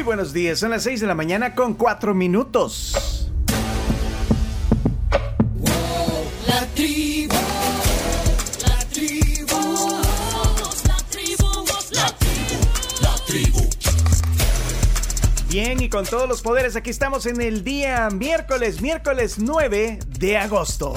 Muy buenos días, son las 6 de la mañana con 4 minutos. La tribu, la tribu. Bien, y con todos los poderes, aquí estamos en el día miércoles, miércoles 9 de agosto.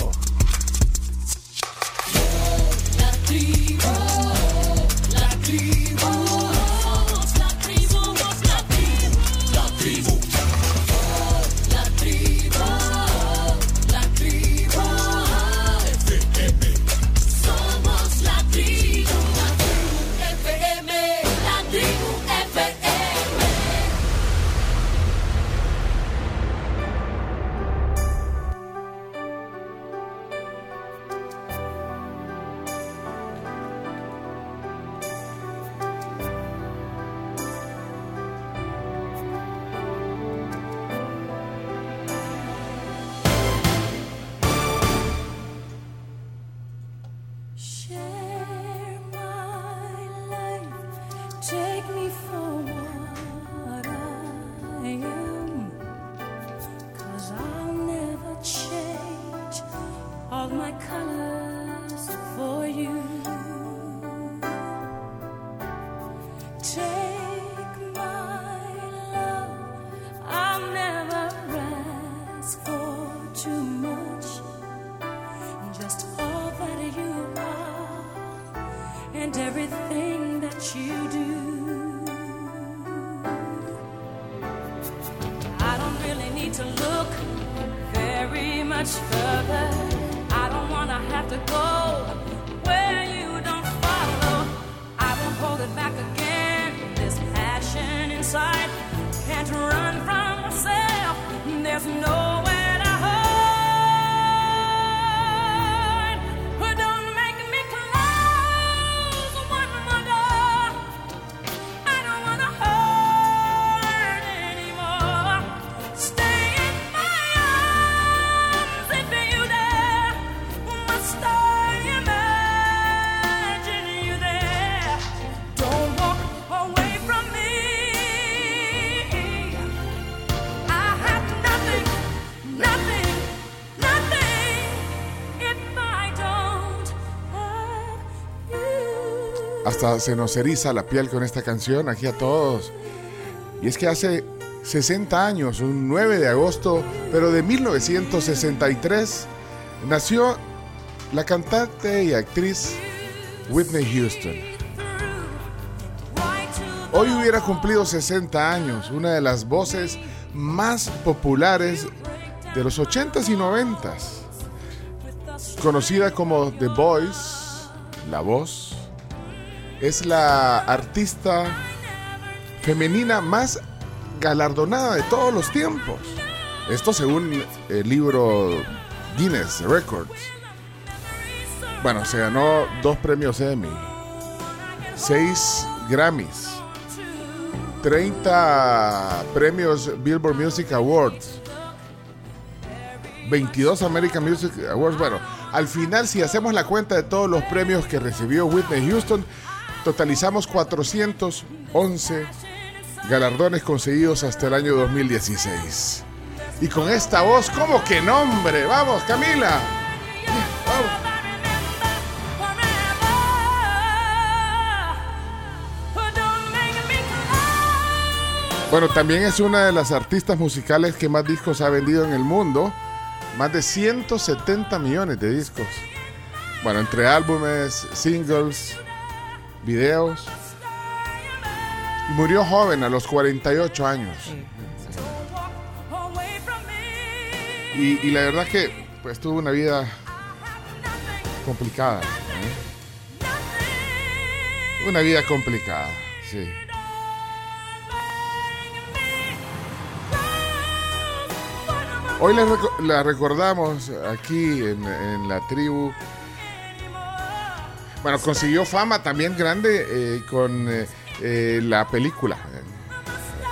Se nos eriza la piel con esta canción aquí a todos. Y es que hace 60 años, un 9 de agosto, pero de 1963, nació la cantante y actriz Whitney Houston. Hoy hubiera cumplido 60 años, una de las voces más populares de los 80s y 90s. Conocida como The Voice, La Voz, es la artista femenina más galardonada de todos los tiempos. Esto según el libro Guinness Records. Bueno, se ganó dos premios Emmy, seis Grammys, 30 premios Billboard Music Awards, 22 American Music Awards. Bueno, al final, si hacemos la cuenta de todos los premios que recibió Whitney Houston, totalizamos 411 galardones conseguidos hasta el año 2016. Y con esta voz, ¿cómo que nombre? Vamos, Camila. Vamos. Bueno, también es una de las artistas musicales que más discos ha vendido en el mundo. Más de 170 millones de discos. Bueno, entre álbumes, singles, videos. Y murió joven, a los 48 años. Y, y la verdad que pues tuvo una vida complicada. ¿eh? Una vida complicada, sí. Hoy la, la recordamos aquí en, en la tribu. Bueno, consiguió fama también grande eh, con eh, eh, la película,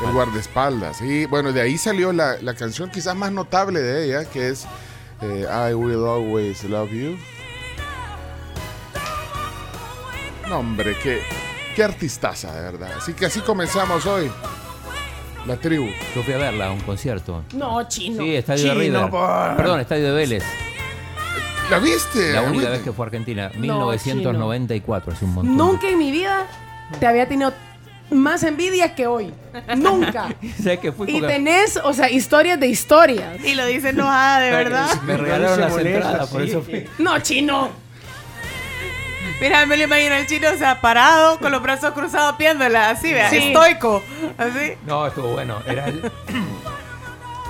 El guardaespaldas. Y bueno, de ahí salió la, la canción quizás más notable de ella, que es eh, I Will Always Love You. No, hombre, qué, qué artistaza, de verdad. Así que así comenzamos hoy. La tribu. Yo fui a verla a un concierto. No, chino. Sí, Estadio de River. por- Perdón, Estadio de Vélez. ¿La viste? La única vez que fue a Argentina. 1994, hace un montón. Nunca en mi vida te había tenido más envidia que hoy. Nunca. ¿Sabes que fui? Y Porque tenés, o sea, historias de historias. Y lo dice enojada, de verdad. Me regalaron las entradas, por eso fui. No, chino. Mira, me lo imagino el chino, o sea, parado, con los brazos cruzados, viéndola, así, vea, Sí. estoico, así. No, estuvo bueno. Era el-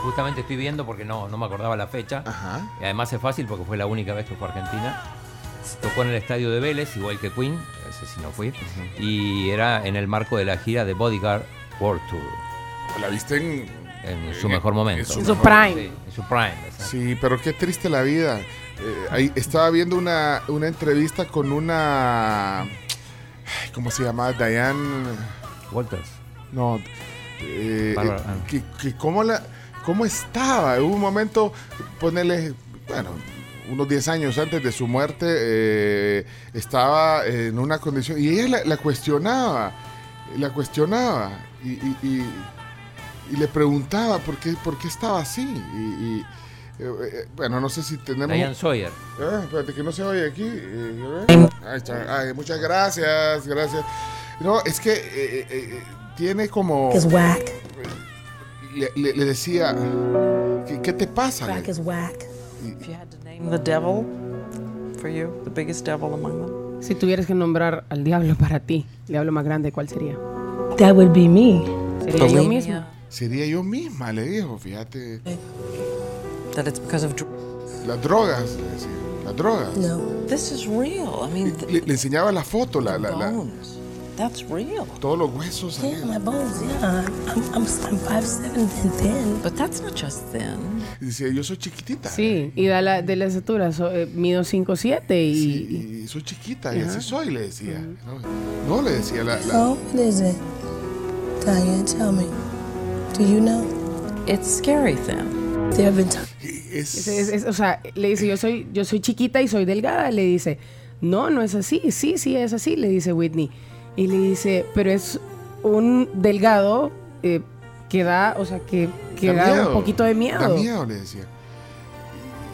Justamente estoy viendo porque no, no me acordaba la fecha. Ajá. Y además es fácil porque fue la única vez que fue a Argentina. Tocó en el estadio de Vélez, igual que Queen, ese sí no fui. Y era en el marco de la gira de Bodyguard World Tour, La viste en. en su mejor momento. en En su prime. Sí, en su prime. Sí, pero qué triste la vida. Eh, ahí estaba viendo una, una entrevista con una. ¿Cómo se llama? Diane. Walters. No. eh, Bárbara, eh, ah. que, que cómo, la, ¿Cómo estaba? Hubo un momento, ponele. Bueno, unos 10 años antes de su muerte, eh, estaba en una condición. Y ella la, la cuestionaba. La cuestionaba. Y, y- y- y le preguntaba por qué, por qué estaba así. Y, y, eh, eh, bueno, no sé si tenemos. Diane Sawyer. Ah, espérate que no se oye aquí. eh. Ahí está. Ay, muchas gracias, gracias. No, es que eh, eh, eh, tiene como. is whack. Le, le- le decía, ¿qué, qué te pasa? Crack is whack. If you had to name the devil for you, the biggest devil among them, Si tuvieras que nombrar al diablo para ti, el diablo más grande, ¿cuál sería? That would be me. ¿Sería yo mismo? Sería yo misma, le dijo, fíjate. that it's because of. Dr- Las drogas, le decía, las drogas. No. this is real. I mean, the, Le, le enseñaba la foto, la, la- la- bones. That's real. todos los huesos. ahí. Yeah, my bones. Yeah, I'm I'm I'm five seven and thin. But that's not just thin. Y decía, yo soy chiquitita. Sí, y de la, de la estatura, so- eh, mido 5'7 y, Sí, y soy chiquita, y así soy, le decía. No, No, le decía, la, la- Oh, what is it? Diane, tell me. Do you know? It's scary thin. There have been Es- es- es- o sea, le dice, yo soy, yo soy chiquita y soy delgada. Le dice, no, no es así. Sí, sí, es así, le dice Whitney. Y le dice, pero es un delgado eh, que da, o sea, que, que da da, miedo, un poquito de Da miedo. miedo, le decía.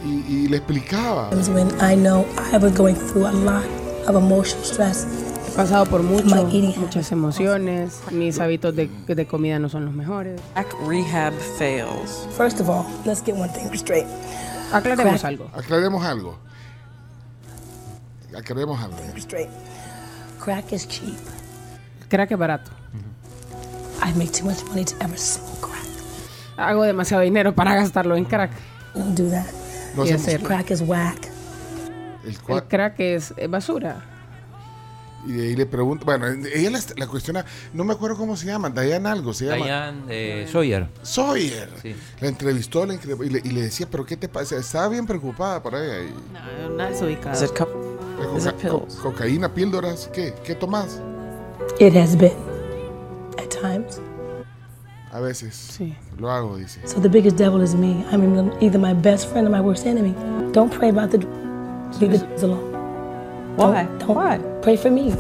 Y, y le explicaba. when I know I was going through a lot of emotional stress. He pasado por mucho, muchas emociones. Mis hábitos de, de comida no son los mejores. Rehab fails. First of all, let's get one thing straight. Aclaremos algo. Aclaremos algo. Aclaremos algo. Crack is cheap. Crack es barato. I make too much money to ever smoke crack. Hago demasiado dinero para gastarlo en crack. Don't do that. No. Crack is whack. el El crack es basura. Y de ahí le pregunta, bueno, ella la, la cuestiona, no me acuerdo cómo se llama, Diane algo, se llama Diane eh, Sawyer. Sawyer. Sí. La entrevistó la y, le, y le decía, pero ¿qué te pasa? Estaba bien preocupada por ella. Y, No, una desubicada. Is it co- coca- cocaína, píldoras, ¿qué? ¿Qué tomas? It has been. At times. A veces. Sí. Lo hago, dice. So the biggest devil is me. I'm either my best friend or my worst enemy. Don't pray about the. Leave the alone. Why? Don't, don't Why? pray for me.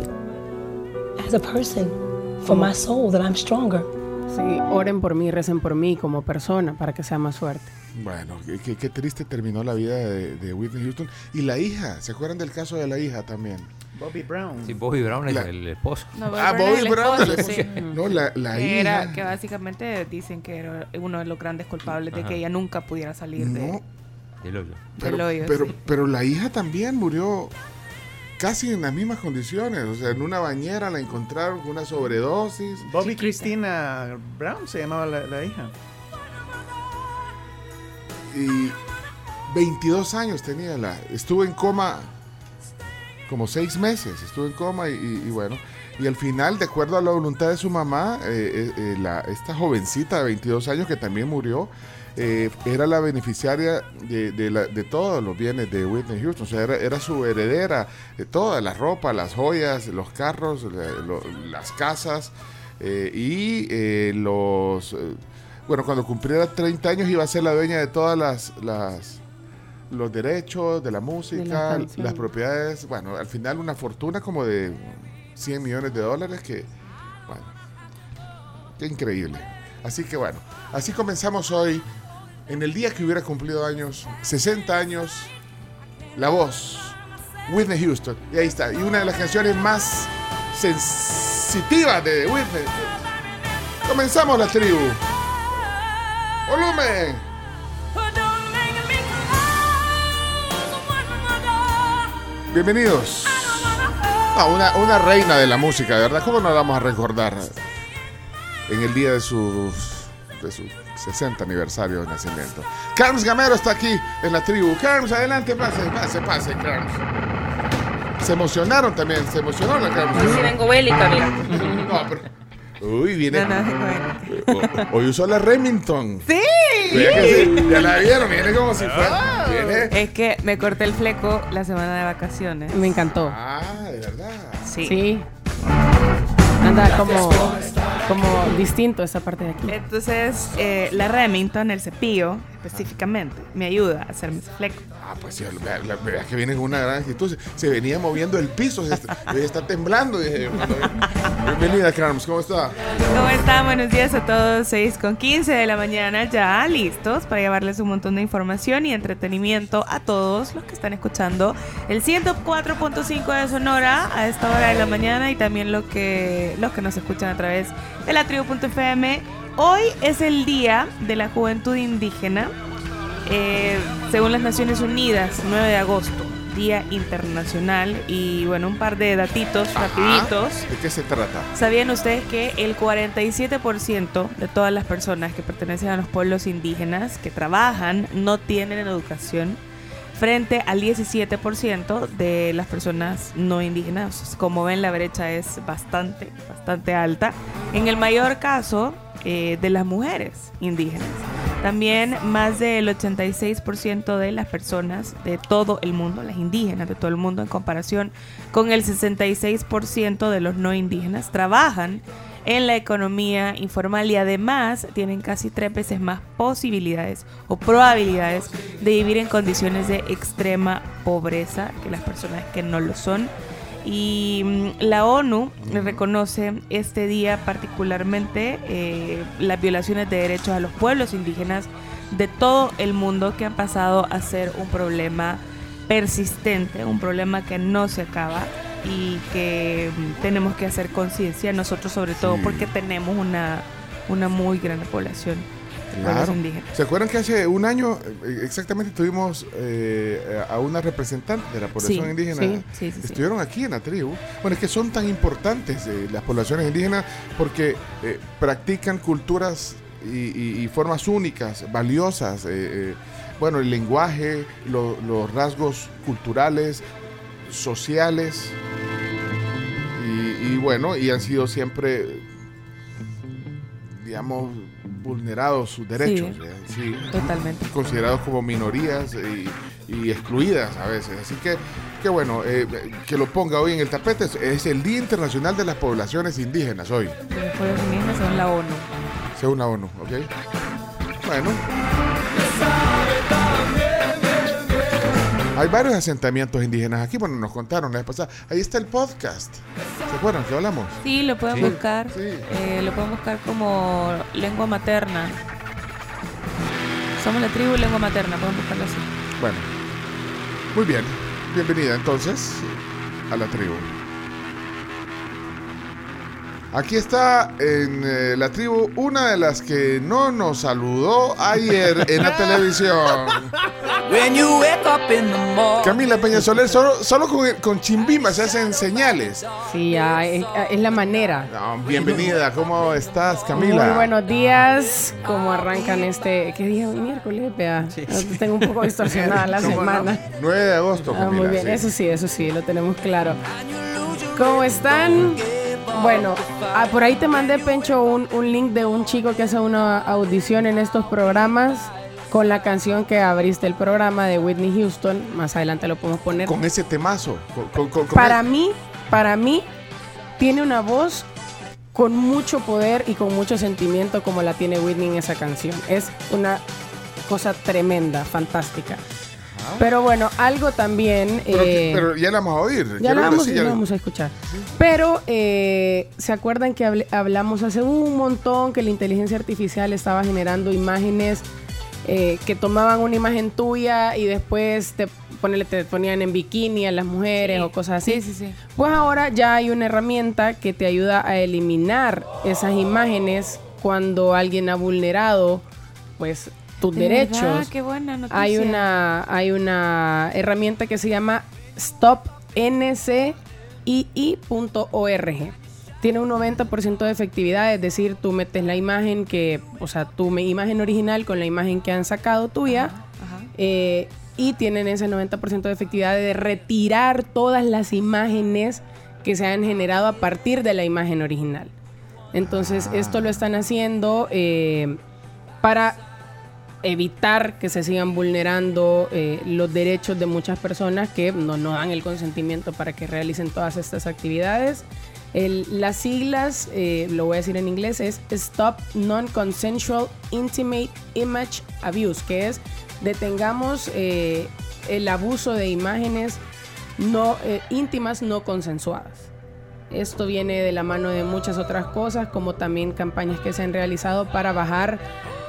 As a person, for my soul, that I'm stronger. Sí, oren por mí, recen por mí como persona para que sea más fuerte. Bueno, qué, qué- triste terminó la vida de, de Whitney Houston. Y la hija, ¿se acuerdan del caso de la hija también? Bobby Brown. Sí, Bobby Brown es La- el esposo. No, Ah, Bobby Bobby el Brown. esposo, sí. No, la, la Que, hija. era, que básicamente dicen que era uno de los grandes culpables de Ajá. que ella nunca pudiera salir de... No, Del hoyo. pero, hoyo, pero, sí. pero la hija también murió casi en las mismas condiciones. O sea, en una bañera la encontraron con una sobredosis. Bobby Christina Brown se llamaba la, la hija. Y 22 años tenía la. Estuvo en coma como seis meses. Estuvo en coma y, y- y bueno. Y al final, de acuerdo a la voluntad de su mamá, eh, eh, eh, la- esta jovencita de 22 años que también murió, eh, era la beneficiaria de, de la- de todos los bienes de Whitney Houston. O sea, era, era su heredera de toda la ropa, las joyas, los carros, la- lo- las casas eh, y eh, los... eh, bueno, cuando cumpliera 30 años iba a ser la dueña de todas las... las los derechos de la música, las propiedades, bueno, al final una fortuna como de 100 millones de dólares que, bueno, qué increíble. Así que bueno, así comenzamos hoy, en el día que hubiera cumplido años, 60 años, la voz, Whitney Houston. Y ahí está, y una de las canciones más sensitivas de Whitney. Comenzamos la tribu. Volumen. Bienvenidos. Ah, una, una reina de la música, de verdad. ¿Cómo no la vamos a recordar en el día de su, de su 60 aniversario de nacimiento? Carlos Gamero está aquí en la tribu. Carlos, adelante, pase, pase, pase, Carlos. Se emocionaron también, se emocionó la Carlos. Sí, vengo bélica, mira. No, pero- Uy, viene. No, no, bueno. Hoy usó la Remington. ¡Sí! Vea que sí, Ya la vieron, viene como si fuera. Viene. Es que me corté el fleco la semana de vacaciones. Me encantó. Ah, de verdad. Sí. Sí. Anda como, como distinto esa parte de aquí. Entonces, eh, la Remington, el cepillo, específicamente, me ayuda a hacerme ese fleco. Ah, pues sí, vea, la- vea que viene con una gran actitud. Se, venía moviendo el piso, se está, está temblando. dije, Bienvenida, Carms, ¿cómo está? ¿Cómo están? Buenos días a todos. 6 con 15 de la mañana, ya listos para llevarles un montón de información y entretenimiento a todos los que están escuchando el 104.5 de Sonora a esta hora de la mañana y también lo que, los que nos escuchan a través de la tribu.fm. Hoy es el Día de la Juventud Indígena, eh, según las Naciones Unidas, 9 de agosto, Día Internacional. Y bueno, un par de datitos rapiditos. Ajá. ¿De qué se trata? ¿Sabían ustedes que el 47% de todas las personas que pertenecen a los pueblos indígenas que trabajan no tienen educación? Frente al 17% de las personas no indígenas. Como ven, la brecha es bastante, bastante alta. En el mayor caso eh, de las mujeres indígenas. También más del 86% de las personas de todo el mundo, las indígenas de todo el mundo, en comparación con el 66% de los no indígenas, trabajan en la economía informal y además tienen casi tres veces más posibilidades o probabilidades de vivir en condiciones de extrema pobreza que las personas que no lo son. Y mm, la ONU reconoce este día particularmente eh, las violaciones de derechos a los pueblos indígenas de todo el mundo que han pasado a ser un problema persistente, un problema que no se acaba y que mm, tenemos que hacer conciencia nosotros sobre todo Sí. porque tenemos una, una muy grande población Claro. indígenas. ¿Se acuerdan que hace un año eh, exactamente tuvimos eh, a una representante de la población Sí, indígena? sí, sí. Estuvieron aquí en la tribu. Bueno, es que son tan importantes eh, las poblaciones indígenas porque eh, practican culturas y, y- y formas únicas, valiosas. bueno, el lenguaje, lo- los rasgos culturales, sociales. Y, bueno, y han sido siempre, digamos, vulnerados sus derechos. Sí. Sí Totalmente. considerados como minorías y, y excluidas a veces. Así que, que bueno, eh, que lo ponga hoy en el tapete. Es, es el Día Internacional de las Poblaciones Indígenas hoy, Los pueblos indígenas son la ONU. según la ONU, ¿ok? Bueno. Hay varios asentamientos indígenas aquí, bueno, nos contaron la vez pasada. Ahí está el podcast. ¿Se acuerdan que hablamos? Sí, lo pueden Sí. buscar. Sí. eh, lo pueden buscar como lengua materna. Somos la tribu lengua materna, pueden buscarlo así. Bueno, muy bien. Bienvenida entonces a la tribu. Aquí está en eh, la tribu una de las que no nos saludó ayer en la televisión. Camila Peña Soler, solo, solo con, con Chimbimba se hacen señales. Sí, es, es la manera. No, bienvenida, ¿cómo estás, Camila? Muy buenos días. ¿Cómo arrancan este? ¿Qué día? Miércoles, vea. Tengo un poco distorsionada la ¿Cómo no? semana. 9 de agosto, Ah, Camila. muy bien, sí. eso sí, eso sí, lo tenemos claro. ¿Cómo están? Bueno, ah, por ahí te mandé, Pencho, un, un link de un chico que hace una audición en estos programas con la canción que abriste el programa de Whitney Houston. Más adelante lo podemos poner. Con ese temazo. con- con- con- con Para el- mí, para mí, tiene una voz con mucho poder y con mucho sentimiento como la tiene Whitney en esa canción. Es una cosa tremenda, fantástica. Pero bueno, algo también... Pero, eh, pero ya la vamos a oír. ya la vamos, ya ya- la vamos a escuchar. Pero, eh, ¿se acuerdan que hablamos hace un montón que la inteligencia artificial estaba generando imágenes eh, que tomaban una imagen tuya y después te, ponele, te ponían en bikini a las mujeres Sí. o cosas así? Sí, sí, sí. Pues ahora ya hay una herramienta que te ayuda a eliminar esas imágenes cuando alguien ha vulnerado pues tus De derechos. verdad, qué buena noticia. Hay una, hay una herramienta que se llama stopncii.org. Tiene un 90% de efectividad, es decir, tú metes la imagen que, o sea, tu imagen original con la imagen que han sacado tuya Ajá. eh, y tienen ese 90% de efectividad de retirar todas las imágenes que se han generado a partir de la imagen original. Entonces, esto lo están haciendo eh, para evitar que se sigan vulnerando eh, los derechos de muchas personas que no, no dan el consentimiento para que realicen todas estas actividades. Las siglas, eh, lo voy a decir en inglés, es Stop Non-Consensual Intimate Image Abuse, que es detengamos eh, el abuso de imágenes no, íntimas no consensuadas. Esto viene de la mano de muchas otras cosas, como también campañas que se han realizado para bajar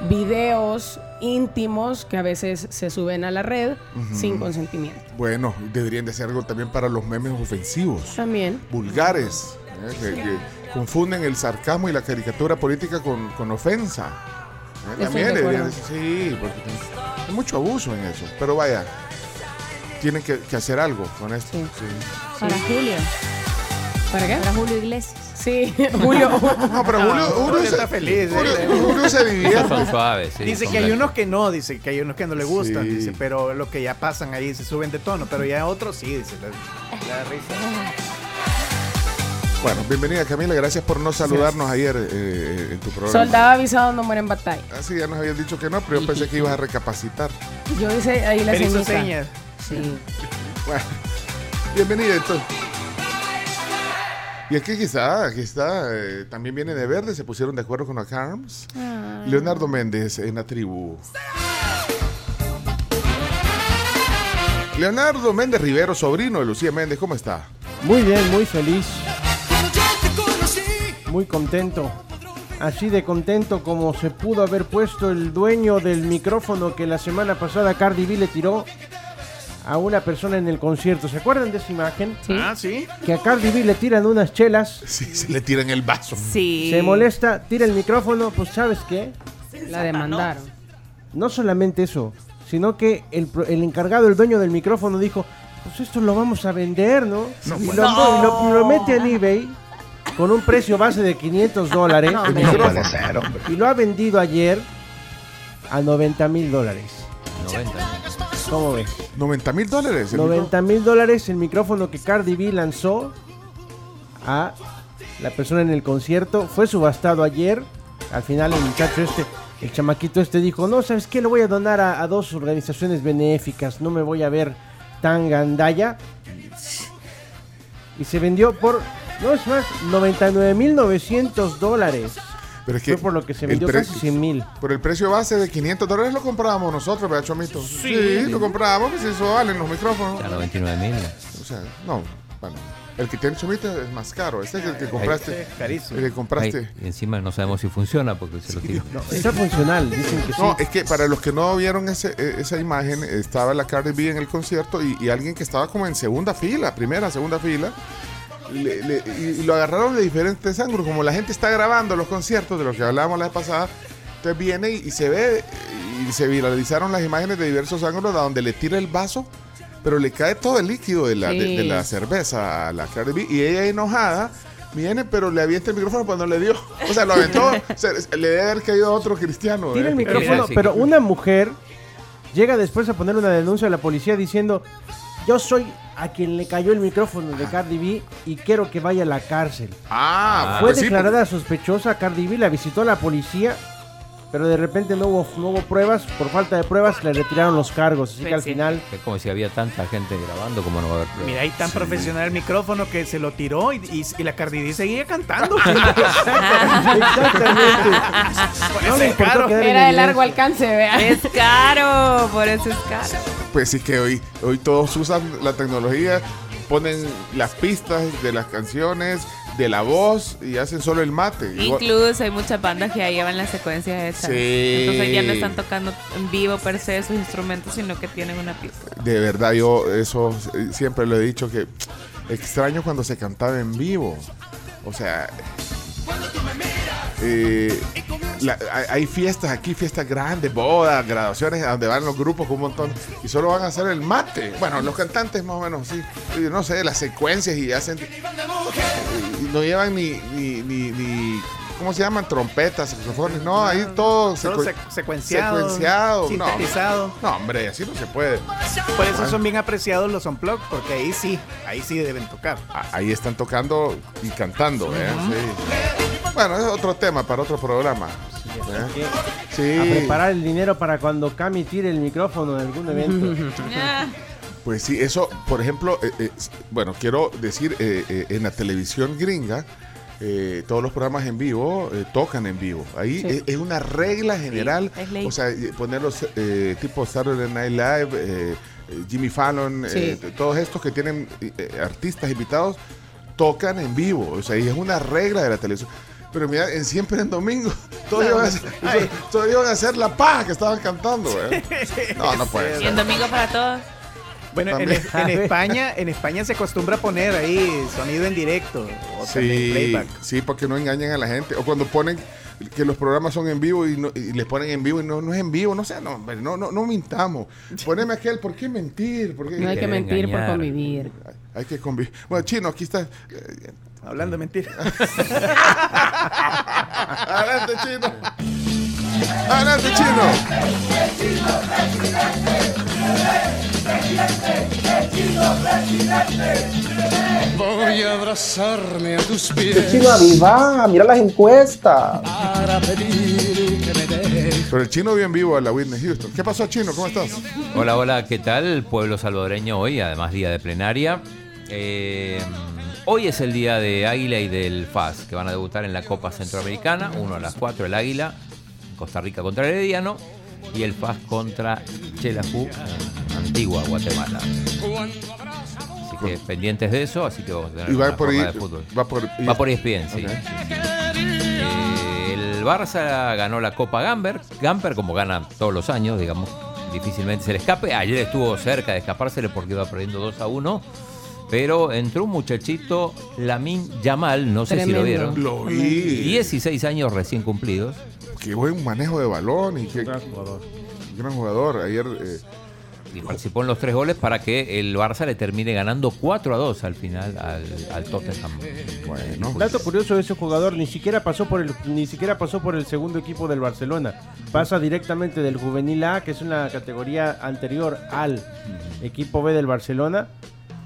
videos íntimos que a veces se suben a la red sin consentimiento. Bueno, deberían de hacer algo también para los memes ofensivos, También. vulgares, ¿eh? que, que confunden el sarcasmo y la caricatura política con, con ofensa. ¿eh? También de deberían de- sí, porque hay mucho abuso en eso. Pero vaya, tienen que, que hacer algo con esto. Sí. sí. Para Julio. ¿Para qué? Para Julio Iglesias. Sí, Julio. No, pero Julio, Julio Julio se, está feliz, Julio, ¿eh? Julio se divierte. son suaves, sí, dice son que hay unos que no, dice que hay unos que no le gustan, Sí. dice, pero lo que ya pasan ahí se suben de tono, pero ya otros sí, dice, la, la risa. Bueno, bienvenida Camila, gracias por no saludarnos ayer eh, en tu programa. Soldado avisado no muere en batalla. Así ya nos habían dicho que no, pero yo pensé que ibas a recapacitar. Yo hice ahí la señas. Sí. Bueno, bienvenida entonces. Y aquí quizá, aquí está, eh, también viene de verde, se pusieron de acuerdo con los Carms. Leonardo Méndez en la tribu. Leonardo Méndez Rivero, sobrino de Lucía Méndez, ¿cómo está? Muy bien, muy feliz. Muy contento. Así de contento como se pudo haber puesto el dueño del micrófono que la semana pasada Cardi B le tiró a una persona en el concierto. ¿Se acuerdan de esa imagen? Sí. Ah, sí. Que a Cardi B le tiran unas chelas, Sí, se le tiran el vaso. Sí. se molesta, tira el micrófono, pues ¿sabes qué? La demandaron. No solamente eso, sino que el, el encargado, el dueño del micrófono dijo, pues esto lo vamos a vender, ¿no? y, lo, lo mete en eBay con un precio base de 500 dólares. No, el hombre. micrófono. Y lo ha vendido ayer a 90 mil dólares. 90. ¿Cómo ves? 90 mil dólares. el 90 mil dólares el micrófono que Cardi B lanzó a la persona en el concierto. Fue subastado ayer. Al final el muchacho este, el chamaquito este dijo, no, ¿sabes qué? Lo voy a donar a, a dos organizaciones benéficas. No me voy a ver tan gandalla. Y se vendió por, no es más, 99 mil 900 dólares. Pero es que Fue por lo que se el vendió casi 100 mil. Por el precio base de 500 dólares lo comprábamos nosotros, ¿verdad, Chomito? Sí, lo comprábamos, pues eso valen los micrófonos. Ya 99 mil. O sea, no, bueno, el que tiene Chomito es más caro. Este es el que compraste. Sí, carísimo. El que compraste. Y encima no sabemos si funciona porque se lo tiró. Está funcional, dicen que sí. No, es que para los que no vieron ese- eh, esa imagen, estaba la Cardi B en el concierto y, y alguien que estaba como en segunda fila, primera, segunda fila, le- le- y, y lo agarraron de diferentes ángulos. Como la gente está grabando los conciertos de los que hablábamos la vez pasada, entonces viene y, y se ve, y se viralizaron las imágenes de diversos ángulos de donde le tira el vaso, pero le cae todo el líquido de la, de, Sí. de la cerveza a la Cardi B y ella enojada. Viene, pero le avienta el micrófono cuando le dio. O sea, lo aventó. se- le debe haber caído a otro cristiano. Tira ¿eh? el micrófono, sí. pero una mujer llega después a poner una denuncia a la policía diciendo, yo soy a quien le cayó el micrófono de Cardi B y quiero que vaya a la cárcel. Ah, Fue pues sí, declarada sospechosa Cardi B, la visitó la policía, pero de repente no hubo, no hubo pruebas, por falta de pruebas le retiraron los cargos, así que al Sí. final... Es como si había tanta gente grabando, como no va a haber pruebas. Mira, ahí tan profesional el micrófono que se lo tiró y, y- y la Cardi B seguía cantando. Exactamente. Por No eso le es importó Era de largo alcance, vea. Es caro, por eso es caro. Pues sí que hoy, hoy todos usan la tecnología, ponen las pistas de las canciones, de la voz y hacen solo el mate. Incluso hay muchas bandas que ya llevan las secuencias hechas. Sí. Entonces ya no están tocando en vivo per se sus instrumentos, sino que tienen una pista. De verdad, yo eso siempre lo he dicho que extraño cuando se cantaba en vivo. O sea, eh, la- hay, fiestas aquí, fiestas grandes, bodas, graduaciones, a donde van los grupos con un montón y solo van a hacer el mate. Bueno, los cantantes más o menos, sí. No sé, las secuencias y hacen. y no llevan ni, ni, ni, ni- ¿Cómo se llaman? Trompetas, saxofones. No, ahí todo Todo secue- sec- secuenciado, secuenciado. No, sintetizado. No, hombre, así no se puede. Por eso son bien apreciados los unplugged, porque ahí sí, ahí sí deben tocar. Ah, Ahí están tocando y cantando, ¿eh? Sí. Bueno, es otro tema para otro programa. ¿eh? A Sí, preparar el dinero para cuando Cami tire el micrófono en algún evento. Pues sí, eso, por ejemplo, eh, eh, bueno, quiero decir, eh, eh, en la televisión gringa, eh, todos los programas en vivo eh, tocan en vivo. Ahí Sí. es, es una regla general, o sea, eh, ponerlos eh, tipo Saturday Night Live, Jimmy Fallon, Sí. eh, todos estos que tienen artistas invitados, tocan en vivo. O sea, y es una regla de la televisión. Pero mira, en siempre en domingo, todos iban a hacer, a hacer la paja que estaban cantando. ¿eh? No, no puede y ser. en domingo para todos. Bueno, en, España, en España se acostumbra a poner ahí sonido en directo o Sí, playback. sí, porque no engañan a la gente. O cuando ponen que los programas son en vivo y, no- y les ponen en vivo y no, no es en vivo, no sé, no, no, no, no mintamos. Poneme aquel, ¿por qué mentir? ¿Por qué- No hay que mentir por engañar. convivir. Hay que convivir. Bueno, chino, aquí está. Hablando de mentiras. Adelante, chino. Adelante, chino. Voy a abrazarme a tus pies Chino Aviva, mira las encuestas. para pedir que me des Pero el chino bien vivo a la Whitney Houston. ¿Qué pasó, chino? ¿Cómo estás? Hola, hola, ¿qué tal? Pueblo salvadoreño hoy, además día de plenaria. Eh, hoy es el día de Águila y del FAS, que van a debutar en la Copa Centroamericana. Uno a las 4 el Águila, Costa Rica contra Herediano, y el FAS contra Chelajú, Antigua, Guatemala. Así que pendientes de eso, así que vamos a tener Y va por, ahí- de fútbol. va por, Va por ESPN, sí. Eh, el Barça ganó la Copa Gamper. Gamper, como gana todos los años, digamos, difícilmente se le escape. Ayer estuvo cerca de escapársele porque iba perdiendo 2 a 1. Pero entró un muchachito, Lamin Yamal, no sé si lo vieron. Lo vi. 16 años recién cumplidos. Qué buen manejo de balón y qué Gran jugador. gran jugador. Ayer eh, Y participó en los tres goles para que el Barça le termine ganando 4 a 2 al final al, al Tottenham. Bueno. Dato curioso de ese jugador, ni siquiera pasó por el ni siquiera pasó por el segundo equipo del Barcelona. Pasa directamente del Juvenil A, que es una categoría anterior al equipo B del Barcelona,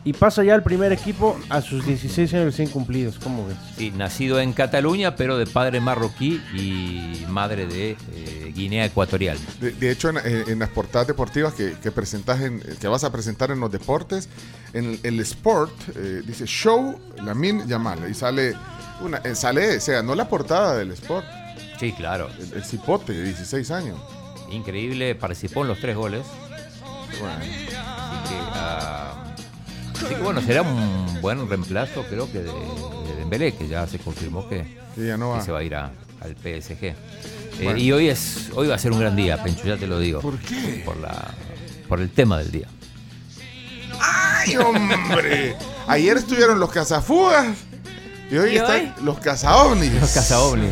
y pasa ya al primer equipo a sus 16 años recién cumplidos. ¿Cómo ves? Sí, nacido en Cataluña, pero de padre marroquí y madre de eh, Guinea Ecuatorial. De, de hecho, en, en- en las portadas deportivas que, que presentas en- que vas a presentar en los deportes, en el Sport eh, dice Show Lamin Yamal y sale una eh, sale, o sea, no la portada del Sport, Sí, claro. el, el cipote de 16 años. Increíble, participó en los tres goles. Bueno, Así que, ah, así que bueno, será un buen reemplazo, creo que de, de Dembélé, que ya se confirmó que, que ya no que va. se va a ir a- al PSG. Eh. Y hoy es hoy va a ser un gran día, Pencho, ya te lo digo. ¿Por qué? Por la por el tema del día. ¡Ay, hombre! Ayer estuvieron los cazafugas y hoy ¿Y están hoy? los cazaovnis. Los cazaovnis.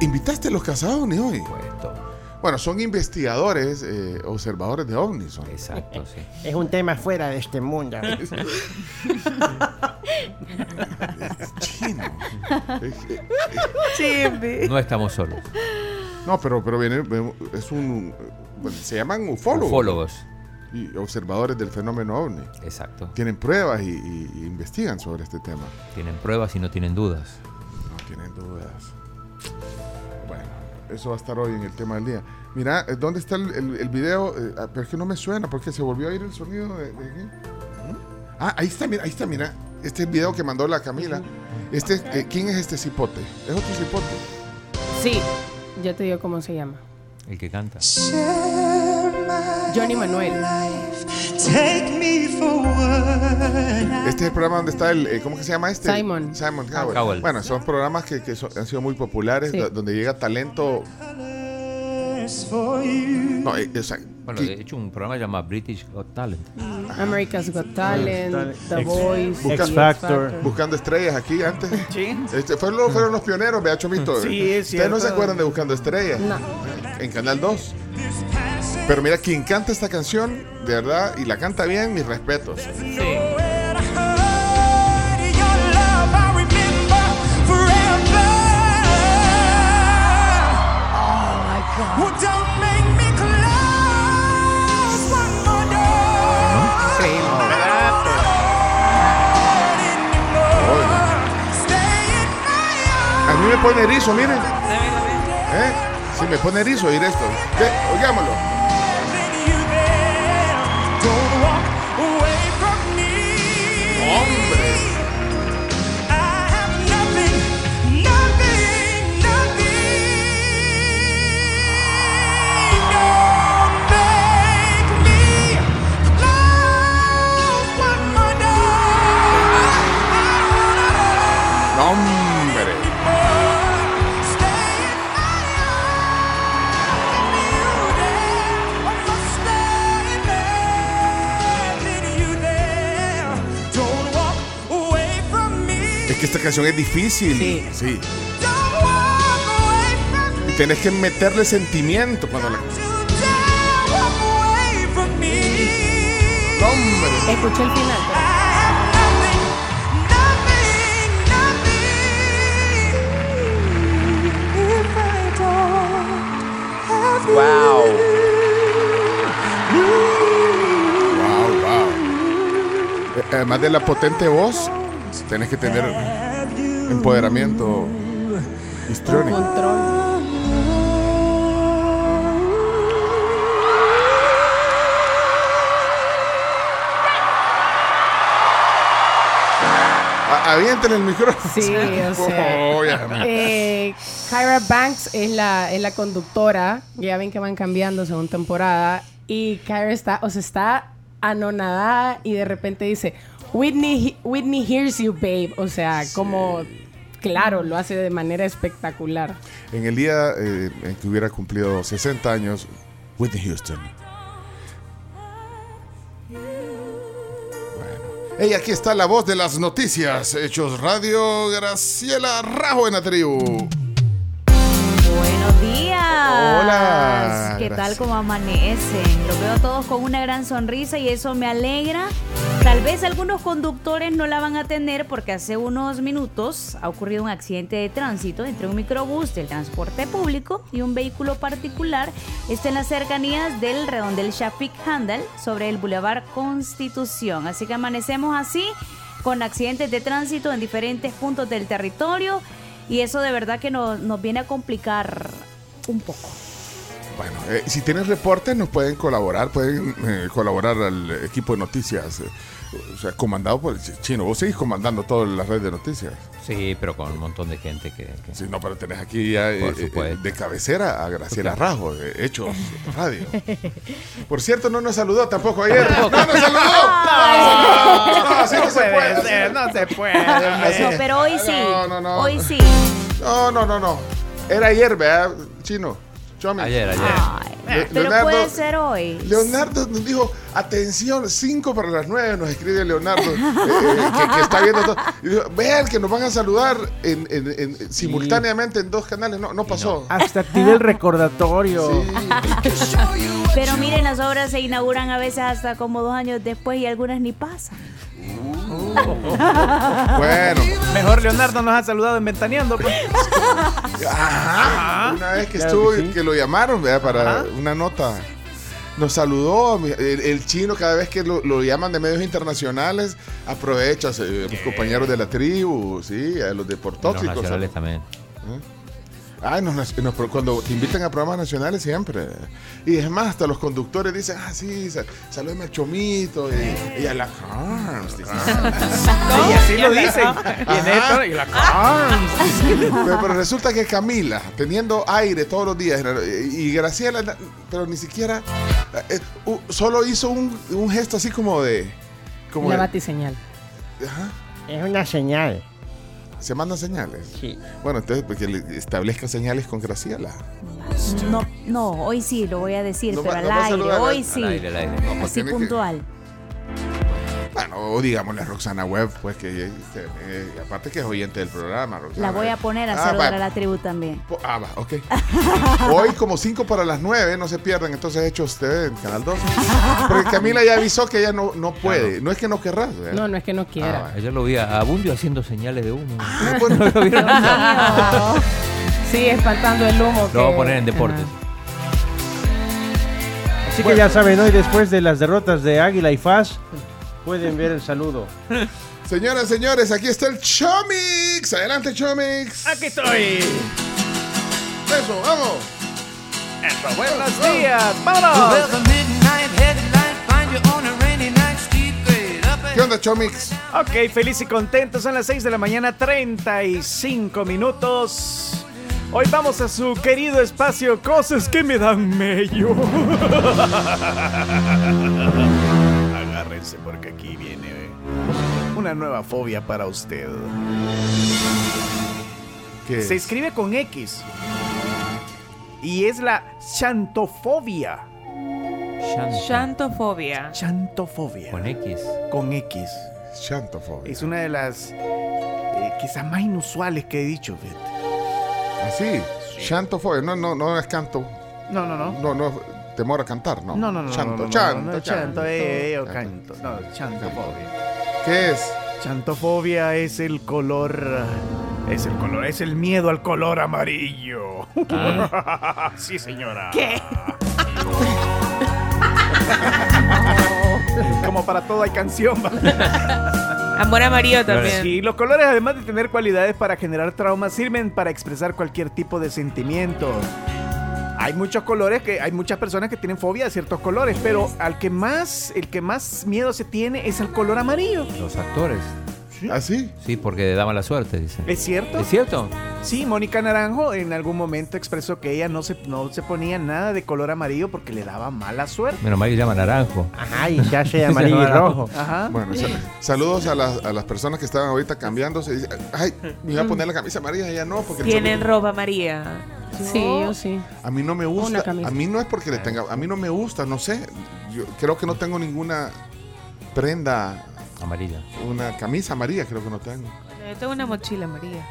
¿Invitaste a los cazaovnis hoy? Puesto. Bueno, son investigadores, eh, observadores de ovnis. Son. Exacto, sí. Es un tema fuera de este mundo. Chino. Eh, Chimbi. No estamos solos. No, pero, pero viene, es un. bueno, se llaman ufólogos. Ufólogos. Y observadores del fenómeno ovni. Exacto. Tienen pruebas y, y- y investigan sobre este tema. Tienen pruebas y no tienen dudas. No tienen dudas. Eso va a estar hoy en el tema del día. Mira, eh, ¿dónde está el, el- el video? Eh, ah, pero es que no me suena, porque se volvió a ir el sonido de, de aquí. Ah, ahí está, mira, ahí está, mira. Este es el video que mandó la Camila. Este, eh, ¿Quién es este cipote? ¿Es otro cipote? Sí, ya te digo cómo se llama. El que canta. Johnny Manuel. Este es el programa donde está el. eh, ¿Cómo que se llama este? Simon. Simon Cowell. Cowell. Bueno, son programas que, que son- han sido muy populares, Sí. do- donde llega talento. No, eh, o sea, Bueno, de hecho, un programa llamado British Got Talent. America's Got Talent, The Voice, X X Factor. buscando estrellas aquí antes. Sí. Este, fueron, los, fueron los pioneros, vea, Chomito. Sí, es Ustedes no se acuerdan de Buscando Estrellas. No. En Canal 2. Pero mira, quien canta esta canción, de verdad, y la canta bien, mis respetos. My A mí me pone erizo, miren. ¿Eh? Sí, me pone erizo oír esto. Oigámoslo. Es que esta canción es difícil. Sí. Sí. Tenés que meterle sentimiento cuando la. Escuché el final. You. ¡Wow, wow! Eh, Además de la potente voz, tenés que tener empoderamiento histriónico. Control. Avienten el micrófono. Sí, o sea. Oh. Eh, Kyra Banks es la, es la conductora. Ya ven que van cambiando según temporada. Y Kyra está, o sea, está anonadada y de repente dice, Whitney, Whitney hears you, babe. O sea, como, claro, lo hace de manera espectacular. En el día eh, en que hubiera cumplido 60 años, Whitney Houston. Bueno. Hey, aquí está la voz de las noticias. Hechos Radio, Graciela Rajo en la tribu. Días. Hola, ¿Qué tal gracias. como amanecen? Los veo todos con una gran sonrisa y eso me alegra. Tal vez algunos conductores no la van a tener porque hace unos minutos ha ocurrido un accidente de tránsito entre un microbús del transporte público y un vehículo particular. Está en las cercanías del redondel Shafik Handel sobre el Boulevard Constitución. Así que amanecemos así con accidentes de tránsito en diferentes puntos del territorio y eso de verdad que nos, nos viene a complicar un poco. Bueno, eh, si tienen reportes, nos pueden colaborar, pueden eh, colaborar al equipo de noticias. eh, o sea, comandado por el ch- chino. Vos seguís comandando toda la red de noticias. Sí, pero con un montón de gente que... que- Sí, no, pero tenés aquí ya eh, eh, de cabecera a Graciela. Rajo, de Hechos Radio. Por cierto, no nos saludó tampoco ayer. ¡No nos saludó! No, no, así no se puede. ser, no se puede. No, pero hoy sí. No, no, no. Hoy sí. No, no, no, no. Era ayer, ¿verdad, chino? Chomi. Ayer, ayer. Ay, Le- pero Leonardo- puede ser hoy. Leonardo nos dijo, atención, 5 para las 9, nos escribe Leonardo, eh, eh, que, que está viendo todo. Y dijo, vean que nos van a saludar en, en- en- simultáneamente en dos canales. No, no pasó. Hasta activé el recordatorio. Pero miren, las obras se inauguran a veces hasta como dos años después y algunas ni pasan. Bueno, Mejor Leonardo nos ha saludado en Ventaneando. Pues. ajá, una vez que Claro estuvo, que sí. que lo llamaron ¿verdad? para Ajá. Una nota. Nos saludó el, el chino cada vez que lo, lo llaman de medios internacionales, aprovecha eh, los compañeros de la tribu, sí, a los Los deportóxicos. nacionales también. Ay, nos- nos- cuando te invitan a programas nacionales siempre. Y es más, hasta los conductores dicen, ah, sí, sa- saludeme al Chomito y, y a la Carms. dicen. Y así lo dicen. Y en esto, y la pero, pero resulta que Camila, teniendo aire todos los días, y Graciela, pero ni siquiera, eh, uh, solo hizo un, un gesto así como de... Como de- batiseñal. Ajá. Es una señal. ¿Se mandan señales? Sí. Bueno, entonces, porque le establezca señales con Graciela. No, no, hoy sí lo voy a decir, No pero al aire, hoy al sí. aire, al aire. No, pues Así tiene que- puntual. Bueno, o digámosle a Roxana Webb, pues que eh, eh, aparte que es oyente del programa. Roxana, La voy a eh. poner a Ah, saludar va. a la tribu también. Ah, va, ok. Hoy como 5 para las 9, no se pierdan entonces hechos TV en Canal 2. Porque Camila ya avisó que ella no, no puede. No es que no querrá. ¿verdad? No, no es que no quiera. Ah, Ayer lo vi a a Bundio haciendo señales de humo. Ah, bueno. ¿No lo vieron? Sí, espantando el humo. Lo vamos a que- poner en deportes. Ajá. Así que ya saben, hoy después de las derrotas de Águila y Faz, pueden ver el saludo. Señoras, señores, aquí está el Chomix. Adelante, Chomix. Aquí estoy. Eso, vamos. Eso, buenos días. ¡Vámonos! ¿Qué onda, Chomix? Ok, feliz y contento. Son las 6 de la mañana, 35 minutos. Hoy vamos a su querido espacio Cosas que me dan mello. Agárrense porque aquí viene una nueva fobia para usted. ¿Qué Se es? escribe con X. Y es la chantofobia. Chantofobia. Chantofobia. Con X. Con X. Chantofobia. Es una de las eh, quizás más inusuales que he dicho, fíjate. Así. Chantofobia. No, no, no es canto. No, no, no. No, no. Temor a cantar, no. No, no, no. Chanto, no, no, chanto, no, chanto. chanto, eh, eh, o canto. No, chantofobia. ¿Qué es? Chantofobia es el color. Es el color, es el miedo al color amarillo. sí, señora. ¿Qué? Como para todo hay canción. Amor amarillo también. Sí, los colores, además de tener cualidades para generar traumas, sirven para expresar cualquier tipo de sentimiento. Hay muchos colores que hay muchas personas que tienen fobia a ciertos colores, pero al que más, el que más miedo se tiene es al color amarillo. Los actores. ¿Así? Sí, porque da mala suerte, dicen. ¿Es cierto? ¿Es cierto? Sí, Mónica Naranjo en algún momento expresó que ella no se, no se ponía nada de color amarillo porque le daba mala suerte. Menos mal que llama naranjo. Ajá, y se hace amarillo y rojo. Ajá. Bueno, sa- saludos a las, a las personas que estaban ahorita cambiándose. Ay, me iba a poner la camisa amarilla, ya no, porque Tienen ropa amarilla. Sí, yo sí. a mí no me gusta. A mí no es porque le tenga, a mí no me gusta, no sé. Yo creo que no tengo ninguna prenda, Amarilla. una camisa amarilla, creo que no tengo. Yo tengo una mochila amarilla.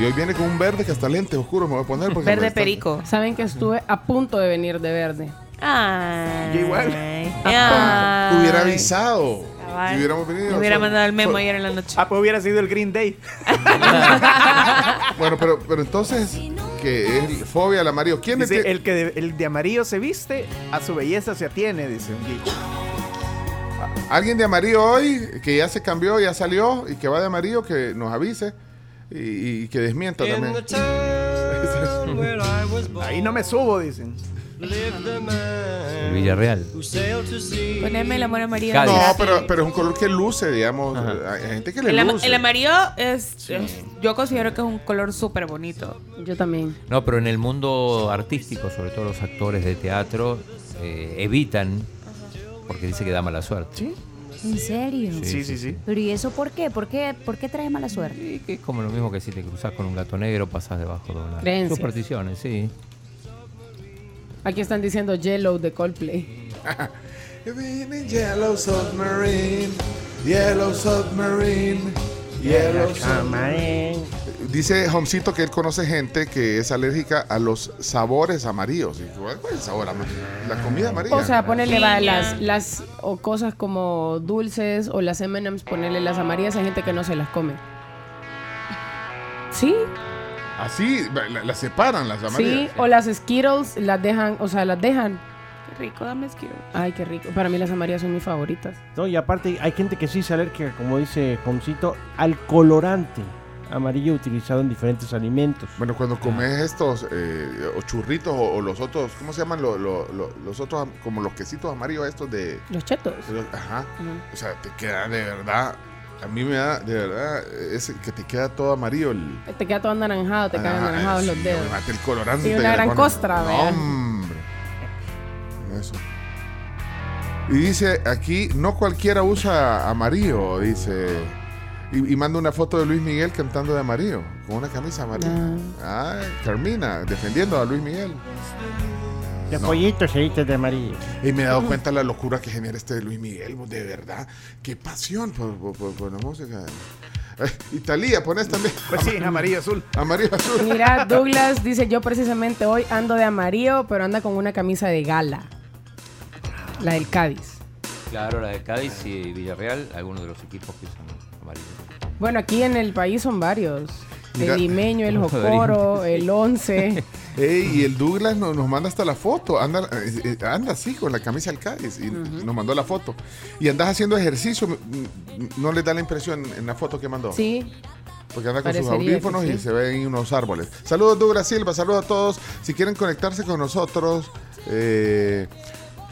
Y hoy viene con un verde que hasta lentes oscuros me voy a poner. Porque Verde perico. Saben que estuve a punto de venir de verde. Ay. Yo igual. Ay. Hubiera avisado. Cabal. Si hubiéramos venido. Me hubiera mandado el memo so- ayer en la noche. Ah, pues hubiera sido el Green Day. Bueno, pero, pero entonces, que es fobia al amarillo. ¿Quién es Dice, que- el que de, el de amarillo se viste, a su belleza se atiene, dice un dicho. Alguien de amarillo hoy, que ya se cambió, ya salió y que va de amarillo, que nos avise y, y que desmienta también. Ahí no me subo, dicen. El Villarreal. Poneme el amor amarillo. Cádiz. No, pero, pero es un color que luce, digamos. Hay gente que le el, ama- luce. el amarillo es, es- Yo considero que es un color súper bonito. Yo también. No, pero en el mundo artístico, sobre todo los actores de teatro, eh, evitan porque dice que da mala suerte. ¿Sí? ¿En serio? Sí, sí, sí. ¿Pero y eso por qué? ¿Por qué, por qué trae mala suerte? Y que es como lo mismo que si te cruzas con un gato negro, pasas debajo de una. Creencias. Supersticiones, sí. Aquí están diciendo Yellow de Coldplay. Yellow submarine, yellow submarine, yellow submarine. Dice Homcito que él conoce gente que es alérgica a los sabores amarillos. ¿Cuál es el sabor amarillo? La comida amarilla. O sea, ponerle va las, las o cosas como dulces o las M&M's, ponerle las amarillas hay gente que no se las come. Sí, Así, la- las separan las sí, amarillas. o las Skittles las dejan, o sea, las dejan. Qué rico, dame esquivo. Ay, qué rico. Para mí las amarillas son mis favoritas. No, y aparte hay gente que sí se alérgica, como dice Comcito, al colorante. amarillo utilizado en diferentes alimentos. Bueno, cuando comes estos eh, o churritos o, o los otros, ¿cómo se llaman? Lo- lo- lo- los otros, como los quesitos amarillos estos de... Los chetos. de los- ajá. O sea, te queda de verdad... A mí me da, de verdad, es que te queda todo amarillo el... Te queda todo anaranjado, te quedan Ajá, anaranjados sí, los dedos. mate el colorante. Sí, una gran costra, No, hombre. Eso. Y dice aquí, no cualquiera usa amarillo, dice. Y, y manda una foto de Luis Miguel cantando de amarillo, con una camisa amarilla. Ah, Carmina, defendiendo a Luis Miguel. De No. pollitos se de amarillo. Y me he dado cuenta la locura que genera este de Luis Miguel, de verdad. Qué pasión por, por- por- por la música. Eh, Italia, pones también. Pues sí, amarillo azul. Amarillo azul. Mira, Douglas dice, yo precisamente hoy ando de amarillo, pero anda con una camisa de gala. La del Cádiz. Claro, la de Cádiz y Villarreal, algunos de los equipos que usan amarillo. Bueno, aquí en el país son varios. Mira. El limeño, el jocoro, el once. Ey, y el Douglas nos, nos manda hasta la foto. Anda, eh, eh, anda así con la camisa del Cádiz y nos mandó la foto. Y andas haciendo ejercicio. ¿No le da la impresión en la foto que mandó? Sí. Porque anda con sus audífonos y se ven unos árboles. Saludos Douglas Silva, saludos a todos. Si quieren conectarse con nosotros, eh,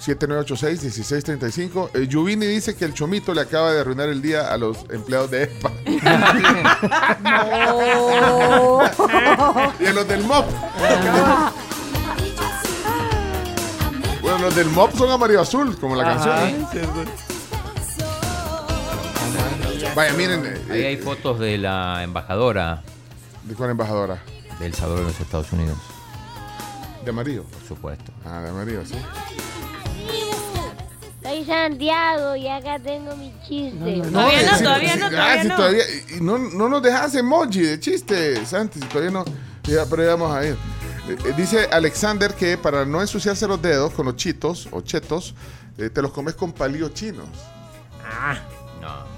7986-1635. Eh, Yuvini dice que el chomito le acaba de arruinar el día a los empleados de ESPA. y a los del MOP. bueno, los del MOP son amarillo azul, como la Ajá. canción. Vaya, miren. eh, Ahí hay fotos de la embajadora. ¿De cuál embajadora? De El Salvador de los Estados Unidos. ¿De amarillo? Por supuesto. Ah, de amarillo, sí. Soy Santiago y acá tengo mi chiste. Todavía no, todavía no, ah, todavía no. todavía- y no, no nos dejas emoji de chiste, Santi, si todavía no. Ya, pero ya vamos a ir. Eh, eh, dice Alexander que para no ensuciarse los dedos con los chitos o chetos, eh, te los comes con palillos chinos. No.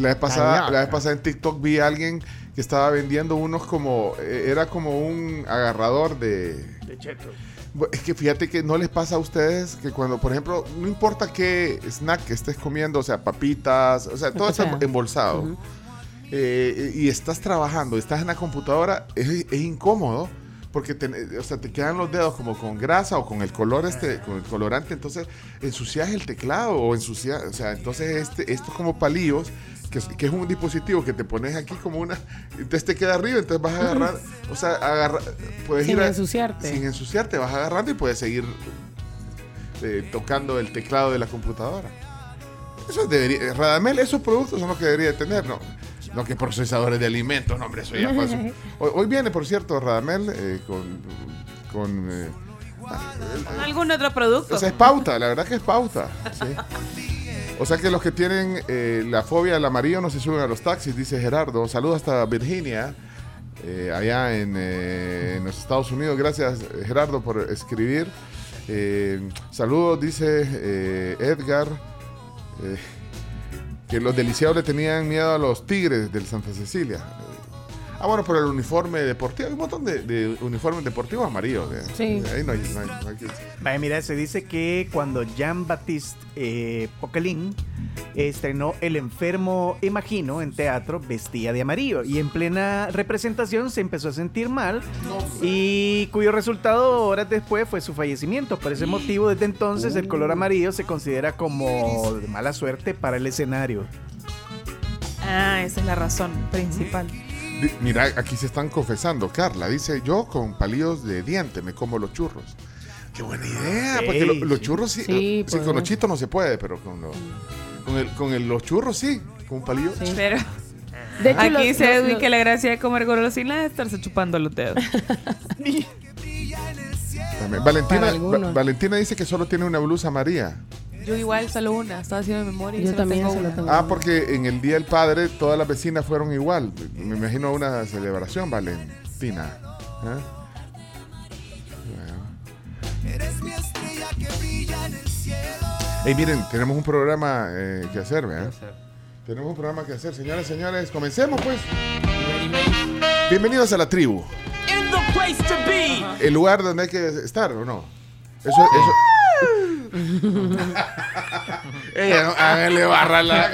La vez, pasada, la vez pasada en TikTok vi a alguien que estaba vendiendo unos como. eh, era como un agarrador de. De chetos. Es que fíjate que no les pasa a ustedes que cuando, por ejemplo, no importa qué snack que estés comiendo, o sea, papitas, o sea, todo está embolsado, eh, y estás trabajando, estás en la computadora, es, es incómodo porque te, o sea, te quedan los dedos como con grasa o con el color este, con el colorante, entonces ensucias el teclado o ensucias, o sea, entonces este, estos como palillos, que, es- que es un dispositivo que te pones aquí como una, entonces te queda arriba, entonces vas a agarrar, o sea, agarra, puedes Sin ir a- ensuciarte. sin ensuciarte, vas agarrando y puedes seguir eh, tocando el teclado de la computadora. Eso debería, eh, Radamel, esos productos son los que debería tener, ¿no? No que procesadores de alimentos, no, hombre, eso ya pasó. Hoy, hoy viene, por cierto, Radamel eh, con... con eh, ¿Con algún otro producto? o sea, es pauta, la verdad que es pauta. sí. O sea que los que tienen eh, la fobia al amarillo no se suben a los taxis, dice Gerardo. Saludos hasta Virginia, eh, allá en, eh, en los Estados Unidos. Gracias, Gerardo, por escribir. Eh, saludos, dice Edgar, que los deliciados le tenían miedo a los tigres del Santa Cecilia. Ah, bueno, por el uniforme deportivo. Hay un montón de, de uniformes deportivos amarillos. eh. Sí. Ahí no hay, no hay- no hay que- Vaya, mira, se dice que cuando Jean-Baptiste eh, Poquelin estrenó El enfermo Imagino en teatro, vestía de amarillo y en plena representación se empezó a sentir mal y cuyo resultado horas después fue su fallecimiento. Por ese motivo, desde entonces el color amarillo se considera como de mala suerte para el escenario. Ah, esa es la razón principal. Mira, aquí se están confesando. Carla dice, yo con palillos de diente me como los churros. Qué buena idea, porque lo- los sí. churros sí, Sí, sí, pues. con los chitos no se puede, pero con, los- con, el, con el- los churros sí, con un palillo. Pero De hecho, aquí dice Edwin los- que la gracia de comer golosinas es estarse chupando los dedos. También. Valentina, Para algunos. Va- Valentina dice que solo tiene una blusa María. Yo igual, solo una. Estaba haciendo memoria y Yo también tengo solo una. tengo Ah, porque en el Día del Padre todas las vecinas fueron igual. Me imagino una celebración, Valentina. ¿Eh? Bueno. Ey, miren, tenemos un programa eh, que hacer, ¿verdad? Tenemos un programa que hacer, señoras y señores. Comencemos, pues. Bienvenidos a la tribu. In the place to be. El lugar donde hay que estar, ¿o no? Eso, eso, Ella barra la.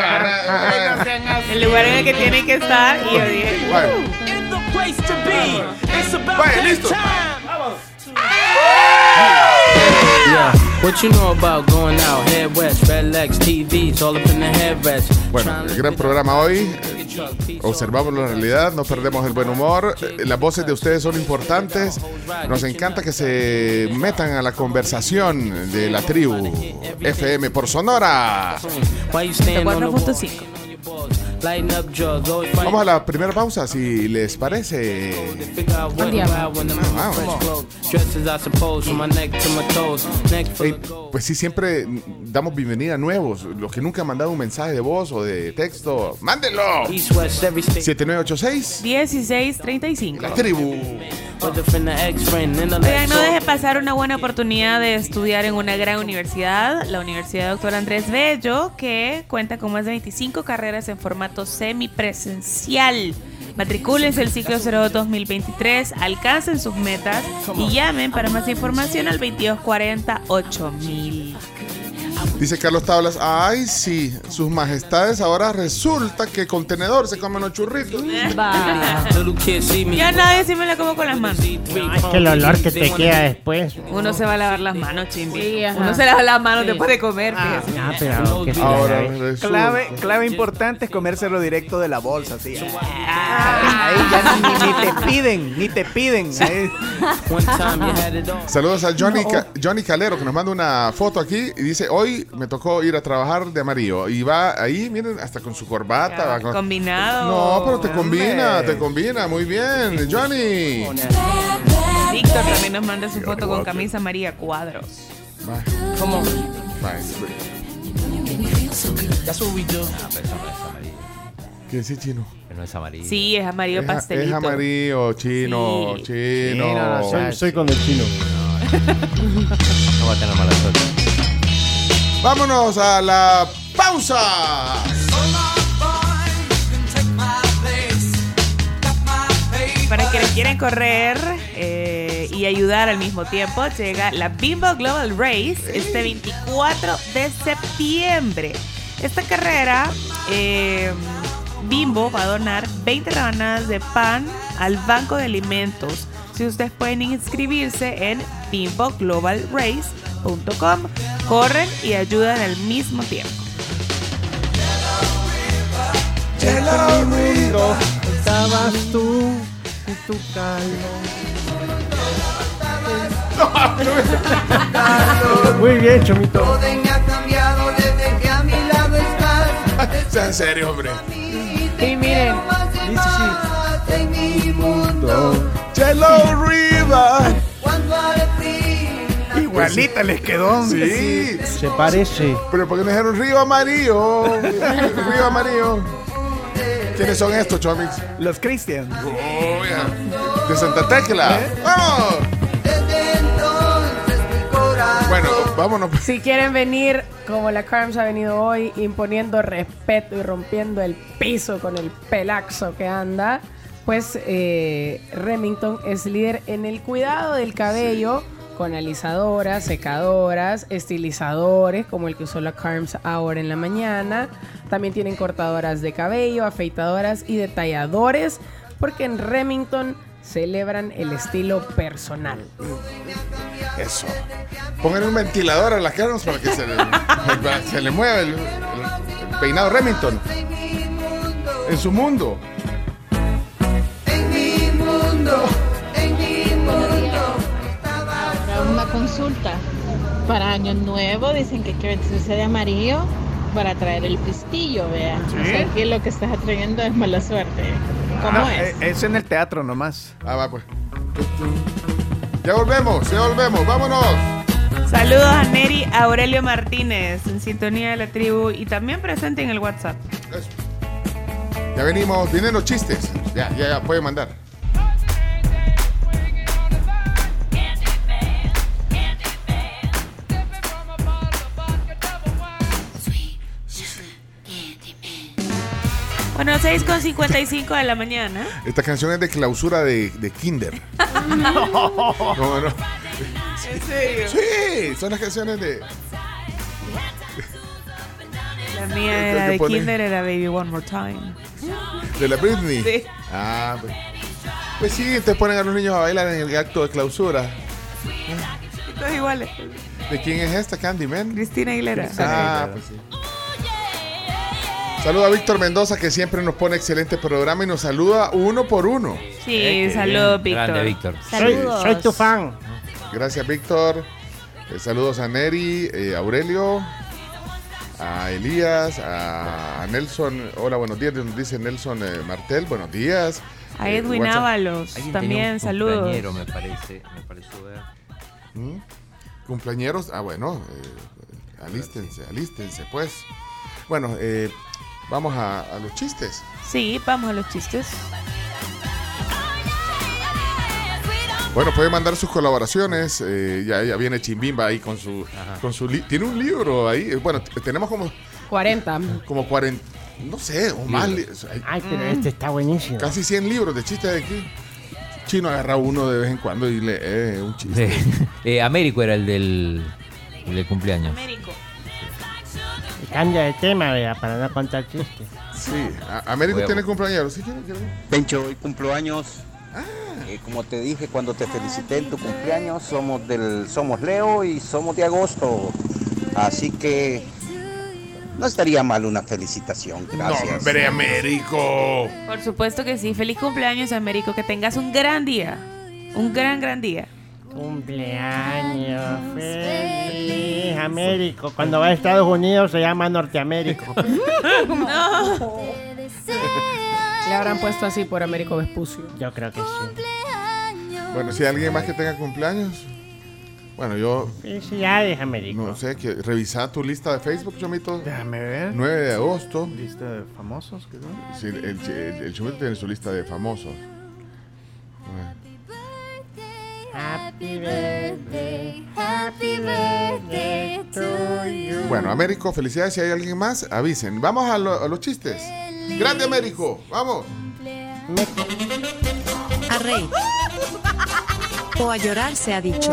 barra. El lugar en el que tienen que estar y yo dije, Vaya. In the place to be. It's about Vaya, that listo. time. Yeah, what you know about going out? Head west, red legs, TVs, all up in the headrest. Bueno, el gran programa hoy. Observamos la realidad, no perdemos el buen humor. Las voces de ustedes son importantes. Nos encanta que se metan a la conversación de la tribu FM por Sonora. Why you staying on the wall? 4.5. Vamos a la primera pausa, si les parece. Ah, pues sí, siempre damos bienvenida a nuevos. Los que nunca han mandado un mensaje de voz o de texto, ¡mándenlo! East, west, every state. 7986, 16.35. la tribu. Oigan, no deje pasar una buena oportunidad de estudiar en una gran universidad, la Universidad Doctor Andrés Bello, que cuenta con más de 25 carreras en formato semipresencial. Matricúlense el ciclo 02 2023, alcancen sus metas y llamen para más información al 2240 8000. Dice Carlos Tablas, ay sí, sus majestades ahora resulta que con tenedor se comen los churritos. Ya nadie se me la como con las manos. Es que el olor que te queda después. Uno se va a lavar las manos, chimbi. Sí. Uno se lava las manos Sí. después de comer. Ah, pero que sí, Ahora ¿sabes? resulta. Clave, clave importante es comérselo directo de la bolsa, así. Ahí ya ni, ni te piden, ni te piden. Saludos a Johnny, Ca- Johnny Calero que nos manda una foto aquí y dice, hoy me tocó ir a trabajar de amarillo. Y va ahí, miren, hasta con su corbata. va con- Combinado. No, pero te combina, Hombre. te combina, muy bien, Johnny. Víctor también nos manda su foto con camisa amarilla cuadros. On. va. That's what we do. Ah, pero eso no es amarillo. ¿Qué dice chino? Que no es amarillo. Sí, es amarillo Es, pastelito. es amarillo, chino, Sí. chino. Sí, no, no, Soy, soy con el chino. No va a tener mala suerte. Vámonos a la pausa. Para quienes quieren correr eh, y ayudar al mismo tiempo, llega la Bimbo Global Race este 24 de septiembre. Esta carrera, eh, Bimbo va a donar 20 rebanadas de pan al Banco de Alimentos. Si ustedes pueden inscribirse en corren y ayudan al mismo tiempo. mundo estabas tú y tu calor. Muy bien, Chomito. Sea en serio, hombre. Y miren, Hello, Riva. Igualita les quedó. Sí. Se parece. Pero ¿por qué no dijeron Río Amarillo? Río Amarillo. ¿Quiénes son estos, Chomix? Los Christian. Oh, ya. De Santa Tecla. ¡Vamos! Bueno, vámonos. si quieren venir como la Carms ha venido hoy, imponiendo respeto y rompiendo el piso con el pelaxo que anda, pues eh, Remington es líder en el cuidado del cabello con alisadoras, secadoras, estilizadores, como el que usó la Carms ahora en la mañana. También tienen cortadoras de cabello, afeitadoras y detalladores, porque en Remington celebran el estilo personal. Eso. Pongan un ventilador a las caras para que se le, para que se le mueva el, el- el peinado Remington. En su mundo. Para una consulta. Para Año Nuevo dicen que hay que vestirse de amarillo para traer el pistillo, vea. O sea, aquí lo que estás atrayendo es mala suerte. ¿Cómo Ah, es? Es en el teatro nomás. Ah, va pues. Ya volvemos, ya volvemos. Vámonos. Saludos a Neri Aurelio Martínez, en sintonía de la tribu y también presente en el WhatsApp. Eso. Ya venimos. Vienen los chistes. Ya, ya, ya. Puede mandar. Bueno, 6 con 55 de la mañana. Esta canción es de clausura de, de Kinder. ¿Cómo no? ¿En serio? Sí, son las canciones de. La mía era de pone- Kinder, era Baby One More Time. de la Britney. Sí. Ah, pues. Pues sí, te ponen a los niños a bailar en el acto de clausura. Todos iguales. ¿De quién es esta Candyman? Cristina Aguilera. Ah, pues sí. Saluda a Víctor Mendoza que siempre nos pone excelente programa y nos saluda uno por uno. Sí, saludos, Víctor. Grande, Víctor. Saludos. Soy tu fan. Gracias, Víctor. Eh, saludos a Neri, eh, Aurelio, a Elías, a, a Nelson. Hola, buenos días. Nos dice Nelson eh, Martel. Buenos días. A Eh, Edwin WhatsApp. Ábalos. También un saludos. cumpleañero, me parece. Me pareció ver. ¿Mm? Cumpleañeros. Ah, bueno. eh, alístense, alístense, pues. Bueno, eh, vamos a, a los chistes. Sí, vamos a los chistes. Bueno, puede mandar sus colaboraciones. eh, ya, ya viene Chimbimba ahí con su, con su li- tiene un libro ahí. eh, Bueno, tenemos como 40. como 40, no sé, o más. Ay, pero este está buenísimo. Casi 100 libros de chistes de aquí. Chino agarra uno de vez en cuando y lee eh, un chiste. Eh, Américo era el del, el del cumpleaños. Américo. Cambia de tema, vea, para no contar chistes. Sí, a- Américo tiene cumpleaños. ¿Sí quiere- quiere? Pencho, hoy cumplo años. Eh, como te dije cuando te felicité en tu cumpleaños, somos del somos Leo y somos de agosto. Así que no estaría mal una felicitación. Gracias. No, hombre, Américo. Por supuesto que sí. Feliz cumpleaños, Américo. Que tengas un gran día. Un gran, gran día. Cumpleaños feliz, Américo. Cuando va a Estados Unidos se llama Norteamérico. no. Le habrán puesto así por Américo Vespucio. Yo creo que sí. Bueno, si hay alguien más que tenga cumpleaños. Bueno, yo Felicidades, Américo. no sé, que revisa tu lista de Facebook, Chomito. Déjame ver. 9 de agosto. Lista de famosos. ¿qué son? Sí, el, el, el- el Chomito tiene su lista de famosos. Happy birthday, happy birthday to you. Bueno, Américo, felicidades. Si hay alguien más, avisen. Vamos a, lo- a los chistes. Grande Américo, vamos. A reír. O a llorar se ha dicho.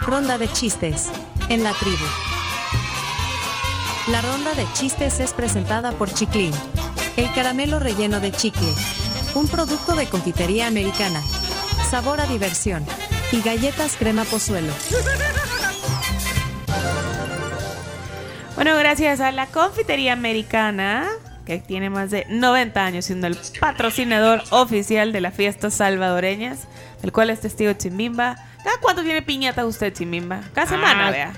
Ronda de chistes. En la tribu. La ronda de chistes es presentada por Chiclin. El caramelo relleno de chicle. Un producto de confitería americana. Sabor a diversión. Y galletas crema pozuelo. Bueno, gracias a la confitería americana, que tiene más de 90 años siendo el patrocinador oficial de las fiestas salvadoreñas, del cual es testigo Chimbimba. ¿Cada cuánto tiene piñatas usted, Chimbimba? Cada semana, Ah, vea.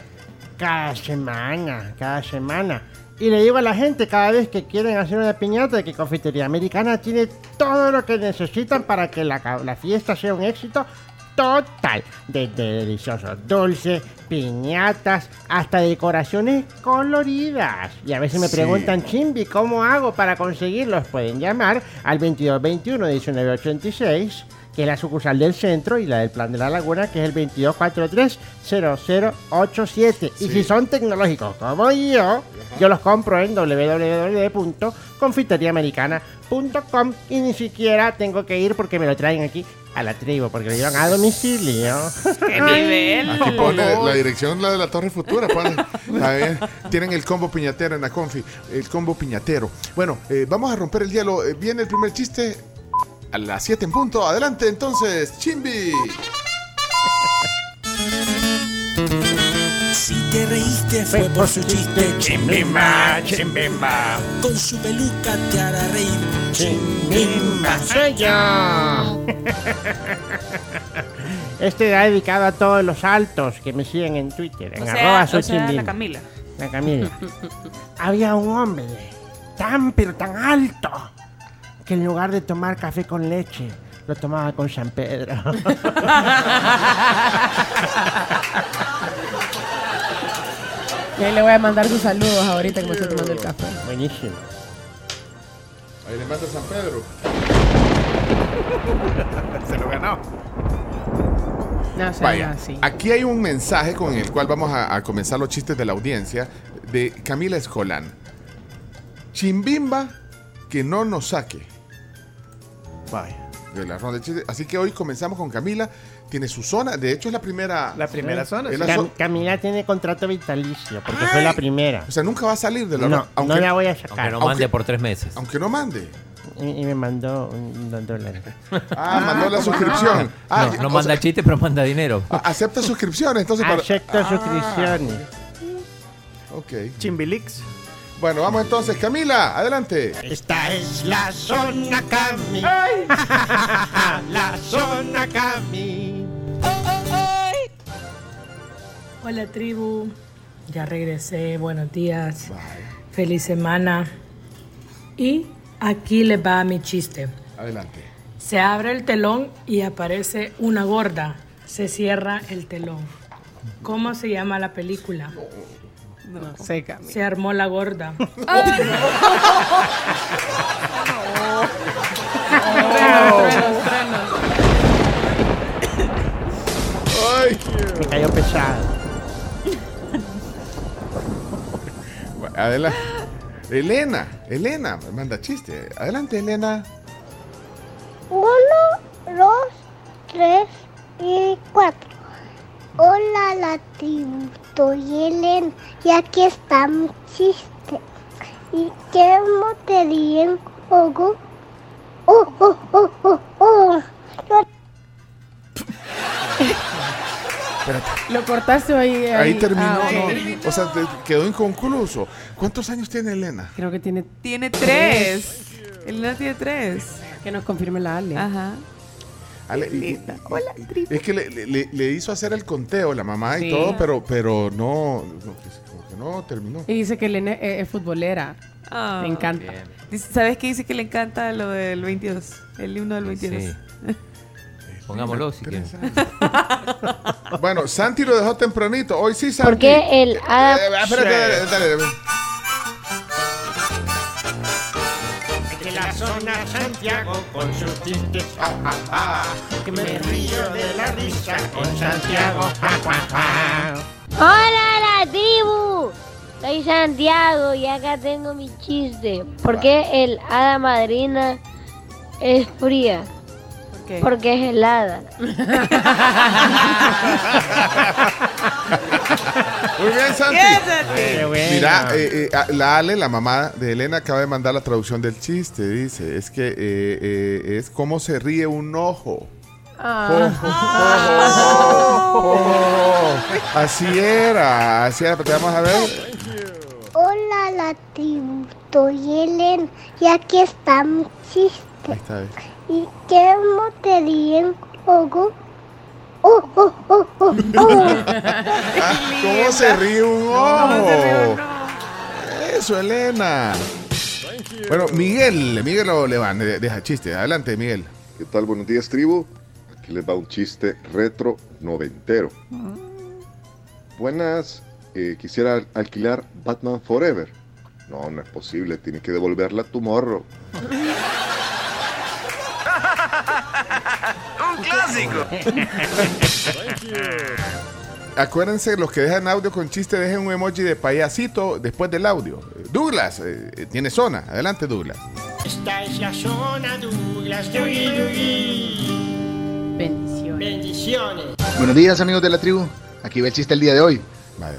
Cada semana, cada semana. Y le digo a la gente cada vez que quieren hacer una piñata de que Confitería Americana tiene todo lo que necesitan para que la, fiesta sea un éxito total. Desde deliciosos dulces, piñatas, hasta decoraciones coloridas. Y a veces me Sí. preguntan, Chimbi, ¿cómo hago para conseguirlos? Pueden llamar al 2221 1986 que es la sucursal del centro, y la del Plan de la Laguna, que es el 2243-0087. Y Sí. si son tecnológicos como yo, yo los compro en www.confiteriaamericana.com y ni siquiera tengo que ir porque me lo traen aquí a la tribu, porque me llevan a domicilio. ¡Qué nivel! Aquí pone la dirección, la de la Torre Futura. pone. Tienen el combo piñatero en la confi. El combo piñatero. Bueno, eh, vamos a romper el hielo. Eh, viene el primer chiste a las 7 en punto. Adelante entonces, Chimbi. Si te reíste fue por su chiste, chimbimba, chimbimba. Con su peluca te hará reír, chimbimba. soy yo. Este va dedicado a todos los altos que me siguen en Twitter, en O arroba sea, soy o sea, la. Camila. La Camila. Había un hombre tan pero tan alto que en lugar de tomar café con leche, lo tomaba con San Pedro. Y ahí le voy a mandar sus saludos ahorita que me estoy tomando el café. Buenísimo. Ahí le manda San Pedro. Se lo ganó. No, se Vaya, así. aquí hay un mensaje con el cual vamos a, a comenzar los chistes de la audiencia de Camila Escolán. Chimbimba que no nos saque. Vaya. de la ronda de chistes. Así que hoy comenzamos con Camila. Tiene su zona. De hecho, es la primera. La primera zona. Es sí. la Cam- zo- Camila tiene contrato vitalicio porque fue la primera. O sea, nunca va a salir de la No, ronda. Aunque, no la voy a Aunque sacar. no Aunque- mande por tres meses. aunque no mande. Y, y me mandó un dos dólares. Ah, mandó la suscripción. Ah, No, no o manda sea, chiste, pero manda dinero. acepta suscripciones. Entonces, para- Acepto Ah, suscripciones. Ok. Chimbilix. Bueno, vamos entonces. Camila, adelante. Esta es la zona Cami. la zona Cami. Hola tribu, ya regresé, buenos días, feliz semana. Y aquí les va mi chiste. Adelante. Se abre el telón y aparece una gorda. Se cierra el telón. ¿Cómo se llama la película? No sé, Cami. Se armó la gorda. Ay, Me cayó pesado. Adelante. Elena, Elena, manda chiste. Adelante, Elena. Uno, dos, tres y cuatro. Hola, la Soy Elena y aquí está mi chiste. ¿Y qué te en juego? Oh, oh, oh, oh, oh. Yo Lo cortaste ahí. Ahí, Ahí terminó. Ah. O sea, te- quedó inconcluso. ¿Cuántos años tiene Elena? Creo que tiene. Tiene tres. Elena tiene tres. Que nos confirme la Ale. Ajá. Ale, y- es que le, le- hizo hacer el conteo la mamá y todo, pero, pero no, no, que- como que no terminó. Y dice que Elena es, es futbolera. Ah. Me encanta. Dice- ¿Sabes qué dice que le encanta lo del 22? El himno del 22. Sí. Pongámoslo si quieren. Bueno, Santi lo dejó tempranito. Hoy sí, Santi. Porque el hada- Eh, espérate, dale, dale, dale. Zona Santiago con sus chistes. ja, ja, ja. Que me río de la risa con Santiago. ja, ja, ja. Hola, la tribu. Soy Santiago y acá tengo mi chiste. ¿Por qué el hada madrina es fría? Porque es helada. Muy bien, Santi. Qué bueno. Mira, eh, eh, la Ale, la mamá de Elena, acaba de mandar la traducción del chiste. Dice, es que eh, eh, es como se ríe un ojo. Ah. Oh, así era, así era. Te vamos a ver. Hola, la tribu. Soy Ellen y aquí está mi chiste. Ahí está. ¿Y qué te ríen juego? Oh, oh, oh, oh, oh. Ah, ¿Cómo se ríe un ojo? Eso, Elena. Bueno, Miguel, Miguel Olevan, eh, deja chiste. Adelante, Miguel. ¿Qué tal? Buenos días, tribu. Aquí les va un chiste retro noventero. Buenas, eh, quisiera alquilar Batman Forever. No, no es posible, tiene que devolverla a tu morro. ¡Un clásico! Acuérdense, los que dejan audio con chiste, dejen un emoji de payasito después del audio. Douglas, eh, eh, tiene zona. Adelante, Douglas. Esta es la zona Douglas. Yogi. Bendiciones. Bendiciones. Buenos días amigos de la tribu, aquí va el chiste el día de hoy.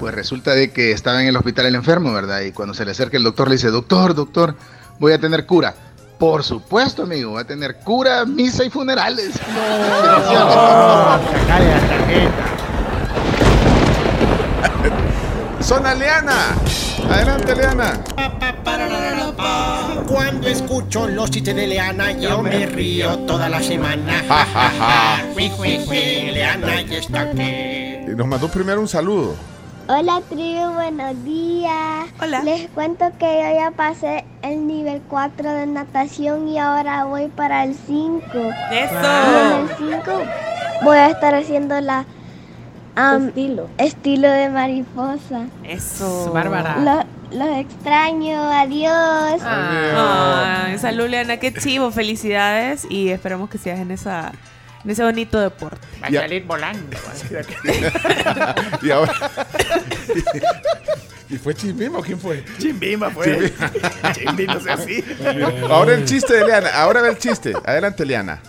Pues resulta de que estaba en el hospital el enfermo, ¿verdad? Y cuando se le acerca el doctor le dice, doctor, doctor, voy a tener cura. Por supuesto, amigo, va a tener cura, misa y funerales. Sacale la tarjeta. Zona Leana. Adelante, Leana. Cuando escucho los chistes de Leana, yo me río toda la semana. Ja, ja, ja. Leana ya está aquí. Y Nos mandó primero un saludo. Hola tribu, buenos días. Hola. Les cuento que yo ya pasé el nivel 4 de natación y ahora voy para el 5. Y en Eso. el 5 voy a estar haciendo la estilo. estilo de mariposa. Eso. Bárbara. Lo- los extraño, adiós. Ay, salud, Leana, qué chivo, felicidades y esperamos que sigas en esa en ese bonito deporte. Va a salir volando. y ahora. ¿Y fue Chimbima o quién fue? Chimbima, pues. Chimbi, no sea así. Ahora el chiste de Leana. Ahora ve el chiste. Adelante, Leana.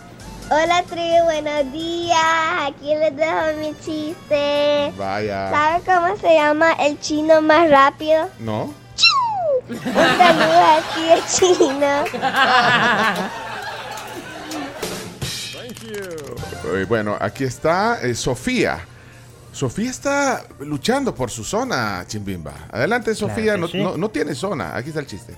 Hola, tribu, buenos días. Aquí les dejo mi chiste. Vaya. ¿Sabe cómo se llama el chino más rápido? ¿No? Un saludo aquí de chino. Eh, Bueno, aquí está eh, Sofía. Sofía está luchando por su zona, Chimbimba. Adelante, Sofía. no, sí. no- no tiene zona. Aquí está el chiste.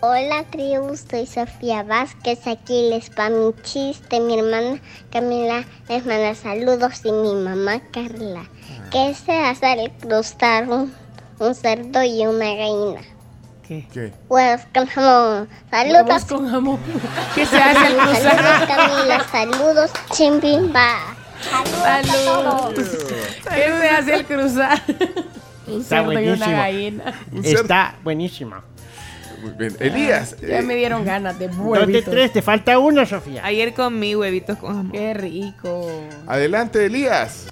Hola, tribu. Soy Sofía Vázquez. Aquí les va mi chiste. Mi hermana Camila les manda saludos y mi mamá Carla. ¿Qué se hace al cruzar un, un cerdo y una gallina? ¿Qué? ¿Qué? Huevos con jamón. Saludos. Huevos con jamón. ¿Qué se hace al cruzar? Saludos, Camila. Saludos, Chimbimba. Saludos. ¿Qué se hace al cruzar? Un Está cerdo y una buenísimo. gallina. Está buenísimo. Muy bien. Elías. Ya eh, me dieron ganas de Dos de huevitos. tres, te falta uno, Sofía. Ayer comí huevitos con jamón. Qué rico. adelante, Elías.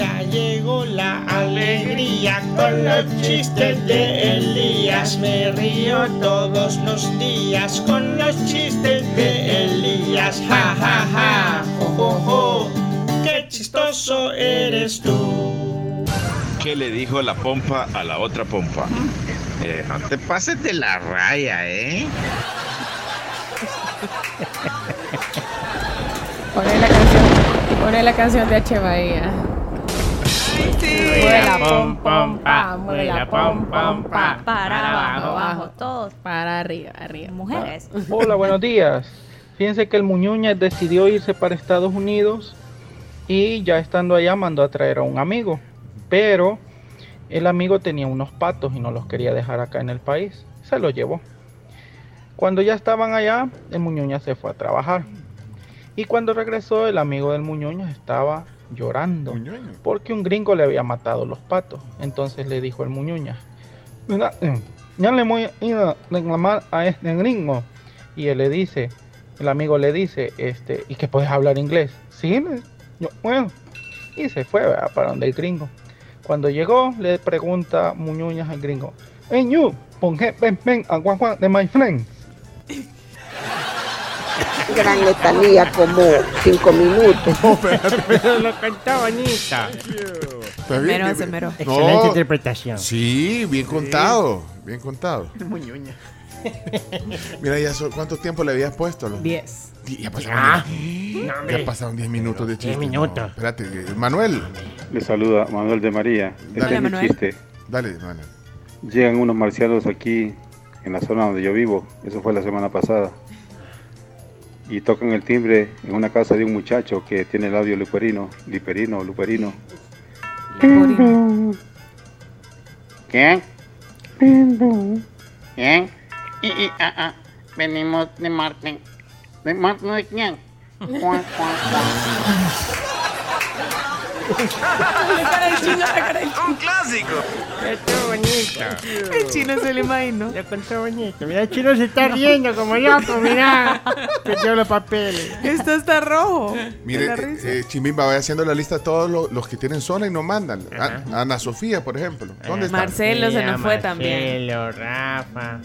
Ya llegó la alegría con los chistes de Elías. Me río todos los días con los chistes de Elías. Ja, ja, ja, jo, jo, jo. Qué chistoso eres tú. ¿Qué le dijo la pompa a la otra pompa? Eh, no te pases de la raya, ¿eh? Poné la canción. Poné la canción de H. Bahía. Mueve la pom pom pa, mueve la pom pom pa. Para abajo, abajo, todos. Para arriba, arriba. Mujeres. Hola, buenos días. Fíjense que el Muñuñez decidió irse para Estados Unidos y ya estando allá mandó a traer a un amigo. Pero el amigo tenía unos patos y no los quería dejar acá en el país. Se los llevó. Cuando ya estaban allá, el Muñuñez se fue a trabajar. Y cuando regresó, el amigo del Muñuñez estaba llorando porque un gringo le había matado los patos. Entonces le dijo el Muñuñez, "Mira, eh, ya le voy a ir a reclamar a este gringo. Y él le dice, el amigo le dice, este, ¿y que puedes hablar inglés? Sí, yo, bueno. Y se fue ¿verdad? para donde el gringo. Cuando llegó, le pregunta Muñuñas al gringo, Hey you, pon que ven, ven, a guan, guan de my friend. Gran letanía, como cinco minutos. Pero lo cantó bonito. Está bien, Mero, bien, se mero. bien. Excelente interpretación. Sí, bien contado. Bien contado. Mira, ya so- ¿cuánto tiempo le habías puesto? Los- Diez. Di- Ya pasaron, Ah, diez- no, ya pasaron 10 minutos de chiste. Diez No, espérate, eh, Manuel. Le saluda Manuel de María. Este Dale, es mi Manuel. chiste. Dale, Manuel. Llegan unos marcianos aquí en la zona donde yo vivo. Eso fue la semana pasada. Y tocan el timbre en una casa de un muchacho que tiene el labio luperino, liperino, luperino. ¿Quién? ¿Quién? Y, y, ah, ah, venimos de Marte. ¿De Marte de quién? Cuac, cuac, cuac. Un clásico. Estuvo bonito. El chino se lo imaginó. Lo contó bonito. Mira, el chino se está riendo como loco, mira. Perdió los papeles. Esto está rojo. Mire, eh, eh, vaya haciendo la lista de todos lo- los, que tienen zona y nos mandan. A- Ana Sofía, por ejemplo. ¿Dónde está? Marcelo se nos fue también. Marcelo, Rafa.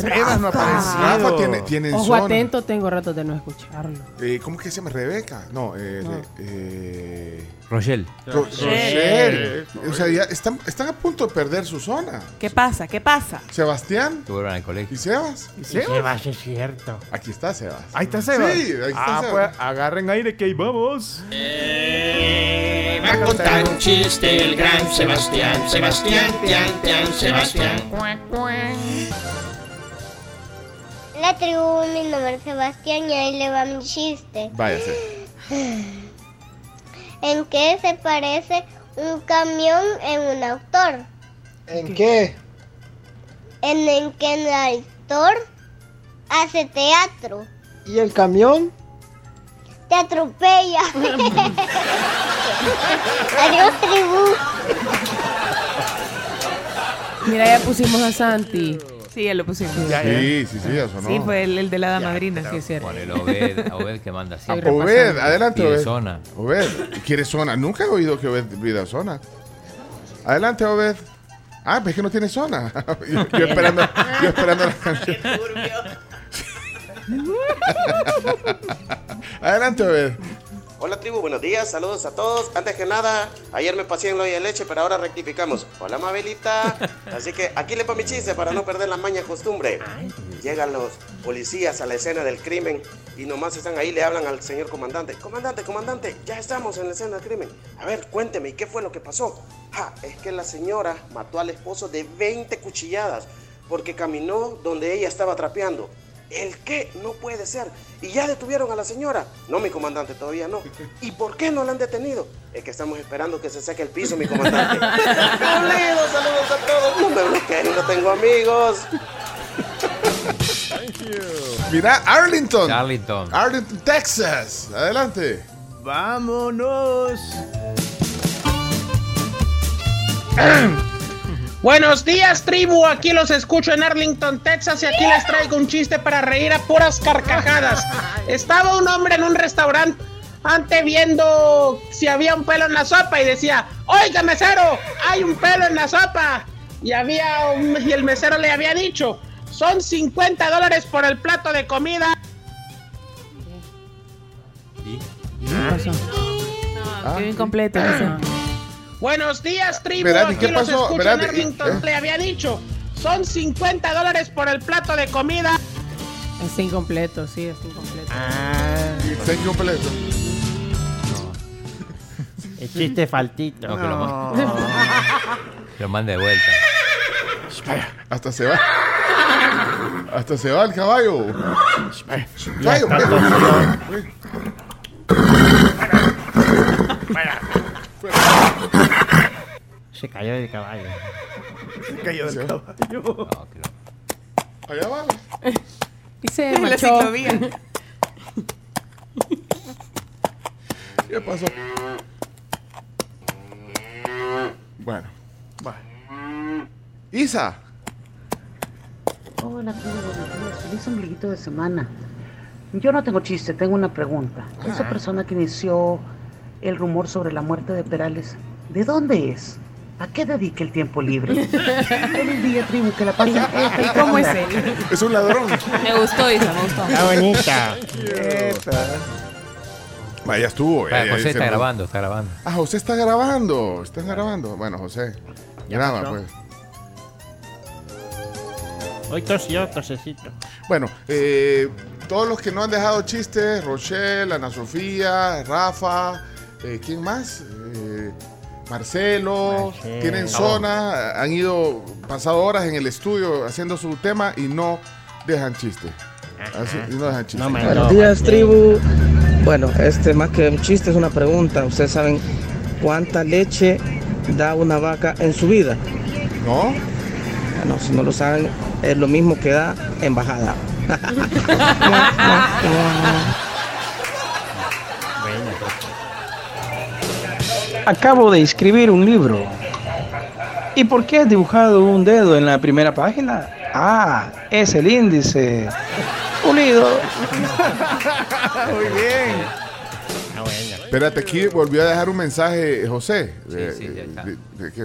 Rafa no ha aparecido. Rafa tiene, tiene Ojo zona. atento, tengo rato de no escucharlo. Eh, ¿Cómo es que se llama? ¿Rebeca? No, eh, Re- eh, Rochelle. Ro- Rochelle. O sea, ya están, están a punto de perder su zona. ¿Qué pasa? ¿Qué pasa? Sebastián. Vuelvan al colegio. ¿Y Sebas? Y Sebas es cierto. Aquí está Sebas. Ahí está Sebas. Sí, ahí está ah, Sebas. pues agarren aire que ahí vamos. Va a contar un chiste el gran Sebastián. Sebastián, tian, tian, Sebastián. La tribu, mi nombre es Sebastián y ahí le va mi chiste. Váyase. ¿En qué se parece un camión en un autor? ¿En qué? En el que el actor hace teatro. ¿Y el camión? Te atropella. Adiós, tribu. Mira, ya pusimos a Santi. Sí, ya lo pusimos. Sí, sí, sí, ya sonó. Sí, fue el, el de la hada madrina. Sí, es cierto. Con el Obed, a Obed que manda siempre. Obed, adelante, Obed. zona. Obed, ¿quiere zona? Nunca he oído que Obed pida zona. Adelante, Obed. Ah, pues es que no tiene zona. yo, yo esperando, yo esperando la canción. Adelante, bebé. Hola tribu, buenos días, saludos a todos. Antes que nada, ayer me pasé en lo de leche, pero ahora rectificamos. Hola Mabelita. Así que aquí le pongo mi chiste para no perder la maña costumbre. Llegan los policías a la escena del crimen y nomás están ahí, le hablan al señor comandante. Comandante, comandante, ya estamos en la escena del crimen. A ver, cuénteme, ¿y qué fue lo que pasó? Ja, es que la señora mató al esposo de 20 cuchilladas porque caminó donde ella estaba trapeando. ¿El qué? No puede ser. ¿Y ya detuvieron a la señora? No, mi comandante, todavía no. ¿Y por qué no la han detenido? Es que estamos esperando que se seque el piso, mi comandante. Saludos, saludos a todos. No me bloqueen, no tengo amigos. Mira, Arlington. Arlington. Arlington, Texas. Adelante. Vámonos. Buenos días, tribu. Aquí los escucho en Arlington, Texas, y aquí les traigo un chiste para reír a puras carcajadas. Estaba un hombre en un restaurante ante viendo si había un pelo en la sopa y decía, oiga mesero, hay un pelo en la sopa. Y había un- y el mesero le había dicho, son 50 dólares por el plato de comida. No, quedó incompleto. ese. Buenos días, tribu. Espérate, Aquí ¿qué los pasó? escucho Arlington. ¿eh? Le había dicho, son 50 dólares por el plato de comida. Es incompleto, sí, es incompleto. Está incompleto. El chiste faltito. No, que lo, ma- que lo mande de vuelta. Hasta se va. Hasta se va el caballo. Caballo. Se cayó del caballo. Se cayó del caballo. Allá va. Y se En la marchó. ciclovía. ¿Qué pasó? Bueno. Va. Isa. Hola. Feliz ombliguito de semana. Yo no tengo chiste, tengo una pregunta. Esa persona que inició el rumor sobre la muerte de Perales, ¿de dónde es? ¿A qué dedica el tiempo libre? Feliz día, tribu, que la pasen. ¿Y cómo es él? Es un ladrón. Me gustó, Isa, me gustó. Está bonita. Vaya estuvo. Eh, José está grabando, está grabando. Ah, José está grabando. Está grabando. Bueno, José. Graba, pasó? pues. Hoy tosió, tosecito. Bueno, eh, todos los que no han dejado chistes, Rochelle, Ana Sofía, Rafa, eh, ¿quién más? Marcelo, Marcelo. tienen zona, han ido, pasado horas en el estudio haciendo su tema y no dejan chiste. Así- y no dejan chiste. Buenos días, tribu. Bueno, este más que un chiste es una pregunta. ¿Ustedes saben cuánta leche da una vaca en su vida? ¿No? No, si no lo saben, es lo mismo que da embajada. Acabo de escribir un libro. ¿Y por qué has dibujado un dedo en la primera página? Ah, es el índice. Unido. Muy bien. Espérate, aquí volvió a dejar un mensaje José. de- sí, ya está. de- de qué?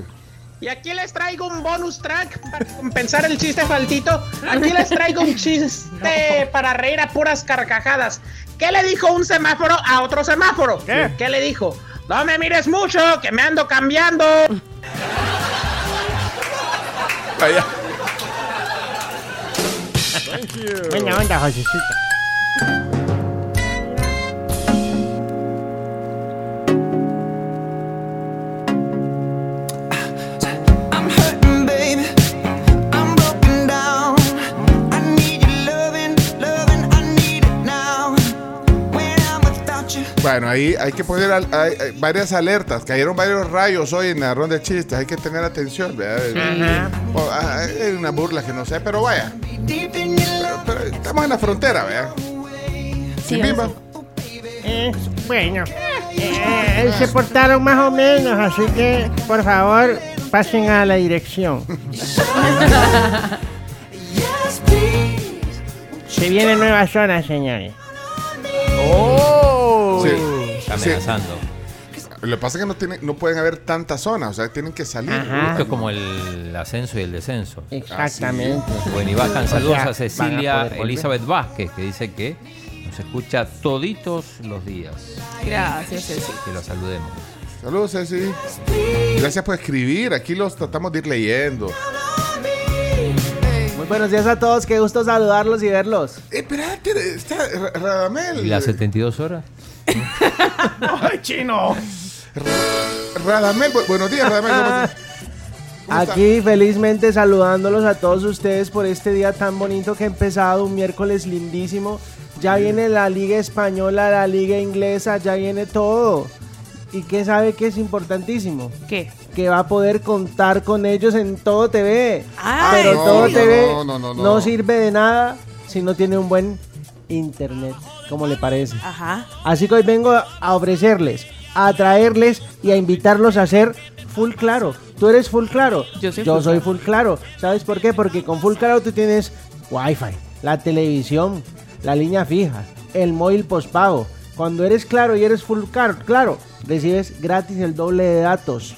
Y aquí les traigo un bonus track para compensar el chiste faltito. Aquí les traigo un chiste para reír a puras carcajadas. ¿Qué le dijo un semáforo a otro semáforo? ¿Qué, le dijo? No me mires mucho, que me ando cambiando. Vaya. Buena onda, Josecito. Bueno, ahí hay que poner al- hay- hay varias alertas. Cayeron varios rayos hoy en la ronda de chistes. Hay que tener atención. ¿verdad? Bueno, ah, Hay una burla que no sé, pero vaya. Pero- pero estamos en la frontera, ¿verdad? Sí, Bimba. Eh, bueno, eh, se portaron más o menos, así que por favor pasen a la dirección. Se viene nueva zona, señores. ¡Oh! Sí. amenazando. Lo que pasa es que no, tienen, no pueden haber tantas zonas, o sea, tienen que salir. Esto es como el ascenso y el descenso. Exactamente. Bueno, y bajan O saludos sea, a Cecilia. Elizabeth Vázquez, que dice que nos escucha toditos los días. Gracias, Ceci. Que lo saludemos. Saludos, Ceci. Gracias por escribir. Aquí los tratamos de ir leyendo. Muy buenos días a todos, qué gusto saludarlos y verlos. Eh, espérate, está Ra- Radamel. ¿Y las 72 horas? ¡Ay, chino! Radamel, bu- buenos días, Radamel. ¿cómo estás? ¿Cómo está? Aquí felizmente saludándolos a todos ustedes por este día tan bonito que ha empezado, un miércoles lindísimo. Ya viene la liga española, la liga inglesa, ya viene todo. ¿Y qué sabe que es importantísimo? ¿Qué? Que va a poder contar con ellos en todo TV. Ay, Pero no, todo no, TV no, no, no, no, no. sirve de nada si no tiene un buen internet, como le parece. Ajá. Así que hoy vengo a ofrecerles, a traerles y a invitarlos a ser full claro. ¿Tú eres full claro? Yo soy Yo full soy claro. full claro. ¿Sabes por qué? Porque con full claro tú tienes wifi, la televisión, la línea fija, el móvil postpago. Cuando eres claro y eres full claro, claro, recibes gratis el doble de datos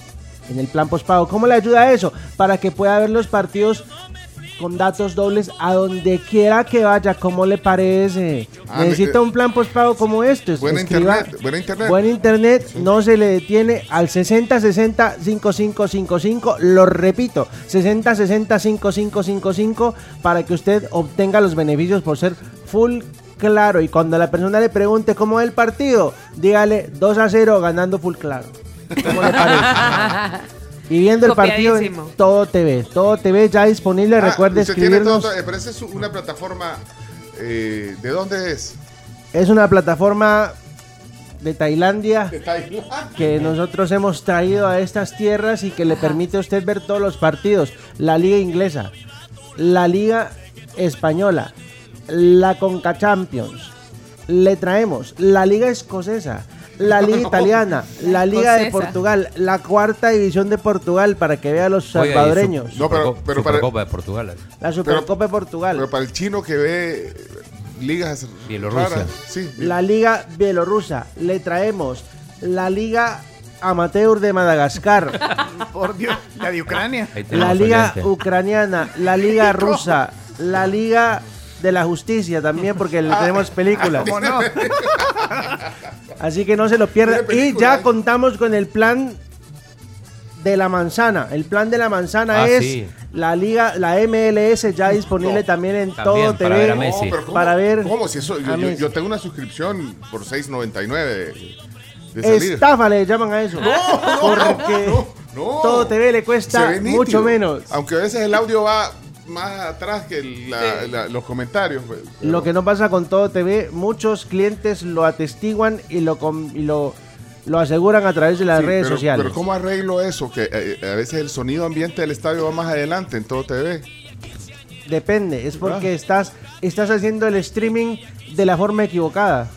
en el plan postpago. ¿Cómo le ayuda eso? Para que pueda ver los partidos con datos dobles a donde quiera que vaya. ¿Cómo le parece? Ah, Necesita un plan postpago como este. Escriba- internet, buena internet. Buen internet, no se le detiene al 6060 5555. Lo repito, 6060 5555 para que usted obtenga los beneficios por ser full claro. Y cuando la persona le pregunte cómo es el partido, dígale 2 a 0 ganando full claro. ¿Cómo le parece? Y viendo el partido en. Todo TV. Todo TV ya disponible. Ah, Recuerde usted tiene todo- escribirnos. eh, pero esa es una plataforma. eh, ¿De dónde es? Es una plataforma de Tailandia. De Tailandia. que nosotros hemos traído a estas tierras y que le permite a usted ver todos los partidos. La liga inglesa, la liga española, la Conca Champions. Le traemos la liga escocesa, la liga italiana, la liga de. Portugal, la cuarta división de Portugal para que vea a los salvadoreños. su- No, pero- Superco- pero para- Supercopa de Portugal. La Supercopa de Portugal. Pero para el chino que ve ligas Bielorrusia. raras, Sí, la liga bielorrusa. Le traemos la liga amateur de Madagascar. Por Dios, la de Ucrania. La liga oyente. ucraniana, la liga rusa, la liga de la justicia también porque le tenemos películas. ¿Cómo no? Así que no se lo pierda. Tiene Y ya contamos con el plan de la manzana. El plan de la manzana Ah, es sí. la liga, la MLS ya disponible No. también en También, todo para TV. ver a Messi. No, pero ¿cómo, Para ver ¿Cómo? Si eso, yo, yo- Messi. yo tengo una suscripción por 6.99 de, de salir. Estafa le llaman a eso. No, no, porque no, no. todo TV le cuesta mucho menos. Aunque a veces el audio va más atrás que la- la- los comentarios. pues, pero- Lo que no pasa con todo TV, muchos clientes lo atestiguan y lo, com- y lo, lo aseguran a través de las Sí, redes pero, sociales. Pero ¿cómo arreglo eso? Que eh, a veces el sonido ambiente del estadio va más adelante en todo TV. Depende, es porque estás, estás haciendo el streaming de la forma equivocada.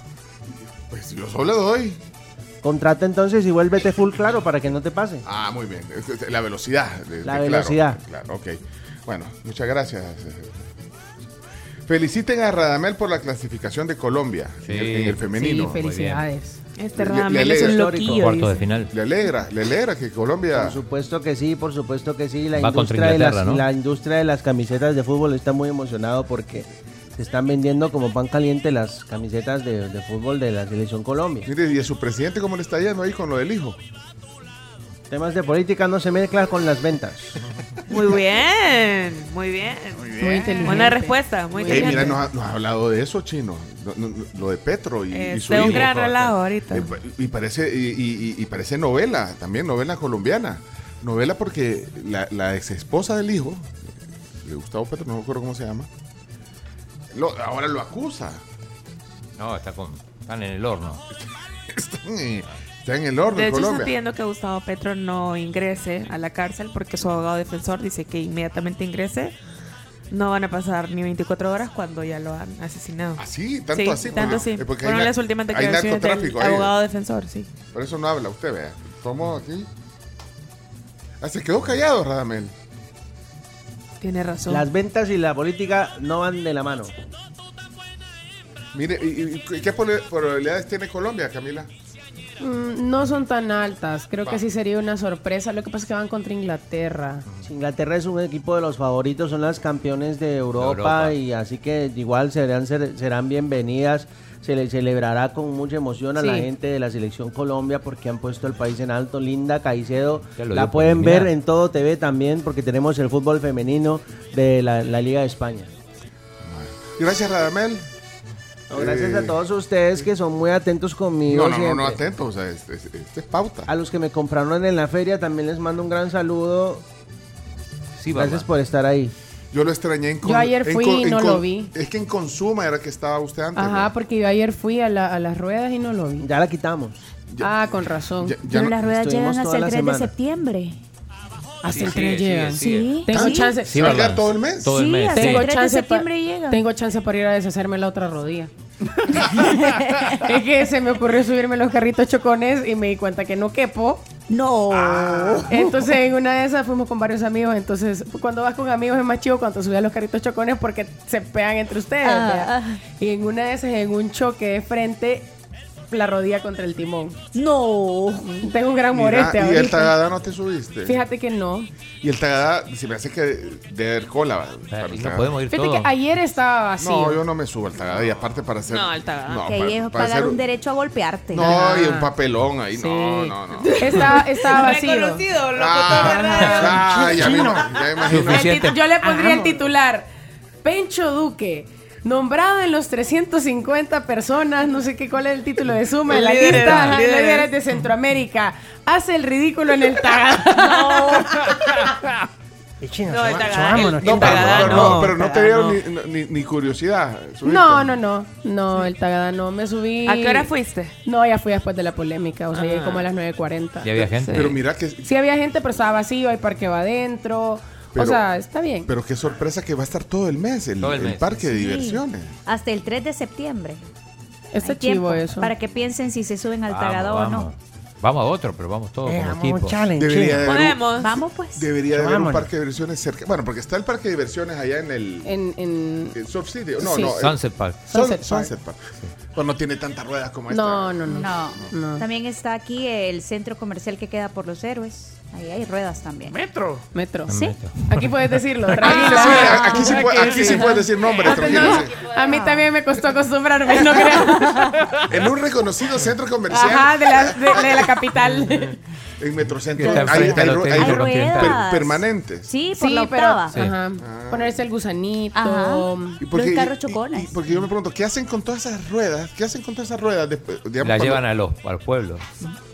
Pues yo solo doy. Contrata entonces y vuélvete full claro para que no te pase. Ah, muy bien. La velocidad. La de- velocidad. Claro, claro, ok. Bueno, muchas gracias. Feliciten a Radamel por la clasificación de Colombia Sí. en, el, en el femenino. Sí, felicidades. Este Radamel es un loquillo. Cuarto de final. Le alegra, le alegra que Colombia. Por supuesto que sí, por supuesto que sí. La Va industria, de las, la industria de las camisetas de fútbol está muy emocionado porque se están vendiendo como pan caliente las camisetas de, de fútbol de la selección Colombia. Mire, ¿y a su presidente cómo le está yendo ahí con lo del hijo? Temas de política no se mezclan con las ventas. Muy bien, muy bien. Muy Muy bien. inteligente. Buena respuesta, muy Ey, inteligente. mira, nos ha, nos ha hablado de eso, chino. No, no, no, lo de Petro y, y Es su de un hijo. gran relajo ahorita. Eh, y parece y, y- y- y parece novela también novela colombiana novela porque la, la ex esposa del hijo de Gustavo Petro no me acuerdo cómo se llama lo- ahora lo acusa No, está con, están en el horno. Están, eh, está en el orden De hecho, está Colombia pidiendo que Gustavo Petro no ingrese a la cárcel porque su abogado defensor dice que inmediatamente ingrese. No van a pasar ni 24 horas cuando ya lo han asesinado. así tanto Sí, así tanto sí. porque na- las últimas hay declaraciones del ahí. abogado defensor, sí. por eso no habla usted vea ¿cómo aquí? Ah, se quedó callado Radamel Tiene razón. Las ventas y la política no van de la mano. mire ¿y, qué probabilidades tiene Colombia Camila? Mm, no son tan altas. Creo que sí sería una sorpresa. Lo que pasa es que van contra Inglaterra. Inglaterra es un equipo de los favoritos, son las campeones de Europa, Europa. y así que igual serán, ser- serán bienvenidas. Se le celebrará con mucha emoción a la Sí. gente de la selección Colombia porque han puesto el país en alto. Linda Caicedo, Ya lo la por pueden ver eliminada. en todo TV también porque tenemos el fútbol femenino de la, la Liga de España. Gracias, Radamel. No, gracias Eh, a todos ustedes que son muy atentos conmigo. No, no, no, siempre. no, atento. O sea, este es, este es pauta. A los que me compraron en la feria también les mando un gran saludo. Sí, Gracias mamá. por estar ahí. Yo lo extrañé en Yo ayer en fui y no lo vi. Es que en Consuma era que estaba usted antes. Ajá, porque yo ayer fui a, la- a las ruedas y no lo vi. Ya la quitamos. Ah, con razón. Ya- ya Pero no- las ruedas llegan hasta el la 3 de septiembre. Hasta Sí, el sigue, 3 llegan. sigue, sigue. Sí. Tengo ¿Sí? chance. Sí, ¿Va todo el mes? Todo el Sí, mes. hasta el Tengo 3 de chance, pa- septiembre llega. tengo chance para ir a deshacerme la otra rodilla. es que se me ocurrió subirme los carritos chocones y me di cuenta que no quepo. No. Entonces en una de esas fuimos con varios amigos. Entonces cuando vas con amigos es más chido cuando subes los carritos chocones porque se pegan entre ustedes. Ah, ah. Y en una de esas, en un choque de frente, la rodilla contra el timón. No. Tengo un gran Mira, morete ¿Y el. Tagada no te subiste? Fíjate que no. Y el Tagada, se me hace que de haber cola. para el Y no podemos ir Fíjate todos. que ayer estaba vacío. No, yo no me subo al Tagada. Y aparte para hacer... No, al Tagada. no, que ahí es para pagar hacer- un derecho a golpearte. No, y un papelón ahí. No, Sí. no, no. Estaba, estaba vacío. Reconocido, locutor, Ah, ah, ya me, ya me imagino. Suficiente. El tit- yo le pondría el titular. Pencho Duque, nombrado en los 350 personas, no sé qué cuál es el título de suma, en la Líderes, lista ajá, líderes. líderes de Centroamérica. Hace el ridículo en el Tagada. Eh, chino, No, el chino. No, pero, no, no, pero no te dieron ni, ni, ni curiosidad. No, no, no. No, el Tagada no. Me subí. ¿A qué hora fuiste? No, ya fui después de la polémica. O sea, llegué Ah. como a las 9.40. Ya había gente. Pero mira que... Sí había gente, pero estaba vacío. Hay parque va adentro. Pero- o sea, está bien. Pero qué sorpresa que va a estar todo el mes el, el el mes. parque de Sí. diversiones. Hasta el 3 de septiembre. está chivo eso. Para que piensen si se suben al tagado o no. Vamos a otro, pero vamos todos Eh, como challenge, Debería chino. de haber, un, Podemos. Vamos pues. debería de haber un parque de diversiones cerca. Bueno, porque está el parque de diversiones allá en el En, en... en Surf City. No, Sí. no. Sunset Park. Sunset Park. Pues no tiene tantas ruedas como esta. No, no, no. No. No. También está aquí el centro comercial que queda por los héroes. Ahí hay ruedas también. Metro. Metro. Sí. Aquí puedes decirlo. Aquí, tranquila. sí, aquí sí, puede- aquí sí puedes decir nombres, no, sí. A mí también me costó acostumbrarme, no creas. En un reconocido centro comercial Ajá, de la, de, de la capital. en Metrocentro hay, hay al per- ruedas. permanentes. Sí, por Sí, la pero octava. Sí. ajá, Ah. ponerse el gusanito. Ajá. ¿Y por Los carros chocones. y- porque yo me pregunto, ¿qué hacen con todas esas ruedas? ¿Qué hacen con todas esas ruedas? después? Digamos, La cuando- llevan a los, a los pueblos,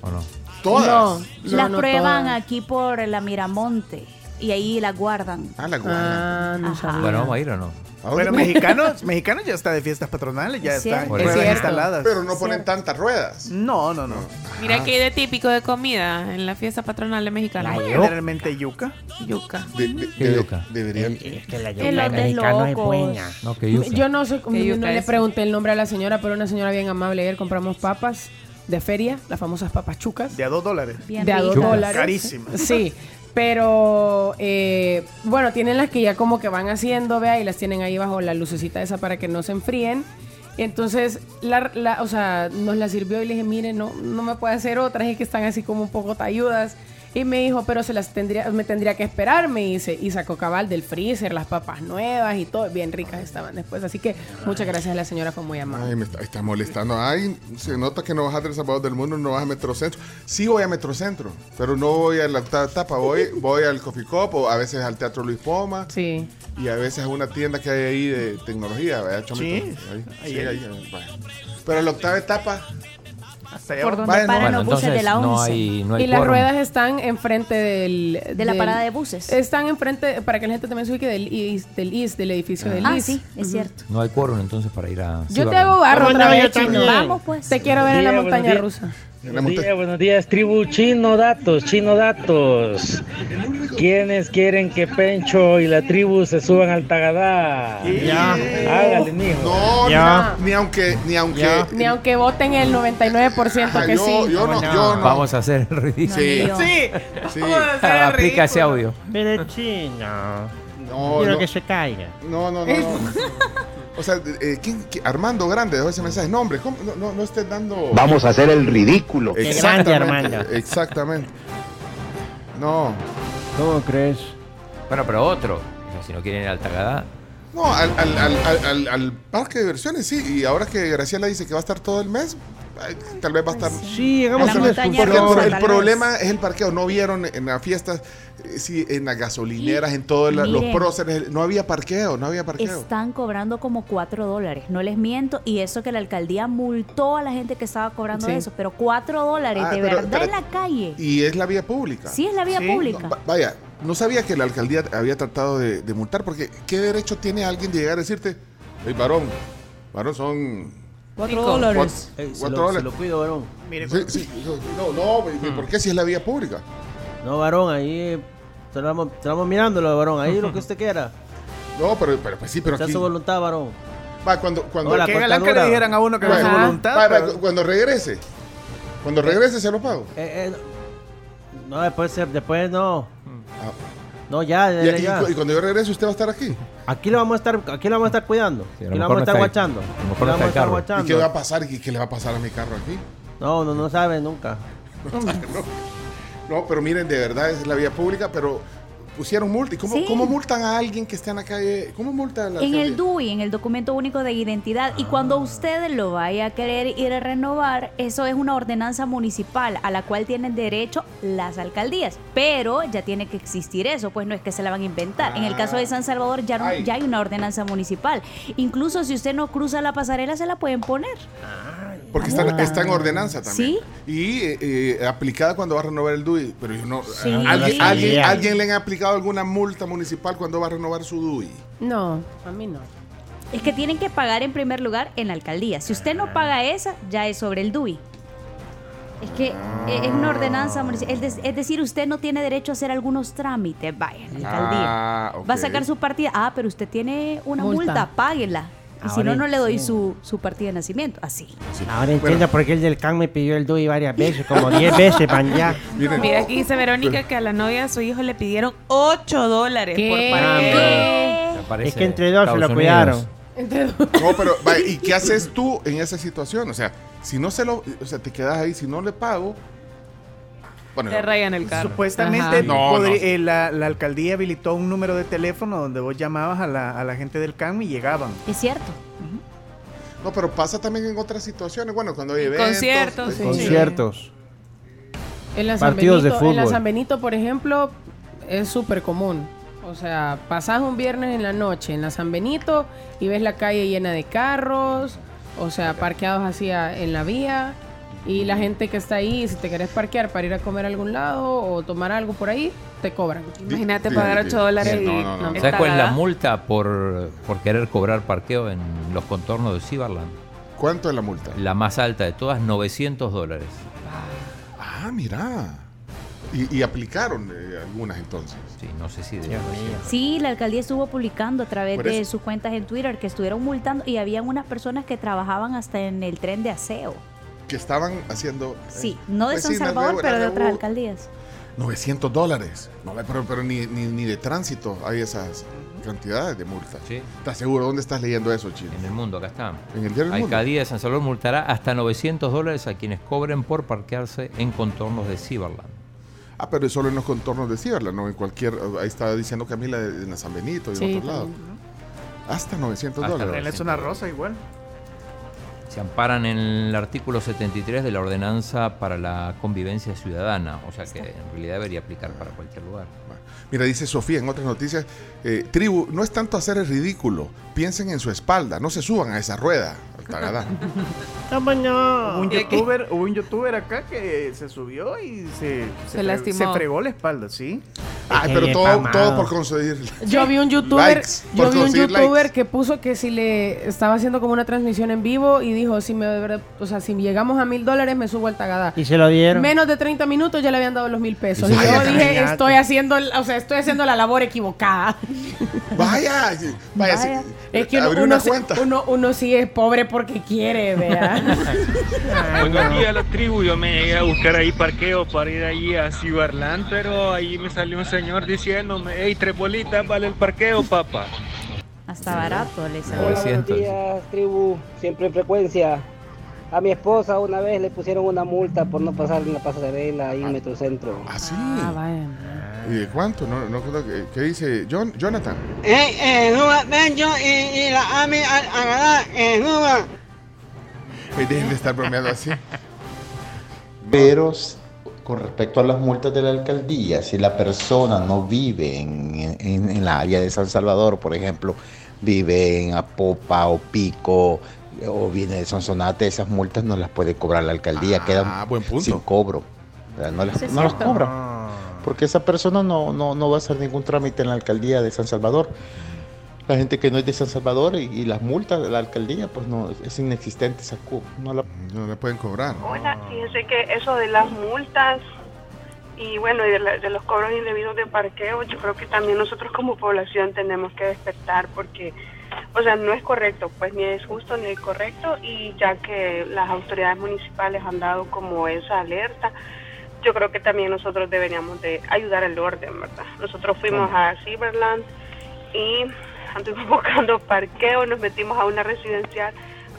¿o no? Todas. No, no, Las no prueban todas. aquí por la Miramonte y ahí las guardan. Ah, la guardan. Ah, no. Bueno, vamos a ir o no. Bueno, mexicanos, mexicanos ya está de fiestas patronales, ya Es están Es instaladas. Pero no ponen tantas ruedas. No, no, no. Mira que hay de típico de comida en la fiesta patronal de mexicana. Generalmente yuca. Yuca. De- de- ¿Qué de- yuca? Deberían. Es que la yuca mexicana es locos. buena. No, que yuca. Yo no sé, ¿Qué yuca no le pregunté el nombre a la señora, pero una señora bien amable. Ayer compramos papas de feria, las famosas papas chucas. De a dos dólares. Bien de a dos dólares. Carísimas. Sí, pero eh, bueno, tienen las que ya como que van haciendo, vea, y las tienen ahí bajo la lucecita esa para que no se enfríen. Entonces, la, la- o sea, nos la sirvió y le dije, mire, no, no me puede hacer otras, es que están así como un poco talludas. Y me dijo, pero se las tendría, me tendría que esperar, me dice. Y sacó cabal del freezer, las papas nuevas y todo, bien ricas estaban después. Así que muchas gracias a la señora, fue muy amable. Ay, me está, está molestando. Ay, se nota que no vas a El Salvador del Mundo, no vas a Metrocentro. Sí voy a Metrocentro, pero no voy a la octava etapa. Voy, voy al Coffee Cup o a veces al Teatro Luis Poma. Sí. Y a veces a una tienda que hay ahí de tecnología, ¿verdad, Chomito? Sí, Ahí, ahí sí, ahí. Pero la octava etapa, Por donde Vaya, no. paran Bueno, los buses de la no 11. hay, no hay y las ruedas están enfrente del, De la del- parada de buses. Están enfrente, para que la gente también se ubique, del IS, del, IS, del edificio del Ah, IS. sí, es cierto. No hay quórum entonces para ir a... Yo Sí, te hago barro Bueno, otra yo vez. Vamos pues. Te quiero ver en la montaña rusa. Buenos días, buenos días, tribu chino datos, chino datos. ¿Quiénes quieren que Pencho y la tribu se suban al Tagadá? Ya. Hágale, mijo. No, Ya. ni, ni aunque, ni aunque. Ya. Ni aunque voten el 99% Ajá, que yo, sí. yo no, yo no. Vamos a hacer el ridículo. Sí, No, Sí. sí. Aplica ese audio. Mire, chino. No, Quiero no, que se caiga. no, no, no, no. O sea, eh, ¿quién- quién- Armando Grande dejó ese mensaje. No, hombre, ¿cómo? No, no, no estés dando. Vamos a hacer el ridículo. Qué grande, Exactamente, Armando. Exactamente. No. ¿Cómo crees? Bueno, pero otro. Si no quieren ir al Tagadá. No, al, al- al- al- al- al parque de diversiones sí. Y ahora que Graciela dice que va a estar todo el mes, tal vez va a estar. Sí, a una. Porque el, el problema es el parqueo. No vieron en las fiestas, eh, sí, en las gasolineras, en todos los próceres. No había parqueo, no había parqueo. Están cobrando como 4 dólares, no les miento, y eso que la alcaldía multó a la gente que estaba cobrando Sí. eso, pero 4 dólares Ah, de pero- verdad pero- en la calle. Y es la vía pública. Sí, es la vía pública. Va- Vaya, no sabía que la alcaldía había tratado de, de multar, porque ¿qué derecho tiene alguien de llegar a decirte, hey, varón, varón son... Cuatro Cuatro- dólares. Ey, se, cuatro lo, dólares. se lo cuido, varón. Sí, sí, no, no, ¿por qué si es la vía pública? No, varón, ahí eh, estamos, estamos mirándolo, varón. Ahí lo que usted quiera. No, pero, pero pues sí, pero Sea aquí... su voluntad, varón. Va, cuando, cuando, No, la Qué cuesta galán que le dijeran a uno que es su Va, voluntad. va, va, pero- cuando regrese, cuando regrese se lo pago. Eh, eh, no, después, después no. Ah. No, ya, y- ya. y cuando yo regrese, ¿usted va a estar aquí? Aquí lo vamos a estar, aquí lo vamos a estar cuidando. Sí, a lo aquí lo vamos a no estar guachando. Aquí lo vamos a estar. ¿Y qué va a pasar? ¿Y qué le va a pasar a mi carro aquí? No, no, no sabe nunca. No, pero miren, de verdad es la vía pública, pero pusieron multa. ¿Y cómo, Sí. cómo multan a alguien que esté en la calle? ¿Cómo multan a la En el? DUI, en el documento único de identidad, y cuando usted lo vaya a querer ir a renovar, eso es una ordenanza municipal a la cual tienen derecho las alcaldías, pero ya tiene que existir eso, pues no es que se la van a inventar. En el caso de San Salvador ya, no- ya hay una ordenanza municipal. Incluso si usted no cruza la pasarela, se la pueden poner. Porque está, está en ordenanza también. Sí. Y eh, eh, aplicada cuando va a renovar el DUI. Pero yo no. Sí. ¿alguien, Sí. alguien, alguien le han aplicado alguna multa municipal cuando va a renovar su DUI? No, a mí no. Es que tienen que pagar en primer lugar en la alcaldía. Si usted no paga esa, ya es sobre el DUI. Es que eh, es una ordenanza municipal. Es, de- es decir, usted no tiene derecho a hacer algunos trámites. Vaya, en la alcaldía. Ah. Va a sacar su partida. Ah, pero usted tiene una multa, Multa. páguela. Y si no, no le doy su, su partida de nacimiento. Así. Ahora entiendo por qué el del CAN me pidió el DUI varias veces, como 10 veces, pan ya. Miren, Mira, aquí dice Verónica que a la novia de su hijo le pidieron 8 dólares ¿Qué? por. Aparece Es que entre dos se lo cuidaron. No, pero, ¿y qué haces tú en esa situación? O sea, si no se lo. O sea, te quedas ahí, si no le pago. Bueno, Te rayan el carro. Supuestamente Ajá. No, podría- no. eh, la, la alcaldía habilitó un número de teléfono donde vos llamabas a la, a la gente del CAM y llegaban. Es cierto. no, pero pasa también en otras situaciones. Bueno, cuando hay eventos. conciertos, sí. Conciertos. En la San Partidos de Benito, en la fútbol. San Benito, por ejemplo, es súper común. O sea, pasás un viernes en la noche en la San Benito y ves la calle llena de carros, o sea, parqueados así en la vía. Y la gente que está ahí, si te querés parquear para ir a comer a algún lado o tomar algo por ahí, te cobran. Imagínate Sí, pagar sí. 8 dólares Sí, y no, no, no. en ¿Sabes cuál es la multa por, por querer cobrar parqueo en los contornos de Ciberland? ¿Cuánto es la multa? La más alta de todas, 900 dólares. Ah, mira. Y, y aplicaron eh, algunas entonces. Sí, no sé si de Sí, la alcaldía estuvo publicando a través de sus cuentas en Twitter que estuvieron multando y habían unas personas que trabajaban hasta en el tren de aseo. Que estaban haciendo. eh, Sí, no de San Salvador, de- pero de otras alcaldías. 900 dólares. No, pero, pero ni, ni, ni de tránsito hay esas cantidades de multas. Sí. ¿Estás seguro? ¿Dónde estás leyendo eso, Chino? En el mundo, acá está. En el diario. Alcaldía de San Salvador multará hasta 900 dólares a quienes cobren por parquearse en contornos de Ciberland. Ah, pero es solo en los contornos de Ciberla, ¿no? En cualquier. Ahí estaba diciendo Camila de- en la San Benito y Sí, en otros lados. también, Hasta 900 Hasta dólares. En la zona rosa igual. Se amparan en el artículo 73 de la Ordenanza para la Convivencia Ciudadana, o sea que en realidad debería aplicar para cualquier lugar. Mira, dice Sofía en otras noticias, eh, tribu, no es tanto hacer el ridículo, piensen en su espalda, no se suban a esa rueda. Tagadá. ¿Cómo no? Hubo un youtuber, hubo un youtuber acá que se subió y se, Se fre- lastimó. se fregó la espalda, ¿sí? Ay, pero todo, todo por conseguir. Yo vi un youtuber, Likes, yo por vi un youtuber likes. que puso que si le estaba haciendo como una transmisión en vivo y dijo si me de verdad- o sea, si llegamos a mil dólares me subo al Tagadá. Y se lo dieron. Menos de 30 minutos ya le habían dado los mil pesos. Y Y se- yo dije, estoy haciendo, o sea, estoy haciendo la labor equivocada. Vaya, vaya, sí, Vaya. Es que uno, uno una sí- cuenta. uno, uno sí es pobre porque quiere, vea. Buenos días la tribu, yo me llegué a buscar ahí parqueo para ir allí a Ciberland, pero ahí me salió un señor diciéndome, hey, tres bolitas vale el parqueo, papá. Hasta barato le salió. Hola, buenos días, tribu, siempre en frecuencia. A mi esposa una vez le pusieron una multa por no pasar en la pasarela ahí en Metrocentro. ¿Ah, sí? Ah, vaya. ¿Y de cuánto? No, no, ¿qué, dice John, Jonathan? Eh, eh, Benjo y, y la Ami a, eh. Eh, dejen de estar bromeando así. Pero con respecto a las multas de la alcaldía, si la persona no vive en, en, en la área de San Salvador, por ejemplo, vive en Apopa o Pico o viene de Sonsonate, esas multas no las puede cobrar la alcaldía, quedan sin cobro. No, las, no las cobra. Porque esa persona no, no, no va a hacer ningún trámite en la alcaldía de San Salvador. La gente que no es de San Salvador y, y las multas de la alcaldía, pues no, es inexistente esa cu- no la, no la pueden cobrar. Hola, fíjense que eso de las multas y bueno, y de, la- de los cobros indebidos de parqueo, yo creo que también nosotros como población tenemos que despertar porque, o sea, no es correcto, pues ni es justo ni es correcto y ya que las autoridades municipales han dado como esa alerta, yo creo que también nosotros deberíamos de ayudar al orden, ¿verdad? Nosotros fuimos a Cyberland y anduvimos buscando parqueo, nos metimos a una residencial,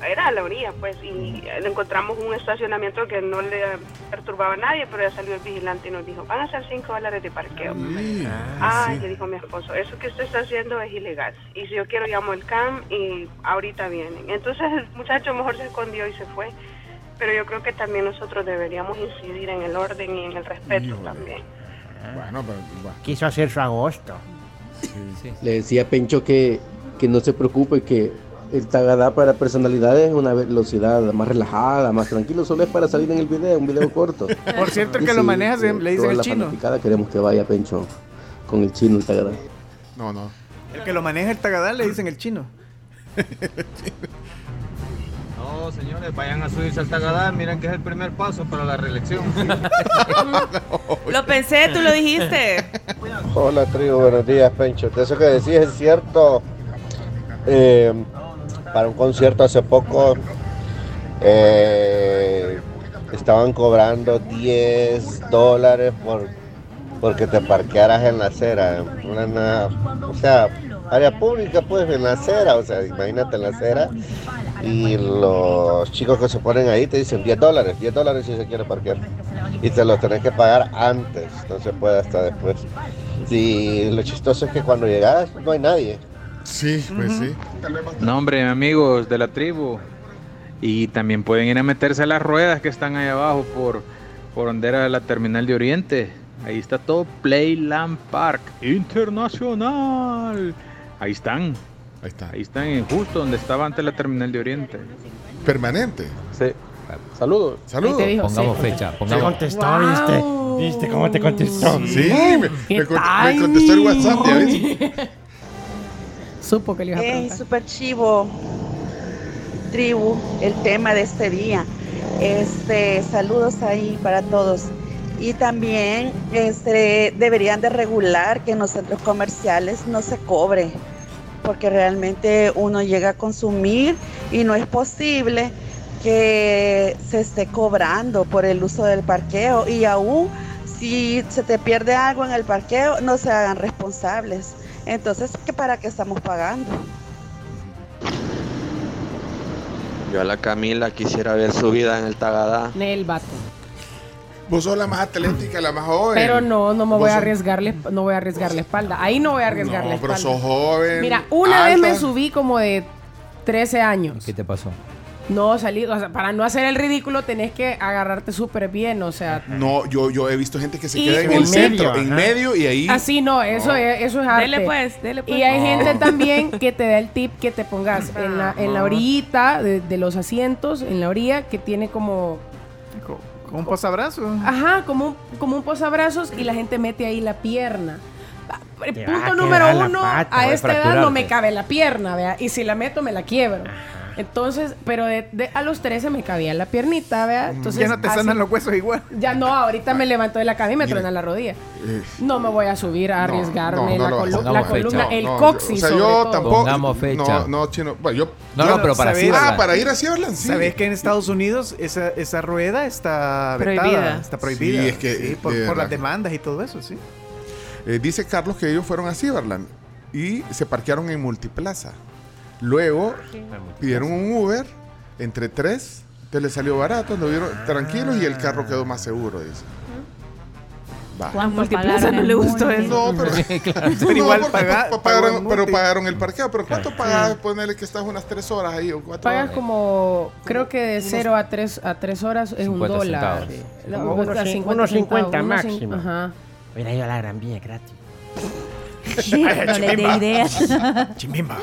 era a la orilla, pues, y encontramos un estacionamiento que no le perturbaba a nadie, pero ya salió el vigilante y nos dijo, van a ser 5 dólares de parqueo. Ay, le dijo mi esposo, eso que usted está haciendo es ilegal. Y si yo quiero, llamo el CAM y ahorita vienen. Entonces el muchacho mejor se escondió y se fue. Pero yo creo que también nosotros deberíamos incidir en el orden y en el respeto también. Bueno, pero, bueno. Quiso hacer su agosto. Le decía a Pencho que, que no se preocupe, que el Tagadá para personalidades es una velocidad más relajada, más tranquilo, solo es para salir en el video, un video corto. Por cierto, que lo sí, maneja se- eh, le dicen toda el la chino. queremos que vaya Pencho con el chino el Tagadá. No, no. El que lo maneja el tagadal le dicen el chino. Señores, vayan a subirse al Tagadá. Miren que es el primer paso para la reelección. Lo pensé, tú lo dijiste. Hola, tribu, buenos días, Pencho. Eso que decís es cierto. Eh, para un concierto hace poco eh, estaban cobrando 10 dólares por porque te parquearas en la acera. Una, una- o sea, área pública, pues, en la acera. O sea, imagínate en la acera. Y los chicos que se ponen ahí te dicen 10 dólares, 10 dólares si se quiere parquear. Y te lo tenés que pagar antes, no se puede hasta después. Y lo chistoso es que cuando llegas no hay nadie. Sí, pues sí. No, hombre, amigos de la tribu. Y también pueden ir a meterse a las ruedas que están ahí abajo por, por donde era la terminal de Oriente. Ahí está todo Playland Park Internacional. Ahí están. Ahí está. Ahí están, eh, justo donde estaba antes la terminal de Oriente. Permanente. Sí. Saludos. Saludos. Te Pongamos sí. fecha, Te pongamos. contestó, Wow. ¿viste? ¿Viste cómo te contestó? Sí, me, ¿Qué me me contestó el WhatsApp, ya ves. Supo que le iba a Hey, preguntar. super chivo, tribu, el tema de este día. Este, saludos ahí para todos. Y también este, deberían de regular que en los centros comerciales no se cobre, porque realmente uno llega a consumir y no es posible que se esté cobrando por el uso del parqueo y aún si se te pierde algo en el parqueo no se hagan responsables. Entonces, ¿qué para qué estamos pagando? Yo a la Camila quisiera ver su vida en el Tagadá. Nel vato. Vos sos la más atlética, la más joven. Pero no, no me voy a sos- arriesgarle, no voy a arriesgar la espalda. Ahí no voy a arriesgar la No, pero espalda. sos joven. Mira, una vez me subí como de 13 años. ¿Qué te pasó? No salí, o sea, para no hacer el ridículo tenés que agarrarte súper bien, o sea. No, yo, yo he visto gente que se Y queda en el medio, centro, en medio y ahí. Así no, eso No. es, eso es arte. Dele pues, dele pues. Y hay No. gente también que te da el tip que te pongas en la, en la orillita de, de los asientos, en la orilla, que tiene como... Como un posabrazo. Ajá, como un, como un posabrazos y la gente mete ahí la pierna. Va punto número uno, pata, a esta edad no me cabe la pierna, vea. Y si la meto, me la quiebro. Entonces, pero de, de- a los 13 me cabía la piernita, vea. Entonces, ya no te así- sanan los huesos igual. Ya no, ahorita me levanto de la cama y me truena la rodilla. Eh, No me voy a subir a no, arriesgarme no, no la, lo colu- la columna, fecha. el no, coxis. O sea, sobre yo todo. tampoco. Pongamos fecha. No, no, chino. Bueno, yo. No, yo- no, pero para. Cyberland. Ah, para ir a Cyberland, sí. ¿Sabes que en Estados Unidos esa, esa rueda está vetada? Prohibida. Está prohibida. Sí, es que, Sí, eh, por, de por las verdad. demandas y todo eso, sí. Eh, dice Carlos que ellos fueron a Cyberland. y se parquearon en Multiplaza. Luego pidieron un Uber entre tres, que les salió barato, anduvieron tranquilos y el carro quedó más seguro, dice. Va. A Multiplaza no le gustó eso. No, pero, Claro, No, igual pa- pagaron, pero pagaron el parqueo. Pero ¿cuánto pagas? Ponerle que estás unas tres horas ahí o cuatro Pagas horas. como, creo que de 0 a 3 a tres horas es un 50 dólar. unos cin- 50 unos 50 centavos, unos cin- máximo. Ajá. Mira, yo a la gran vía gratis. no le dé ideas. Chimimba.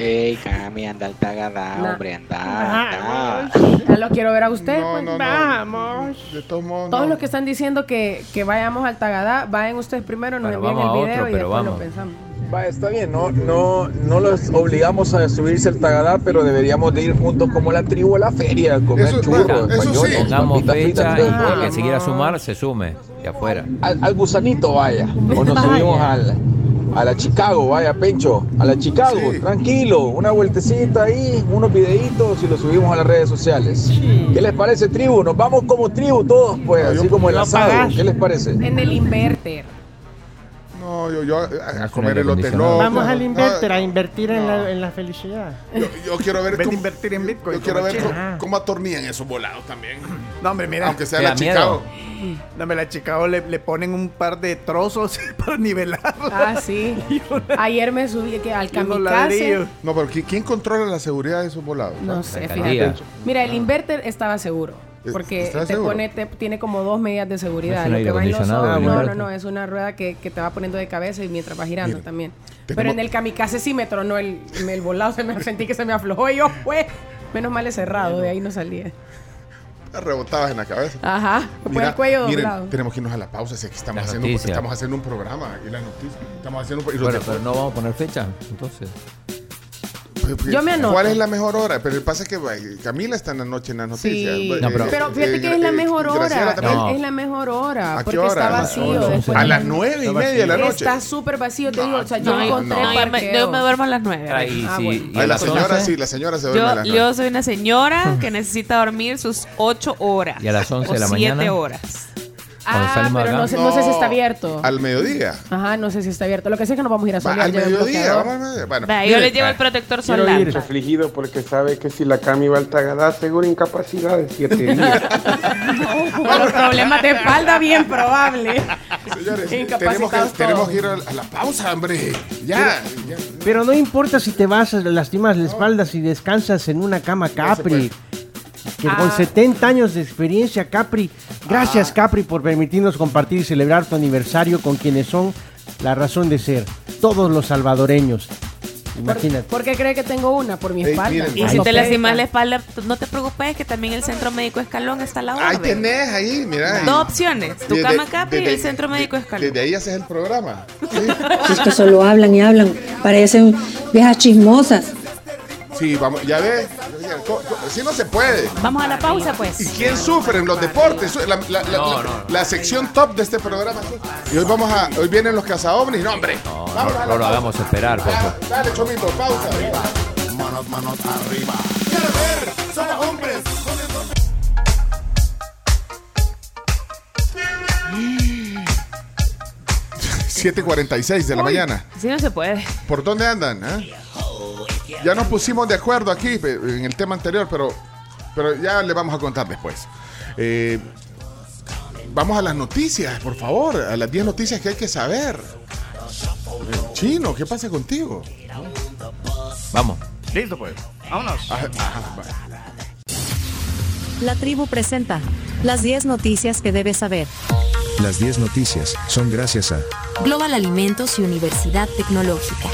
Ey, Cami, anda al tagadá, Nah. hombre, anda, anda. Ya lo quiero ver a usted. No, pues. no, no. Vamos. De todos modos, Todos no. los que están diciendo que, que vayamos al Tagadá, vayan ustedes primero, nos Bueno, envían el video otro, y después lo vamos. pensamos. Va, está bien, no, no, no los obligamos a subirse al Tagadá, pero deberíamos de ir juntos como la tribu a la feria, a comer Eso- churros, eso españoles, sí. Pongamos fecha y el que dólares. se quiera sumar se sume de afuera. al, al gusanito vaya, o nos subimos al, a la Chicago, vaya Pencho, a la Chicago, Sí. tranquilo, una vueltecita ahí, unos videitos y los subimos a las redes sociales. ¿Qué les parece tribu? Nos vamos como tribu todos, pues, así como el asado. ¿qué les parece? En el inverter. No, yo, yo a, a comer acondicionado. locos. Vamos al inverter, No, a invertir en, la, en la felicidad. Yo, yo quiero ver cómo, invertir en Bitcoin. yo quiero ver cómo, cómo atornillan esos volados también. No, hombre, mira. Aunque sea ¿Te la? Chicago. No, hombre, la Chicago le, le ponen un par de trozos para nivelar. Ah, sí. Ayer me subí que al kamikaze. No, pero ¿qui- ¿quién controla la seguridad de esos volados? No Ah, sé, fíjate. Mira, el inverter estaba seguro. Eh, Porque ¿está te seguro? pone, te- tiene como dos medidas de seguridad. ¿No es Lo que va en los ojos- no, no, no, es una rueda que, que te va poniendo de cabeza y mientras va girando también. Pero en el kamikaze sí me tronó el, el volado, se me sentí que se me aflojó y yo, fue. Menos mal es cerrado, de ahí no salía. Rebotadas en la cabeza. Ajá, fue Mira, el cuello miren, doblado. tenemos que irnos a la pausa. Sé que estamos, haciendo, estamos haciendo un programa. Aquí las noticias. Estamos haciendo un y Bueno, pero no vamos a poner fecha, entonces. Yo me anoto. ¿Cuál es la mejor hora? Pero pasa que eh, Camila está en la noche en las noticias. Sí, No, pero- pero fíjate eh, que es la mejor hora. No. Es, es la mejor hora. ¿A qué Porque hora? está A las vacío. once. A las nueve y media de la noche. Está súper vacío, te digo. O sea, yo No, encontré no, yo, me, parqueo. yo me duermo a las nueve. Ahí Ah, sí. bueno. la señora 11, sí, la señora se duerme a Yo, las yo nueve. soy una señora que necesita dormir sus ocho horas. ¿Y a las 11 o de la siete mañana? horas. Cuando Ah, salimos pero acá. no sé, no sé si está abierto. Al mediodía. Ajá, no sé si está abierto. Lo que sé es que nos vamos a ir a Va, solear. al lleva el mediodía. Vamos al mediodía. Bueno, Vea, yo les llevo el protector Quiero solar. ir. afligido porque sabe que si la Cami va al Tagadá, seguro incapacidad de siete días. Con los problemas de espalda, bien probable. Señores, tenemos que, tenemos que ir a a la pausa, hombre. Ya. ya. Pero no importa si te vas, lastimas la espalda, si descansas en una cama Capri. Que con Ah. 70 años de experiencia, Capri. Gracias, Capri, por permitirnos compartir y celebrar tu aniversario con quienes son la razón de ser. Todos los salvadoreños. Imagínate. ¿Por qué cree que tengo una? Por mi espalda. Y si te lastimas la espalda, no te preocupes que también el Centro Médico Escalón está a la Ahí orden. tenés, ahí, mira. Dos opciones, tu Desde- cama Capri y el Centro Médico de- Escalón. Desde ahí haces el programa. Si es que solo hablan y hablan, parecen viejas chismosas. Sí, vamos, ya ves. Si no se puede. Vamos a la pausa, pues. ¿Y quién sufre en los deportes? La, la- la- No, la- no. la sección top de este programa. Y hoy vamos a, hoy vienen los cazadores. No, hombre. No, Vamos no, a lo hagamos esperar, por favor. Dale, Chomito, pausa. Manos, manos arriba. Quiero ver, somos hombres. 7.46 de la Uy, mañana. Sí, no se puede. ¿Por dónde andan? ah? Ya nos pusimos de acuerdo aquí pe- en el tema anterior, pero, pero ya le vamos a contar después. Eh, vamos a las noticias, por favor, a las 10 noticias que hay que saber. Eh, Chino, ¿qué pasa contigo? Vamos. Listo, pues. Vámonos. Ajá, ajá, va. La tribu presenta las 10 noticias que debes saber. Las 10 noticias son gracias a Global Alimentos y Universidad Tecnológica.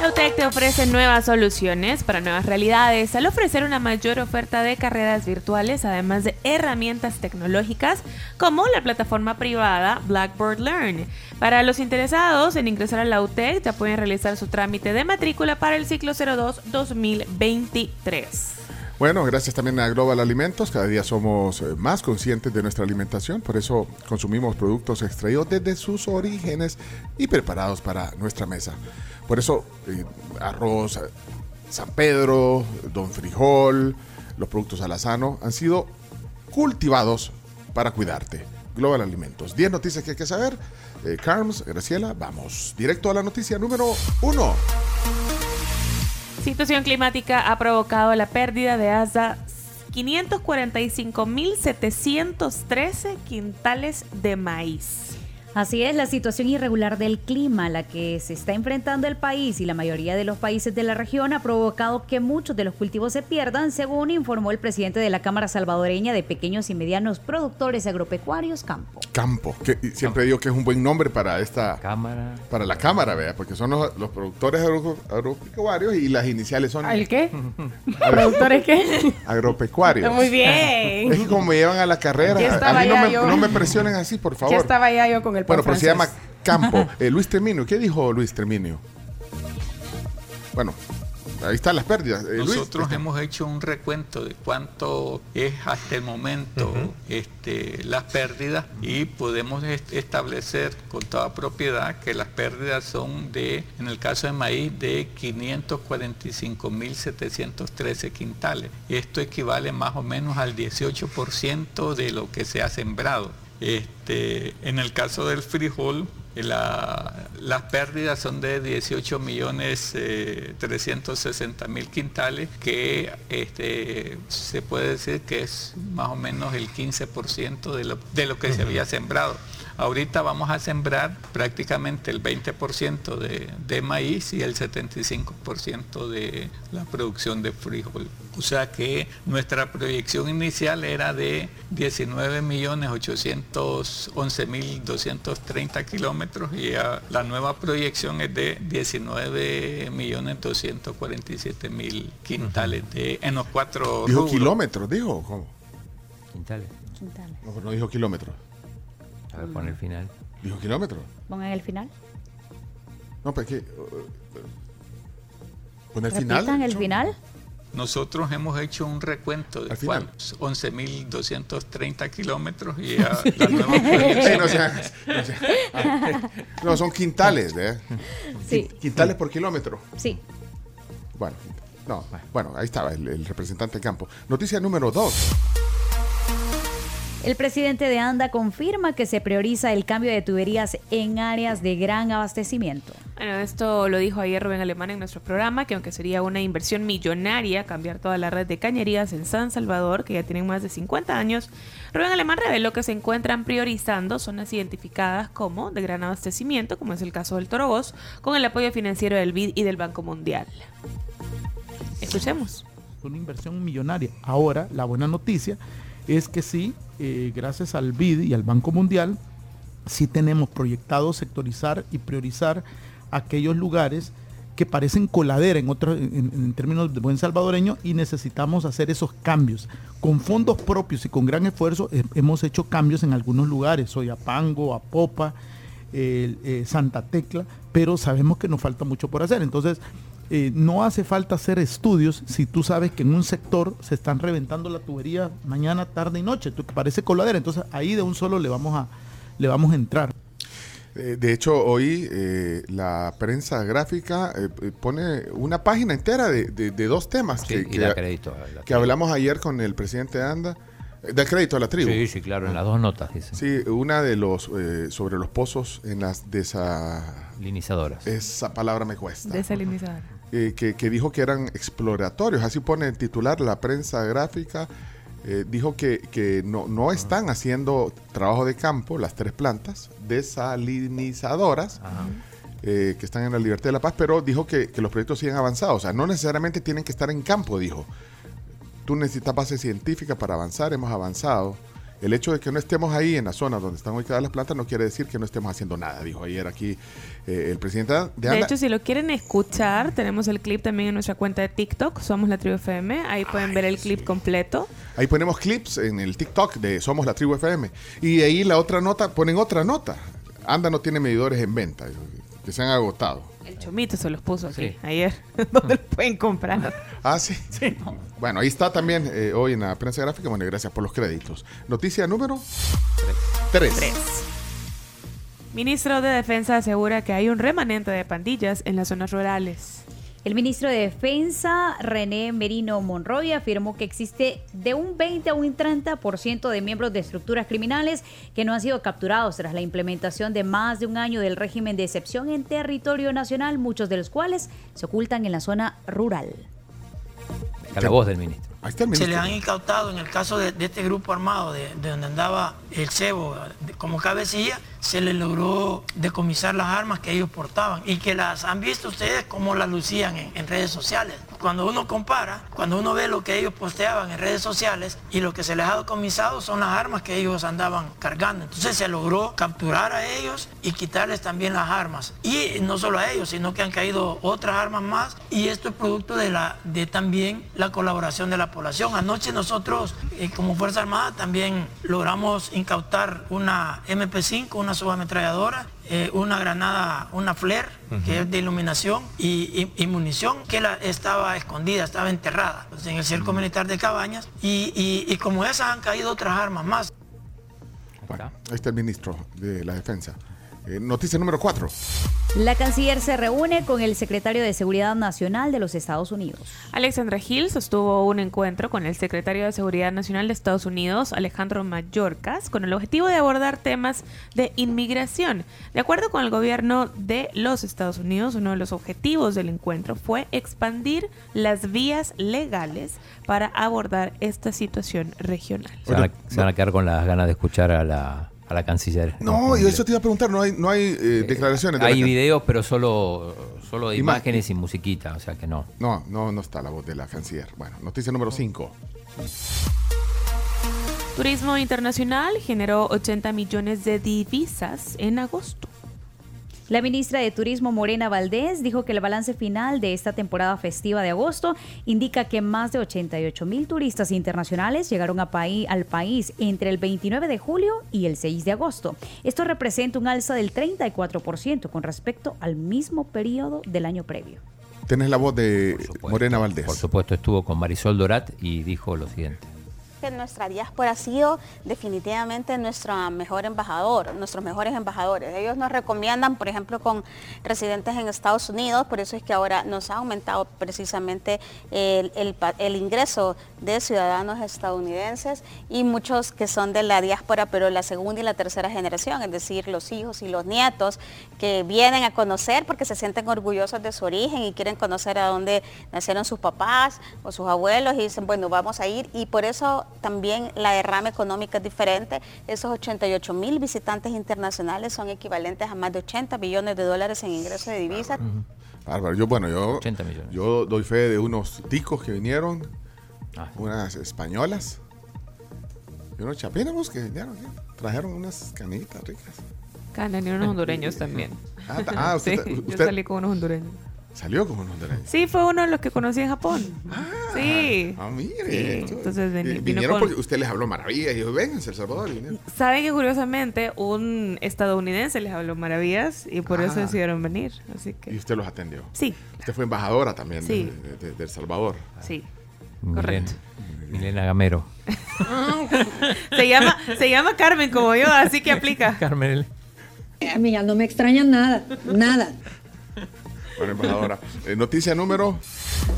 Lautec te ofrece nuevas soluciones para nuevas realidades al ofrecer una mayor oferta de carreras virtuales, además de herramientas tecnológicas como la plataforma privada Blackboard Learn. Para los interesados en ingresar a la UTEC, ya pueden realizar su trámite de matrícula para el ciclo 02-2023. Bueno, gracias también a Global Alimentos. Cada día somos eh, más conscientes de nuestra alimentación, por eso consumimos productos extraídos desde sus orígenes y preparados para nuestra mesa. Por eso, eh, arroz eh, San Pedro, Don Frijol, los productos alazano han sido cultivados para cuidarte. Global Alimentos. 10 noticias que hay que saber. Eh, Carms, Graciela, vamos directo a la noticia número 1. Situación climática ha provocado la pérdida de hasta 545.713 quintales de maíz. Así es, la situación irregular del clima a la que se está enfrentando el país y la mayoría de los países de la región ha provocado que muchos de los cultivos se pierdan, según informó el presidente de la Cámara Salvadoreña de Pequeños y Medianos Productores Agropecuarios, Campo. Campo, que siempre digo que es un buen nombre para esta cámara. Para la cámara, vea, porque son los, los productores agro- agropecuarios y las iniciales son ¿El qué? ¿Productores qué? agropecuarios. Muy bien. Es que como me llevan a la carrera, a mí no ya me, yo. no me presionen así, por favor. Ya estaba ya yo con el Bueno, pero se llama. Campo. Eh, Luis Terminio, ¿qué dijo Luis Terminio? Bueno, ahí están las pérdidas. Eh, Luis, Nosotros este- hemos hecho un recuento de cuánto es hasta el momento este, las pérdidas y podemos est- establecer con toda propiedad que las pérdidas son de, en el caso de maíz, de 545.713 quintales. Esto equivale más o menos al 18% de lo que se ha sembrado. Este, en el caso del frijol, eh, la- las pérdidas son de 18 millones eh, 360 mil quintales, que este, se puede decir que es más o menos el 15% de lo, de lo que se había sembrado. Ahorita vamos a sembrar prácticamente el 20% de, de maíz y el 75% de la producción de frijol. O sea que nuestra proyección inicial era de 19.811.230 kilómetros y la nueva proyección es de 19.247.000 quintales de, en los cuatro dijo rubros. kilómetros, dijo. ¿Cómo? Quintales. No, no dijo kilómetros. A ver, pon el final. Dijo kilómetros. Pongan el final. No, pero es que. Pon el Repitan final. el final. Nosotros hemos hecho un recuento de Al final. cuántos, 11.230 kilómetros y ah, la nueva Sí, no, sea- no sea- ah, no, son quintales, ¿eh? Sí. Quintales por kilómetro. Sí. Bueno, no, bueno, ahí estaba el, el representante de campo. Noticia número 2. El presidente de ANDA confirma que se prioriza el cambio de tuberías en áreas de gran abastecimiento. Bueno, esto lo dijo ayer Rubén Alemán en nuestro programa, que aunque sería una inversión millonaria cambiar toda la red de cañerías en San Salvador, que ya tienen más de 50 años, Rubén Alemán reveló que se encuentran priorizando zonas identificadas como de gran abastecimiento, como es el caso del Torobos, con el apoyo financiero del BID y del Banco Mundial. Escuchemos. una inversión millonaria. Ahora, la buena noticia es que sí, eh, gracias al BID y al Banco Mundial, sí tenemos proyectado sectorizar y priorizar aquellos lugares que parecen coladera en, en términos de buen salvadoreño y necesitamos hacer esos cambios. Con fondos propios y con gran esfuerzo eh, hemos hecho cambios en algunos lugares, Soyapango, Apopa, eh, eh, Santa Tecla, pero sabemos que nos falta mucho por hacer. Entonces, eh, no hace falta hacer estudios si tú sabes que en un sector se están reventando la tubería mañana, tarde y noche, tú- que parece coladera. Entonces, ahí de un solo le vamos a, le vamos a entrar. Eh, de hecho, hoy eh, la prensa gráfica eh, pone una página entera de, de- de dos temas Sí, que, que- da crédito a la que hablamos ayer con el presidente de ANDA. Da crédito a la tribu. Sí, sí, claro, en las dos notas, dice. Sí, una de los eh, sobre los pozos en las desalinizadoras. Esa palabra me cuesta. Desalinizador. Eh, que, que dijo que eran exploratorios. Así pone el titular la prensa gráfica. eh, dijo que, que no, no están haciendo trabajo de campo las tres plantas desalinizadoras eh, que están en la Libertad de la Paz, pero dijo que, que los proyectos siguen avanzados. O sea, no necesariamente tienen que estar en campo, dijo. Tú necesitas base científica para avanzar, hemos avanzado. El hecho de que no estemos ahí en la zona donde están ubicadas las plantas no quiere decir que no estemos haciendo nada, dijo ayer aquí eh, el presidente de De ANDA. hecho, si lo quieren escuchar, tenemos el clip también en nuestra cuenta de TikTok, Somos la Tribu FM. Ahí pueden ver el clip completo. Ahí ponemos clips en el TikTok de Somos la Tribu FM. Y ahí la otra nota, ponen otra nota. Anda no tiene medidores en venta, que se han agotado. El chomito se los puso aquí ayer, donde lo pueden comprar. Ah, sí. Bueno, ahí está también eh, hoy en la prensa gráfica. Bueno, y gracias por los créditos. Noticia número 3. Ministro de Defensa asegura que hay un remanente de pandillas en las zonas rurales. El ministro de Defensa, René Merino Monroy, afirmó que existe de un 20 a un 30% de miembros de estructuras criminales que no han sido capturados tras la implementación de más de un año del régimen de excepción en territorio nacional, muchos de los cuales se ocultan en la zona rural. La voz del ministro. Ahí está el Se le han incautado en el caso de, de este grupo armado, de, de donde andaba el cebo de- como cabecilla, se le logró decomisar las armas que ellos portaban y que las han visto ustedes cómo las lucían en, en redes sociales. Cuando uno compara, cuando uno ve lo que ellos posteaban en redes sociales y lo que se les ha decomisado son las armas que ellos andaban cargando. Entonces se logró capturar a ellos y quitarles también las armas. Y no solo a ellos, sino que han caído otras armas más y esto es producto de, también la colaboración de la población. Anoche nosotros eh, como Fuerza Armada también logramos incautar una MP5, una subametralladora, eh, una granada, una flare, que es de iluminación, y, y- y munición que la, estaba escondida, estaba enterrada pues, en el cerco militar de Cabañas. Y, y- y como esas han caído otras armas más. Bueno, ahí está el ministro de la Defensa. Eh, noticia número 4. La canciller se reúne con el secretario de Seguridad Nacional de los Estados Unidos. Alexandra Hill sostuvo un encuentro con el secretario de Seguridad Nacional de Estados Unidos, Alejandro Mayorkas, con el objetivo de abordar temas de inmigración. De acuerdo con el gobierno de los Estados Unidos, uno de los objetivos del encuentro fue expandir las vías legales para abordar esta situación regional. Se van, a, se van a quedar con las ganas de escuchar a la, a la canciller. No, y eso te iba a preguntar, no hay, no hay eh, declaraciones. de la Hay videos, pero solo, solo de imágenes y musiquita, o sea que no. No, no, no está la voz de la canciller. Bueno, noticia número 5. Turismo internacional generó 80 millones de divisas en agosto. La ministra de Turismo Morena Valdés dijo que el balance final de esta temporada festiva de agosto indica que más de 88 mil turistas internacionales llegaron a paí- al país entre el 29 de julio y el 6 de agosto. Esto representa un alza del 34% con respecto al mismo periodo del año previo. Tenés la voz de Morena Valdés. Por supuesto, estuvo con Marisol Dorat y dijo lo siguiente. Que nuestra diáspora ha sido definitivamente nuestro mejor embajador, nuestros mejores embajadores. Ellos nos recomiendan, por ejemplo, con residentes en Estados Unidos, por eso es que ahora nos ha aumentado precisamente el, el ingreso de ciudadanos estadounidenses y muchos que son de la diáspora, pero la segunda y la tercera generación, es decir, los hijos y los nietos que vienen a conocer porque se sienten orgullosos de su origen y quieren conocer a dónde nacieron sus papás o sus abuelos y dicen, bueno, vamos a ir. Y por eso también la derrama económica es diferente. Esos 88 mil visitantes internacionales son equivalentes a más de 80 billones de dólares en ingresos de divisas. Bárbaro. Yo, bueno, yo, 80 millones. yo doy fe de unos ticos que vinieron, Ah. unas españolas y unos chapinos que vinieron. ¿sí? Trajeron unas canitas ricas. Ganan y unos hondureños también. Ah, ah, usted- sí, yo usted- salí con unos hondureños. Salió como unos de Sí, fue uno de los que conocí en Japón. sí. Ah, mire. Sí, entonces eh, vino vinieron con- porque usted les habló maravillas y yo, vénganse a El Salvador. vinieron. Saben que curiosamente un estadounidense les habló maravillas y por eso Ah. decidieron venir. Así que Y usted los atendió. Sí. Usted fue embajadora también de- Sí. de, de- de El Salvador. sí. Correcto. Milena Gamero. Se llama, se llama Carmen como yo, así que aplica. Carmen. Amiga, no me extraña nada, nada. Bueno, embajadora. Eh, noticia número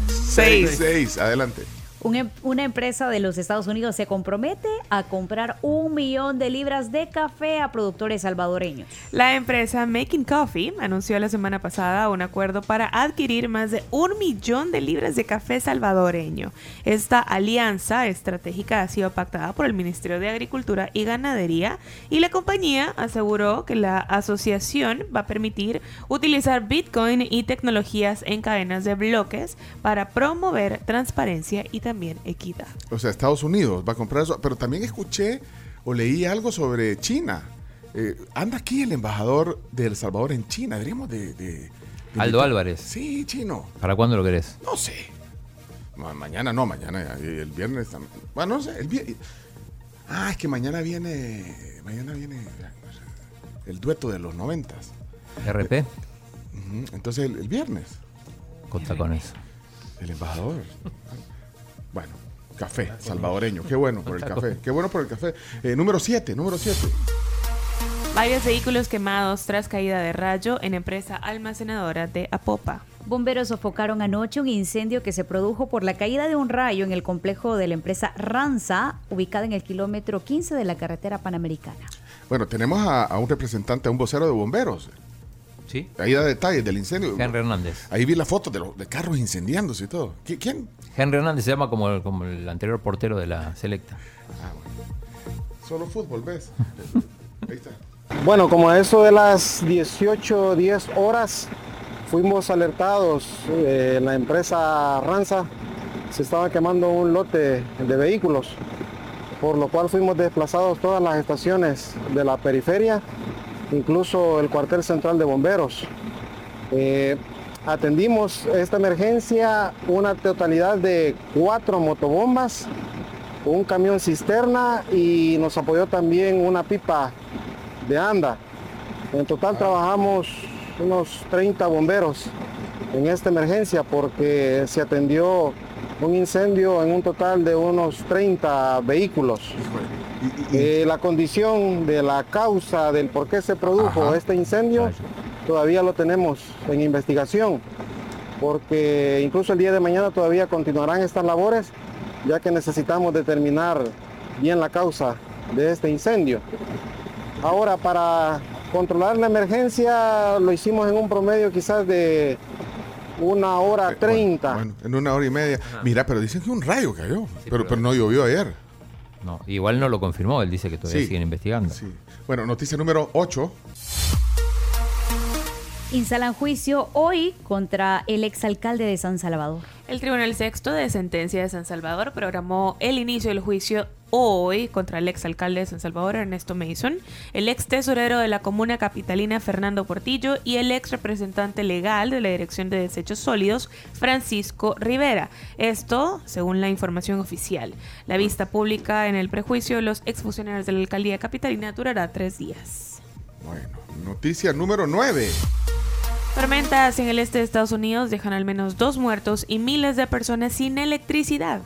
Seis. 6. Adelante. Un em- una empresa de los Estados Unidos se compromete a comprar un millón de libras de café a productores salvadoreños. La empresa Making Coffee anunció la semana pasada un acuerdo para adquirir más de un millón de libras de café salvadoreño. Esta alianza estratégica ha sido pactada por el Ministerio de Agricultura y Ganadería y la compañía aseguró que la asociación va a permitir utilizar Bitcoin y tecnologías en cadenas de bloques para promover transparencia y también equidad. O sea, Estados Unidos va a comprar eso. Pero también escuché o leí algo sobre China. Eh, anda aquí el embajador de El Salvador en China. Deberíamos de... de- de- Aldo Álvarez. Sí, chino. ¿Para cuándo lo querés? No sé. Ma- mañana no, mañana. y El viernes también. Bueno, no sé. El vie- Ah, es que mañana viene... Mañana viene el dueto de los noventas. RP. Ujú, Entonces el, el viernes. Con tacones. El embajador. Bueno, café salvadoreño. Qué bueno por el café. Qué bueno por el café. Eh, número 7, número 7. Varios vehículos quemados tras caída de rayo en empresa almacenadora de Apopa. Bomberos sofocaron anoche un incendio que se produjo por la caída de un rayo en el complejo de la empresa Ranza, ubicada en el kilómetro 15 de la carretera panamericana. Bueno, tenemos a, a un representante, a un vocero de bomberos. Sí. Ahí da detalles del incendio. Henry Hernández. Ahí vi la foto de, los de carros incendiándose y todo. ¿Qui- ¿Quién? Henry Hernández se llama como el, como el anterior portero de la selecta. Solo fútbol, ¿ves? Ahí está. Bueno, como a eso de las 18, 10 horas, fuimos alertados eh, en la empresa Ranza, se estaba quemando un lote de vehículos, por lo cual fuimos desplazados todas las estaciones de la periferia, incluso el cuartel central de bomberos. Eh, atendimos esta emergencia una totalidad de cuatro motobombas, un camión cisterna y nos apoyó también una pipa de anda. En total trabajamos unos 30 bomberos en esta emergencia porque se atendió un incendio en un total de unos 30 vehículos. Eh, la condición de la causa del por qué se produjo este incendio todavía lo tenemos en investigación porque incluso el día de mañana todavía continuarán estas labores ya que necesitamos determinar bien la causa de este incendio. Ahora, para controlar la emergencia lo hicimos en un promedio quizás de una hora treinta. Bueno, en una hora y media. Mira, pero dicen que un rayo cayó. pero, pero no llovió ayer. No, igual no lo confirmó, él dice que todavía Sí. siguen investigando. Bueno, noticia número 8. Instalan juicio hoy contra el exalcalde de San Salvador. El Tribunal Sexto de Sentencia de San Salvador programó el inicio del juicio hoy contra el exalcalde de San Salvador, Ernesto Mason, el ex tesorero de la comuna capitalina, Fernando Portillo, y el ex representante legal de la Dirección de Desechos Sólidos, Francisco Rivera. Esto, según la información oficial. La vista pública en el prejuicio de los exfuncionarios de la alcaldía capitalina durará tres días. Noticia número 9. Tormentas en el este de Estados Unidos dejan al menos dos muertos y miles de personas sin electricidad.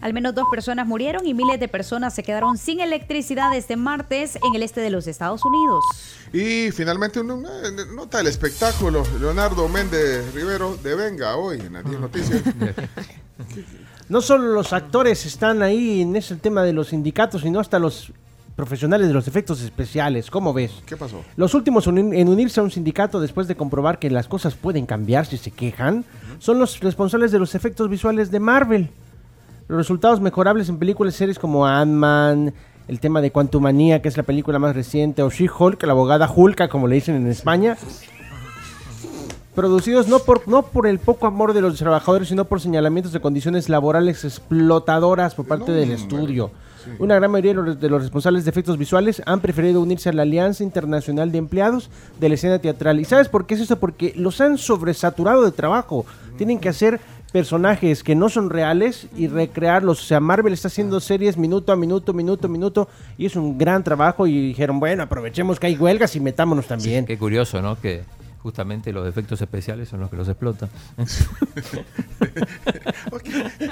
Al menos dos personas murieron y miles de personas se quedaron sin electricidad este martes en el este de los Estados Unidos. Y finalmente una, una nota del espectáculo. Leonardo Méndez Rivero de Venga hoy en las 10 noticias. No solo los actores están ahí en ese tema de los sindicatos, sino hasta los profesionales de los efectos especiales. ¿Cómo ves? ¿Qué pasó? Los últimos en unirse a un sindicato después de comprobar que las cosas pueden cambiar si se quejan son los responsables de los efectos visuales de Marvel. Los resultados mejorables en películas y series como Ant-Man, el tema de Quantumania, que es la película más reciente, o She-Hulk, la abogada Hulka, como le dicen en España, producidos no por, no por el poco amor de los trabajadores, sino por señalamientos de condiciones laborales explotadoras por parte del estudio. Una gran mayoría de los, responsables de efectos visuales han preferido unirse a la Alianza Internacional de Empleados de la Escena Teatral. ¿Y sabes por qué es eso? Porque los han sobresaturado de trabajo. Tienen que hacer personajes que no son reales y recrearlos. O sea, Marvel está haciendo series minuto a minuto, minuto a minuto, y es un gran trabajo. Y dijeron, bueno, aprovechemos que hay huelgas y metámonos también. Qué curioso, ¿no? Que justamente los efectos especiales son los que los explotan.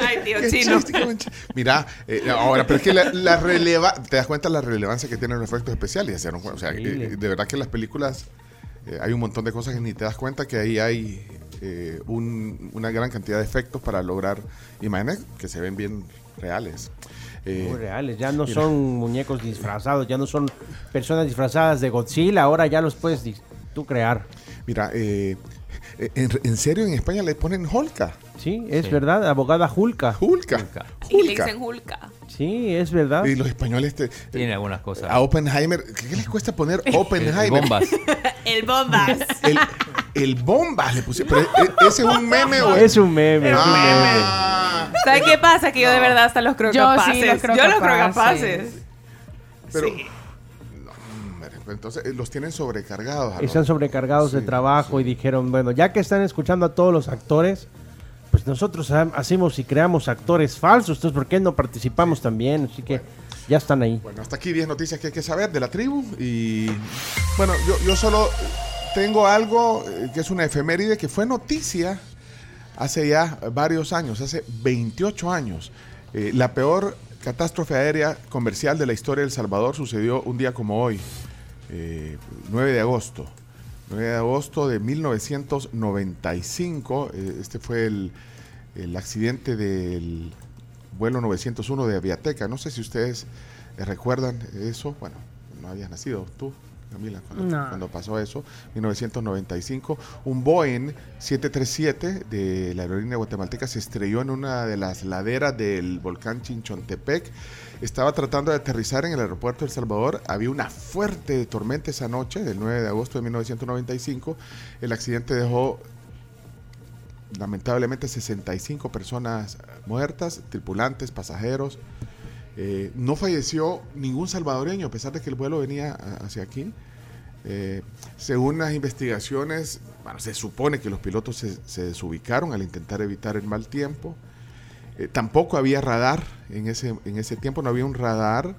Ay, tío Qué chino. chiste. Mira, eh, ahora, pero es que la, la releva, te das cuenta la relevancia que tienen los efectos especiales. O sea, eh, de verdad que en las películas eh, hay un montón de cosas que ni te das cuenta que ahí hay eh, un- una gran cantidad de efectos para lograr imágenes que se ven bien reales. Eh, Muy reales, ya no mira. son muñecos disfrazados, ya no son personas disfrazadas de Godzilla, ahora ya los puedes dis- tú crear. Mira, eh, eh, en, en serio en España le ponen Holka. Sí, es verdad, abogada Hulka. Hulka. Y le dicen Hulka. Sí, es verdad. Y los españoles te, Tiene algunas cosas. a Oppenheimer, ¿qué les cuesta poner Oppenheimer? bombas. El bombas. El, el bombas le puse. Pero, ¿e- ¿Ese es un meme o Es un meme, es un Ah. ¿Sabes qué pasa? Que yo de verdad hasta los creo Yo sí los creo yo los creo capaces. capaces. Pero, entonces eh, los tienen sobrecargados. Están sobrecargados de trabajo y dijeron, bueno, ya que están escuchando a todos los actores, pues nosotros ha- hacemos y creamos actores falsos, entonces ¿por qué no participamos también? Así que ya están ahí. Bueno, hasta aquí 10 noticias que hay que saber de la tribu. Y bueno, yo, yo solo tengo algo eh, que es una efeméride que fue noticia hace ya varios años, hace 28 años. Eh, la peor catástrofe aérea comercial de la historia de El Salvador sucedió un día como hoy, eh, 9 de agosto. 9 de agosto de 1995. eh, Este fue el, el accidente del vuelo 901 de Aviateca. No sé si ustedes eh, recuerdan eso. Bueno, no habías nacido tú. Camila, cuando, No. cuando pasó eso, 1995, un Boeing 737 de la aerolínea guatemalteca se estrelló en una de las laderas del volcán Chinchontepec. Estaba tratando de aterrizar en el aeropuerto de El Salvador. Había una fuerte tormenta esa noche, del 9 de agosto de 1995. El accidente dejó lamentablemente 65 personas muertas, tripulantes, pasajeros. Eh, no falleció ningún salvadoreño, a pesar de que el vuelo venía hacia aquí. Eh, según las investigaciones, se supone que los pilotos se desubicaron al intentar evitar el mal tiempo. Eh, tampoco había radar en ese, en ese tiempo, no había un radar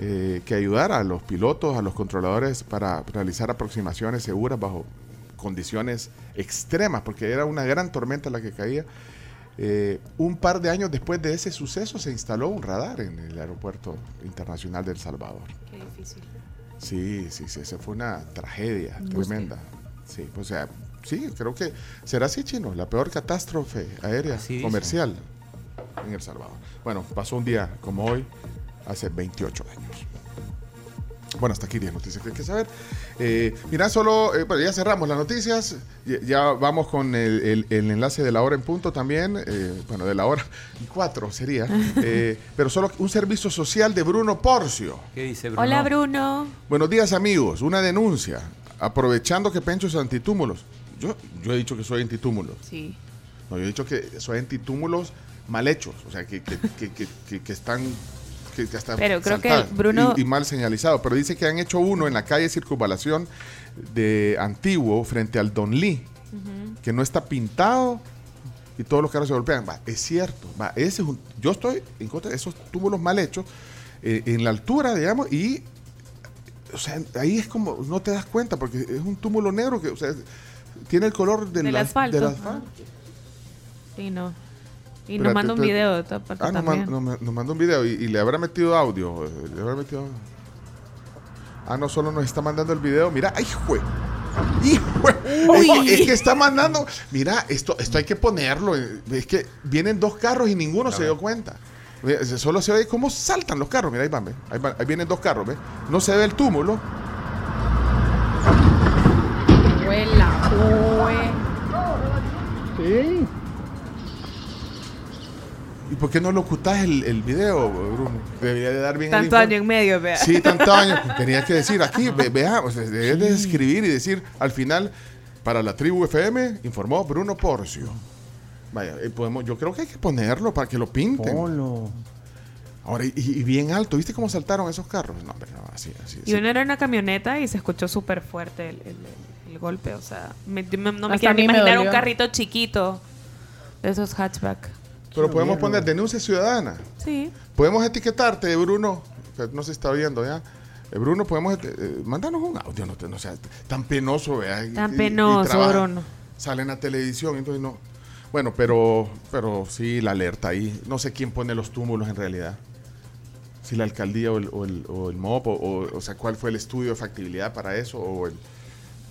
eh, que ayudara a los pilotos, a los controladores para realizar aproximaciones seguras bajo condiciones extremas, porque era una gran tormenta la que caía. Eh, un par de años después de ese suceso se instaló un radar en el aeropuerto internacional de El Salvador. Qué difícil. Sí, sí, sí, esa fue una tragedia Busque. tremenda. Sí, o sea, sí, creo que será así, chino, la peor catástrofe aérea Así comercial en El Salvador. Bueno, pasó un día como hoy, hace 28 años. Bueno, hasta aquí 10 noticias que hay que saber. Eh, mira, solo, eh, bueno, ya cerramos las noticias. Ya, ya vamos con el, el- el enlace de la hora en punto también. eh, bueno, de la hora y cuatro sería. Eh, pero solo un servicio social de Bruno Porcio. ¿Qué dice Bruno? Hola, Bruno. Buenos días amigos, una denuncia. Aprovechando que Pencho es antitúmulos. Yo, yo he dicho que soy antitúmulos. Sí. No, yo he dicho que soy antitúmulos mal hechos. O sea, que, que, que, que- que- que están... Que, hasta Pero creo que Bruno- Y, y mal señalizado. Pero dice que han hecho uno en la calle Circunvalación de Antiguo frente al Don Lee. Que no está pintado y todos los carros se golpean. Va, es cierto. Va, ese es un- yo estoy en contra de esos túmulos mal hechos eh, en la altura, digamos, y o sea, ahí es como, no te das cuenta, porque es un túmulo negro que, o sea, tiene el color del, Del as- asfalto. del asfalto. Sí, no. Y Espérate, nos manda un video de otra parte Ah, nos, también. man- nos- nos mandó un video y, y le habrá metido audio. eh, Le habrá metido. Ah, no solo nos está mandando el video. Mira, ¡ay, jue! ¡Hijo! Es que está mandando. Mira, esto, esto hay que ponerlo. eh, Es que vienen dos carros y ninguno se dio cuenta. Solo se ve cómo saltan los carros. Mira, ahí van, ve. Ahí, van- ahí vienen dos carros, ¿ve? No se ve el túmulo. Huela, hue. Sí. ¿Y por qué no lo ocultás el, el video, Bruno? Debería de dar bien el Tanto informe. año en medio, vea. Sí, tanto año. Tenía que decir aquí, ve- veamos, debes de escribir y decir al final, para la tribu FM, informó Bruno Porcio. Vaya, eh, podemos, yo creo que hay que ponerlo para que lo pinten. Ahora, y, y bien alto, ¿viste cómo saltaron esos carros? No, pero no, así, así. Y así. uno era una camioneta y se escuchó súper fuerte el, el- el- el golpe. O sea, me- me- no me Hasta quiero a ni mí me imaginar un carrito chiquito de esos hatchback. Pero podemos poner denuncia ciudadana. Sí. Podemos etiquetarte, Bruno, que no se está viendo ya. Eh, Bruno, podemos eti- eh, mandarnos un audio, no, no sea tan penoso, vea. y- Tan penoso, Bruno. Salen a televisión, entonces no. Bueno, pero, pero sí, la alerta ahí. No sé quién pone los túmulos en realidad. Si la alcaldía o el, o el, o el MOP, o, o, o sea, cuál fue el estudio de factibilidad para eso, o el,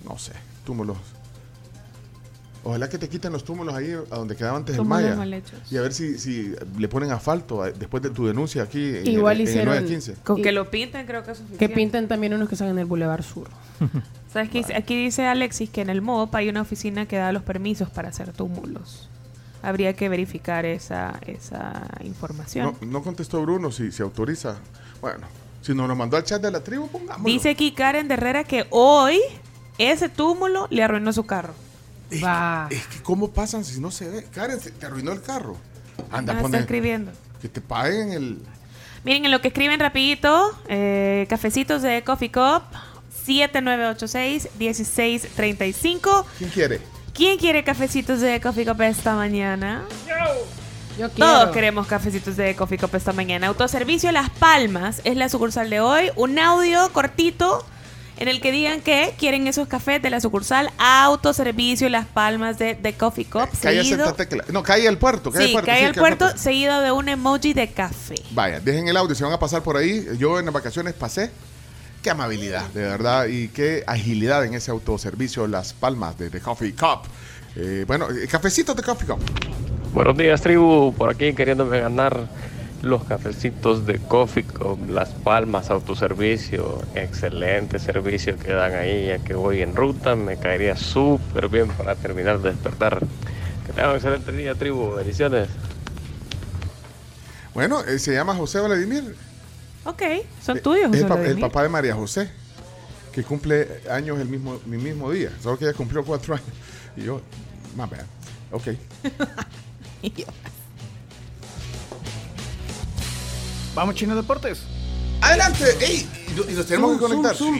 no sé, túmulos. Ojalá que te quiten los túmulos ahí a donde quedaba antes Túmulos el Maya. mal. Y a ver si, si le ponen asfalto a- después de tu denuncia aquí en, Igual el, en el hicieron- 915. Con que lo pinten creo que es suficiente. Que pinten también unos que están en el Boulevard Sur. ¿Sabes qué? Aquí dice Alexis que en el MOP hay una oficina que da los permisos para hacer túmulos. Habría que verificar esa, esa información. No, no contestó Bruno si se autoriza. Bueno, si nos lo mandó al chat de la tribu, pongámoslo. Dice aquí Karen de Herrera que hoy ese túmulo le arruinó su carro. Va. Es que cómo pasan si no se ve. Karen, te arruinó el carro. Anda, Ah, está poner escribiendo. que te paguen el... Miren, en lo que escriben rapidito, eh, cafecitos de Coffee Cup, 7986-1635. ¿Quién quiere? ¿Quién quiere cafecitos de Coffee Cup esta mañana? Yo Todos quiero. queremos cafecitos de Coffee Cup esta mañana. Autoservicio Las Palmas es la sucursal de hoy. Un audio cortito en el que digan que quieren esos cafés de la sucursal Autoservicio Las Palmas de, de Coffee Cup. Calle seguido. No, calle al puerto. Calle sí, al puerto. cae sí, al calle puerto seguido de un emoji de café. Vaya, dejen el audio, se van a pasar por ahí. Yo en las vacaciones pasé Qué amabilidad, de verdad, y qué agilidad en ese autoservicio Las Palmas de The Coffee Cup. Eh, bueno, eh, cafecitos de Coffee Cup. Buenos días, tribu. Por aquí queriéndome ganar los cafecitos de Coffee con Las Palmas Autoservicio. Excelente servicio que dan ahí, ya que voy en ruta. Me caería súper bien para terminar de despertar. Que tengan un excelente día, tribu. Bendiciones. Bueno, eh, se llama José Vladimir. Ok, son Eh, tuyos, es José el, pa- el Vladimir. papá de María José, que cumple años el mismo, mi mismo día. Solo que ella cumplió cuatro años. Y yo, más bad. Ok. Vamos, Chino Deportes. Adelante, ey, y, nos tenemos que conectar. Zoom,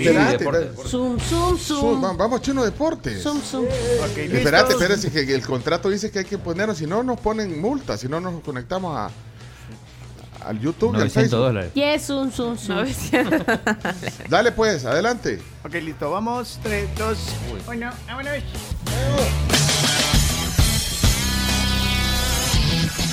zoom, Zoom, zoom. va- Vamos, Chino Deportes. Zoom, zoom. Espérate, espérate, que el contrato dice que hay que ponernos, si no nos ponen multa, si no nos conectamos a al YouTube y al 900 Facebook. dólares. Yes, zoom, zoom, zoom. Dale pues, adelante. Ok, listo. Vamos. 3, 2, 1. Vámonos.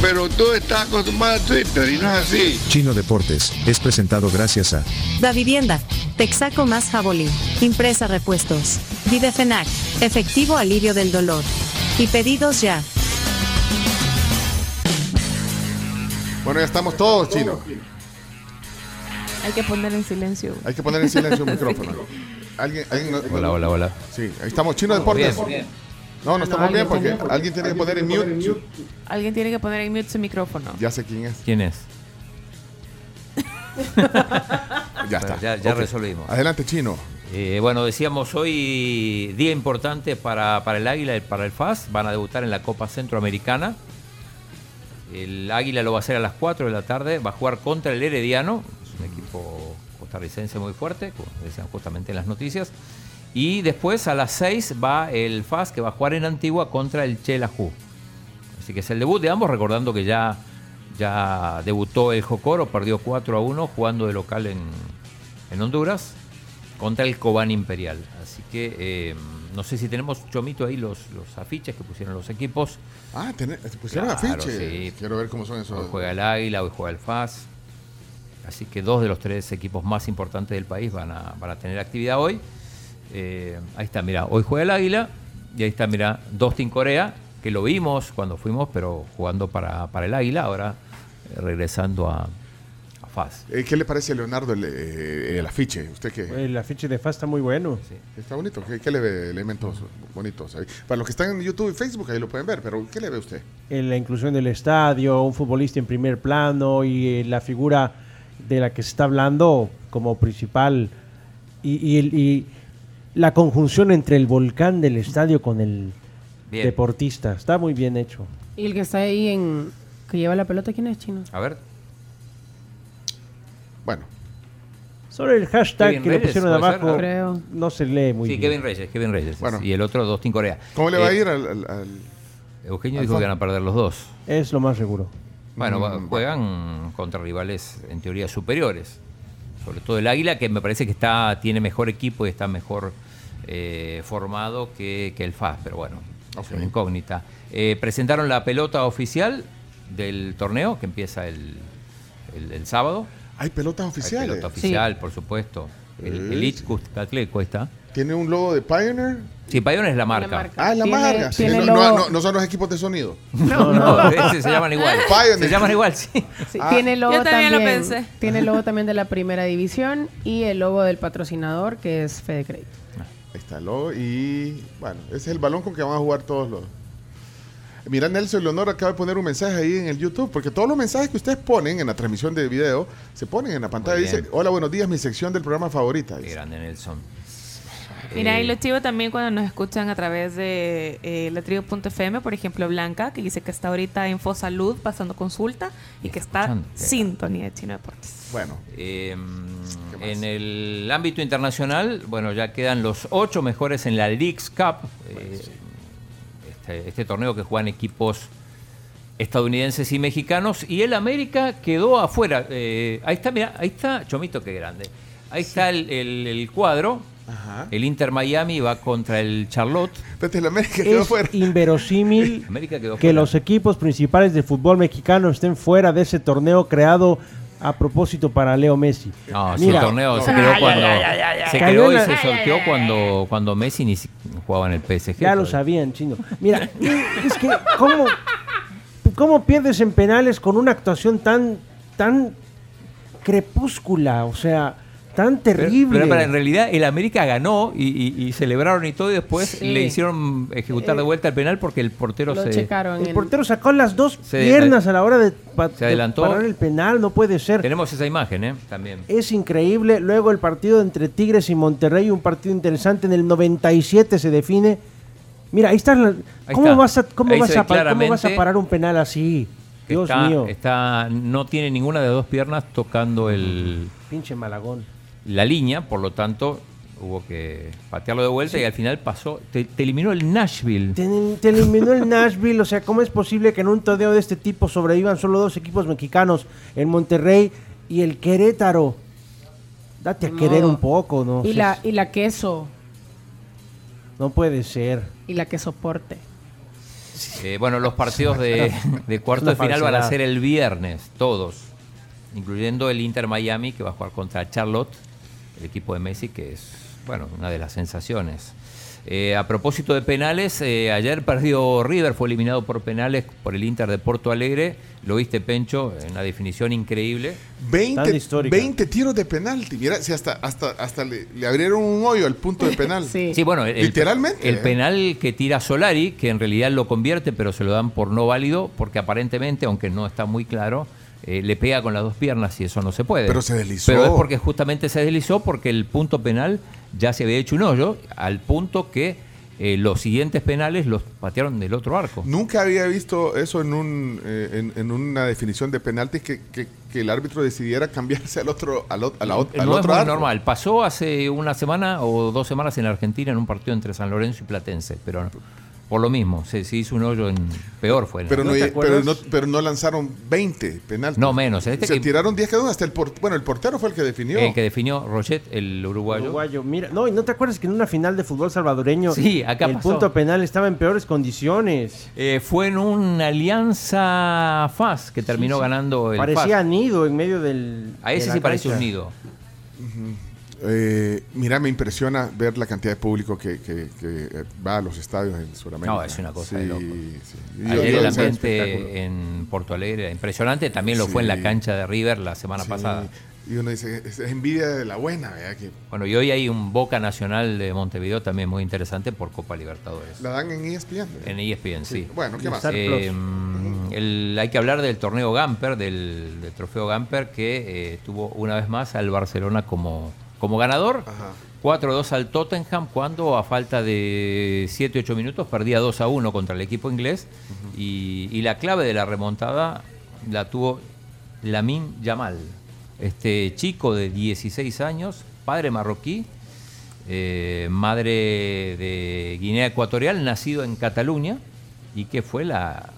Pero tú estás acostumbrado a Twitter y no es así. Chino Deportes es presentado gracias a Da Vivienda, Texaco más Jabolí, Impresa Repuestos, Videfenac, Efectivo Alivio del Dolor. Y pedidos ya. Bueno, ya estamos todos, Chino. Hay que poner en silencio. Hay que poner en silencio el micrófono. ¿Alguien, alguien no- Hola, hola, hola. Sí, ahí estamos, Chino Deportes. bien, bien. No, no estamos bien porque alguien tiene que poner en mute. Alguien tiene que poner en mute su micrófono. Ya sé quién es. ¿Quién es? Ya está. Ya, resolvimos. Adelante, Chino. Eh, bueno, decíamos hoy día importante para, para el Águila y para el FAS. Van a debutar en la Copa Centroamericana. El Águila lo va a hacer a las 4 de la tarde. Va a jugar contra el Herediano. Es un equipo costarricense muy fuerte, como decían justamente en las noticias. Y después a las 6 va el FAS que va a jugar en Antigua contra el Chelajú. Así que es el debut de ambos, recordando que ya, ya debutó el Jocoro, perdió 4 a 1 jugando de local en, en Honduras contra el Cobán Imperial. Así que eh, no sé si tenemos, Chomito, ahí los, los afiches que pusieron los equipos. Ah, tenés- pusieron Claro, afiches. sí. Quiero ver cómo son esos. Hoy juega el Águila, hoy juega el FAS. Así que dos de los tres equipos más importantes del país van a, van a tener actividad hoy. Eh, ahí está, mira, hoy juega el Águila y ahí está, mira, Dostin Corea, que lo vimos cuando fuimos, pero jugando para, para el Águila, ahora eh, regresando a, a FAS. Eh, ¿Qué le parece a Leonardo el, el afiche? ¿Usted qué? El afiche de FAS está muy bueno. Está bonito. ¿Qué, qué le ve elementos bonitos ahí? Para los que están en YouTube y Facebook, ahí lo pueden ver, pero ¿qué le ve usted? La inclusión del estadio, un futbolista en primer plano y la figura de la que se está hablando como principal y, y el- y la conjunción entre el volcán del estadio con el Bien. deportista. Está muy bien hecho. Y el que está ahí en. que lleva la pelota, ¿quién es chino? A ver. Bueno. Solo el hashtag Kevin que le Reyes, pusieron ¿puede ser? abajo no se lee muy sí, bien. Kevin Reyes, Kevin Reyes. Bueno. y el otro Dostin Corea. ¿Cómo le va a Eh, ir al, al- al- Eugenio al dijo que van a perder los dos. Es lo más seguro. Bueno, Mm, juegan contra rivales en teoría superiores. Sobre todo el Águila, que me parece que está tiene mejor equipo y está mejor eh, formado que, que el FAS, pero bueno, es una incógnita. Eh, presentaron la pelota oficial del torneo, que empieza el, el- el sábado. Hay pelotas Hay oficiales. pelota oficial, por supuesto. El, el. Itz Cuscatlé cuesta. ¿Tiene un logo de Pioneer? Sí, Pioneer es la marca. Ah, la Tiene- marca. Sí, tiene no, logo- no- no- no son los equipos de sonido. No, no, ese se llaman igual. Pioneer. Se llaman igual, sí. Sí, Ah. tiene el logo Yo también lo pensé. Tiene el logo también de la primera división y el logo del patrocinador que es Fede Crédito. Ahí está el logo y bueno, ese es el balón con que van a jugar todos los. Mira, Nelson Leonor acaba de poner un mensaje ahí en el YouTube, porque todos los mensajes que ustedes ponen en la transmisión de video se ponen en la pantalla. Muy Dice, bien. hola, buenos días, mi sección del programa favorita. Qué Dice. grande Nelson. Mira, Eh, y lo chivo también cuando nos escuchan a través de eh, la tribu.fm, por ejemplo, Blanca, que dice que está ahorita en Fosalud pasando consulta y que está Escuchando. sintonía de Chino Deportes. Bueno, Eh, en el ámbito internacional, bueno, ya quedan los ocho mejores en la Leagues Cup. Eh, este, este torneo que juegan equipos estadounidenses y mexicanos. Y el América quedó afuera. Eh, ahí está, mira, ahí está, Chomito, qué grande. Ahí está el, el- el cuadro. El Inter Miami va contra el Charlotte. el América Es inverosímil América quedó que fuera. los equipos principales del fútbol mexicano estén fuera de ese torneo creado a propósito para Leo Messi. No, Mira, el torneo se creó ay, cuando ay, ay, ay, se ay. creó y se sorteó cuando, cuando Messi ni jugaba en el PSG. Ya lo sabían, chino. Mira, es que ¿cómo, cómo pierdes en penales con una actuación tan tan crepúscula, o sea, tan terrible? Pero, pero en realidad el América ganó y, y- y celebraron y todo y después Sí. le hicieron ejecutar de vuelta el penal porque el portero Lo se checaron. el portero sacó las dos Se- piernas a la hora de, pa- se adelantó. de parar el penal, no puede ser. Tenemos esa imagen, ¿eh? También. Es increíble. Luego el partido entre Tigres y Monterrey, un partido interesante. En el 97 se define. Mira, ahí está. la- Ahí ¿Cómo, está. Vas a, cómo, vas a, cómo vas a parar un penal así? Dios está, mío. está- no tiene ninguna de las dos piernas tocando el, Pinche Malagón. La línea, por lo tanto hubo que patearlo de vuelta y al final pasó, te, te eliminó el Nashville. Te, te eliminó el Nashville. O sea, ¿cómo es posible que en un torneo de este tipo sobrevivan solo dos equipos mexicanos? El Monterrey y el Querétaro. Date a querer un poco, ¿no? Y O la, y la queso. No puede ser. Y la que soporte. Eh, bueno, los partidos de, de cuarto de final van a ser el viernes, todos, incluyendo el Inter Miami que va a jugar contra Charlotte, el equipo de Messi, que es, bueno, una de las sensaciones. Eh, a propósito de penales, eh, ayer perdió River, fue eliminado por penales por el Inter de Porto Alegre. Lo viste, Pencho, en una definición increíble. 20, 20 tiros de penalti. Mira, si hasta, hasta, hasta le, le abrieron un hoyo al punto de penal. Sí, bueno, el, Literalmente. El ¿eh? penal que tira Solari, que en realidad lo convierte, pero se lo dan por no válido, porque aparentemente, aunque no está muy claro, eh, le pega con las dos piernas y eso no se puede. Pero se deslizó. Pero es porque justamente se deslizó, porque el punto penal ya se había hecho un hoyo, al punto que eh, los siguientes penales los patearon del otro arco. Nunca había visto eso en, un, eh, en, en una definición de penaltis que, que- que el árbitro decidiera cambiarse al otro, al, a la al no es otro arco. normal. Pasó hace una semana o dos semanas en Argentina en un partido entre San Lorenzo y Platense, pero no- por lo mismo, se, se hizo un hoyo en peor fue. Pero no, el- pero, no, pero no lanzaron 20 penaltis. No, menos. En este Se que- tiraron 10 cada uno. Hasta el, por- bueno, el portero fue el que definió. El que definió Roget, el uruguayo. Uruguayo. Mira, no, ¿y no te acuerdas que en una final de fútbol salvadoreño Sí, acá el pasó. punto penal estaba en peores condiciones? Eh, fue en una alianza FAS que terminó sí. ganando el Parecía FAS. nido en medio del. A ese sí parece cancha. un nido. Eh, mira, me impresiona ver la cantidad de público que, que- que, va a los estadios en Sudamérica. No, es una cosa Sí, de loco. sí. Ayer yo- el ambiente en Porto Alegre era impresionante. También lo fue en la cancha de River la semana Sí. pasada. Y uno dice, es, envidia de la buena, ¿verdad? Que Bueno, y hoy hay un Boca Nacional de Montevideo también muy interesante por Copa Libertadores. la dan en ESPN. ¿verdad? En ESPN, sí. Bueno, ¿qué más? Eh, el- hay que hablar del torneo Gamper, del, del trofeo Gamper, que eh, tuvo una vez más al Barcelona como, como ganador. 4-2 al Tottenham cuando a falta de 7-8 minutos perdía 2-1 contra el equipo inglés. y, y la clave de la remontada la tuvo Lamin Yamal, este chico de 16 años, padre marroquí, eh, madre de Guinea Ecuatorial, nacido en Cataluña y que fue la...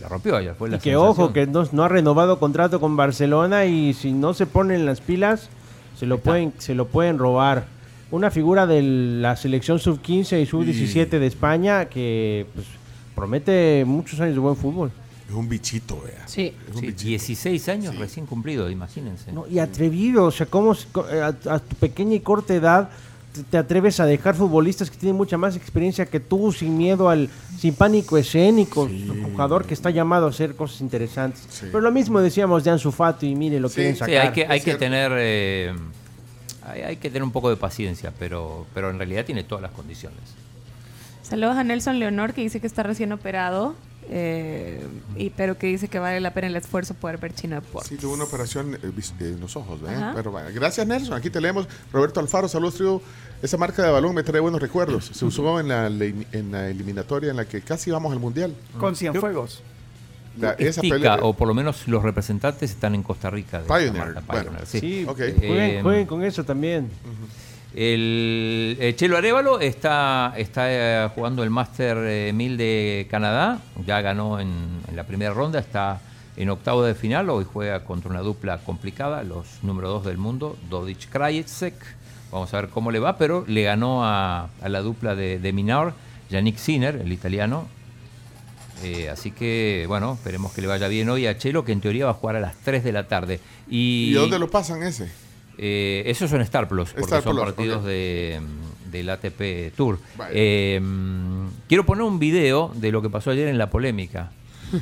La rompió ayer, fue la Y que sensación. ojo, que no, no ha renovado contrato con Barcelona y si no se ponen las pilas, se lo pueden, se lo pueden robar. Una figura de la selección sub-15 y sub-17 de España que pues, promete muchos años de buen fútbol. Es un bichito, vea. Sí. Sí, 16 años recién cumplidos, imagínense. No, y atrevido, o sea, cómo se- co- a, a tu pequeña y corta edad te, atreves a dejar futbolistas que tienen mucha más experiencia que tú, sin miedo al, sin pánico escénico, un jugador que está llamado a hacer cosas interesantes. Pero lo mismo decíamos de Ansu Fati y mire lo quieren Sí, sacar. hay que, hay que tener eh, hay, hay que tener un poco de paciencia, pero, pero en realidad tiene todas las condiciones. Saludos a Nelson Leonor que dice que está recién operado, eh, y, pero que dice que vale la pena el esfuerzo poder ver Chino Deportes. Sí, tuvo una operación eh, vis- en los ojos. Pero bueno, gracias Nelson, aquí te leemos. Roberto Alfaro, saludos, trío. Esa marca de balón me trae buenos recuerdos. Se usó en la, le- en la eliminatoria en la que casi vamos al Mundial. Con Cienfuegos. La- esa Estica, pelea- o por lo menos los representantes están en Costa Rica. de Pioneer, marca, bueno. Sí, Eh, jueguen con eso también. El, eh, Chelo Arevalo está, está eh, jugando el Master eh, 1000 de Canadá, ya ganó en, la primera ronda, está en octavo de final, hoy juega contra una dupla complicada, los número dos del mundo, Dodic Krajicek, vamos a ver cómo le va, pero le ganó a, la dupla de, de Minar, Yannick Sinner, el italiano, eh, así que, bueno, esperemos que le vaya bien hoy a Chelo, que en teoría va a jugar a las 3 de la tarde. ¿Y, ¿Y dónde lo pasan ese? Eh, esos son Star Plus, porque Star son Plus, partidos de, del ATP Tour. Vale. Eh, quiero poner un video de lo que pasó ayer en la polémica.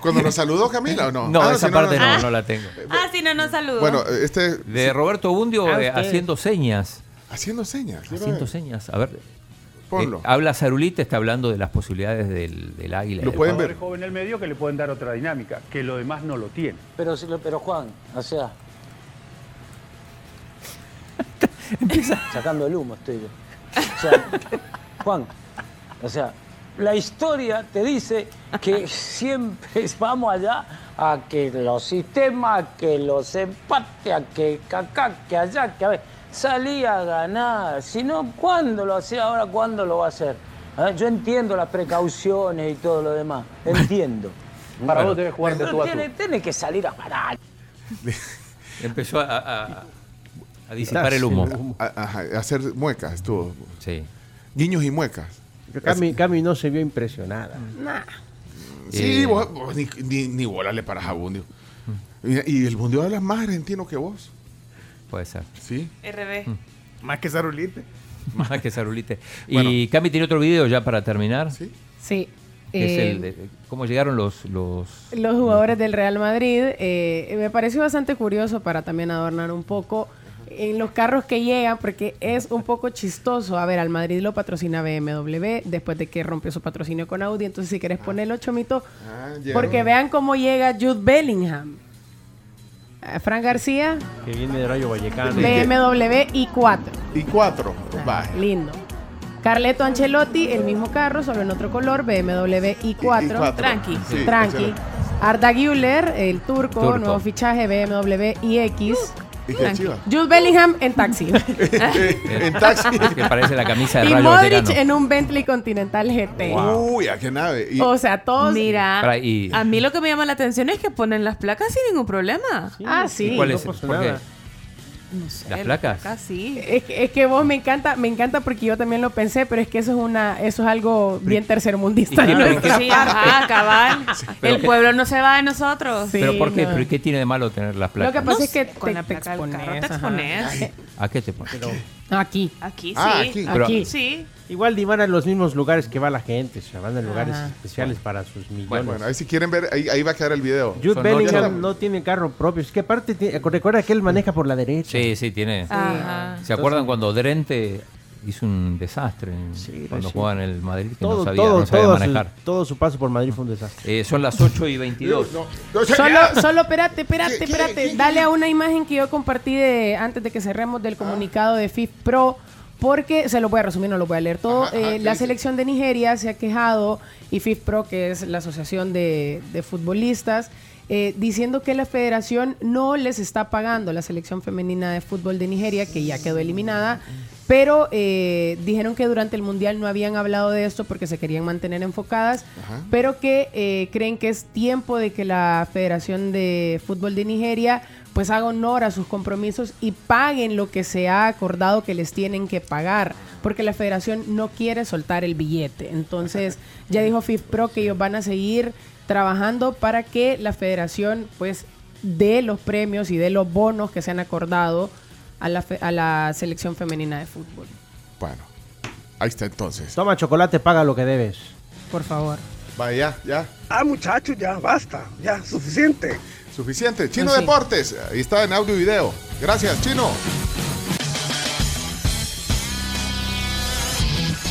Cuando nos saludó Camila o no? No, Ah, esa si parte no, no. no la tengo. Ah, sí, no nos saludó. Bueno, este. De Roberto Bundio Ah, eh, haciendo señas. Haciendo señas. Haciendo ver. señas. A ver. Ponlo. Eh, habla Zarulita, está hablando de las posibilidades del, del águila. y del Jugadores Pavo. joven en el medio que le pueden dar otra dinámica, que lo demás no lo tiene. Pero, lo- pero Juan, o sea. Sacando el humo estoy yo. O sea, Juan, o sea, la historia te dice que siempre vamos allá a que los sistemas, a que los empates, a que acá, que allá, que a ver. Salí a ganar. Si no, ¿cuándo lo hacía ahora? ¿Cuándo lo va a hacer? A ver, Yo entiendo las precauciones y todo lo demás. Entiendo. Para vos debes jugar de Pero tú a tú. tiene, tiene que salir a ganar. Empezó a, a- a disipar el humo. A- ajá, a hacer muecas, estuvo. Sí. Guiños y muecas. Cami, Cami no se vio impresionada. Sí, Eh. vos, vos ni, ni, ni bola le paras a Bundio. Y, y el Bundio habla más argentino que vos. Puede ser. Sí. RB. Más que Zarulite. Más que Zarulite. Bueno. Y Cami tiene otro video ya para terminar. Sí. Sí. Es Eh, el de cómo llegaron los, los los jugadores del Real Madrid. eh, me pareció bastante curioso para también adornar un poco en los carros que llegan, porque es un poco chistoso. A ver, al Madrid lo patrocina BMW después de que rompió su patrocinio con Audi. Entonces, si quieres ponerlo, Chomito, Ah, porque vean cómo llega Jude Bellingham. Eh, Fran García, Que viene de Rayo Vallecano. BMW i4. Y cuatro. Vaya. Lindo. Carleto Ancelotti, el mismo carro, solo en otro color, BMW i4. I4. Tranqui. Sí, Tranqui. excelente. Arda Güler, el turco, Turco. nuevo fichaje BMW iX. ¿Y qué chiva? Jude Bellingham en taxi. en taxi. que parece la camisa de y Rayo Modric Vallecano. en un Bentley Continental GT. Uy, a qué nave. Y- O sea, todos. Mira, y- a mí lo que me llama la atención es que ponen las placas sin ningún problema. ah, sí. ¿Y cuál no es? pasa ¿Por qué? nada. No sé, ¿Las placas? sí. Es, que- es que vos me encanta, me encanta porque yo también lo pensé, pero es que eso es una, eso es algo bien tercermundista. ¿Y qué- de pero nuestra Sí, ajá, cabal. pero El que- pueblo no se va de nosotros. Sí, ¿Pero por qué? no. ¿Pero qué tiene de malo tener las Lo placas? que pasa No es que con te, la te placa del carro te expones. ¿A qué te pones? Aquí. Aquí sí. Ah, aquí. Pero- Aquí. Sí. Igual ni van a los mismos lugares que va la gente, se van a lugares Ajá. especiales para sus millones. Bueno, ahí si quieren ver, ahí, ahí va a quedar el video. Jude Son Bellingham ocho. no tiene carro propio. Es que aparte, tiene- recuerda que él maneja por la derecha. Sí, sí, tiene. Ajá. ¿Se acuerdan cuando Drente hizo un desastre en- Sí, cuando sí. jugaba en el Madrid? Que Todo, no sabía, todo, no sabía todo, manejar. su, todo su paso por Madrid fue un desastre. Eh, son las 8 y 22. No, no, ya- Solo, solo, espérate, espérate, ¿Qué- qué- espérate. qué- Dale a una imagen que yo compartí de, antes de que cerremos del comunicado de FIF Pro, porque se lo voy a resumir, no lo voy a leer todo. Ajá, ajá, Eh, ¿qué la selección de Nigeria se ha quejado, y FIF Pro, que es la asociación de, de futbolistas, eh, diciendo que la federación no les está pagando la selección femenina de fútbol de Nigeria, que ya quedó eliminada, pero eh, dijeron que durante el Mundial no habían hablado de esto porque se querían mantener enfocadas, Ajá. pero que eh, creen que es tiempo de que la Federación de Fútbol de Nigeria pues haga honor a sus compromisos y paguen lo que se ha acordado que les tienen que pagar, porque la federación no quiere soltar el billete. Entonces, ya dijo FIFPRO que ellos van a seguir trabajando para que la federación pues dé los premios y dé los bonos que se han acordado a la, fe- a la selección femenina de fútbol. Bueno, ahí está entonces. Toma chocolate, paga lo que debes. Por favor. Vaya, ya. Ah, muchachos, ya basta, ya, suficiente. Suficiente. Chino Así. Deportes. Ahí está en audio y video. Gracias, Chino.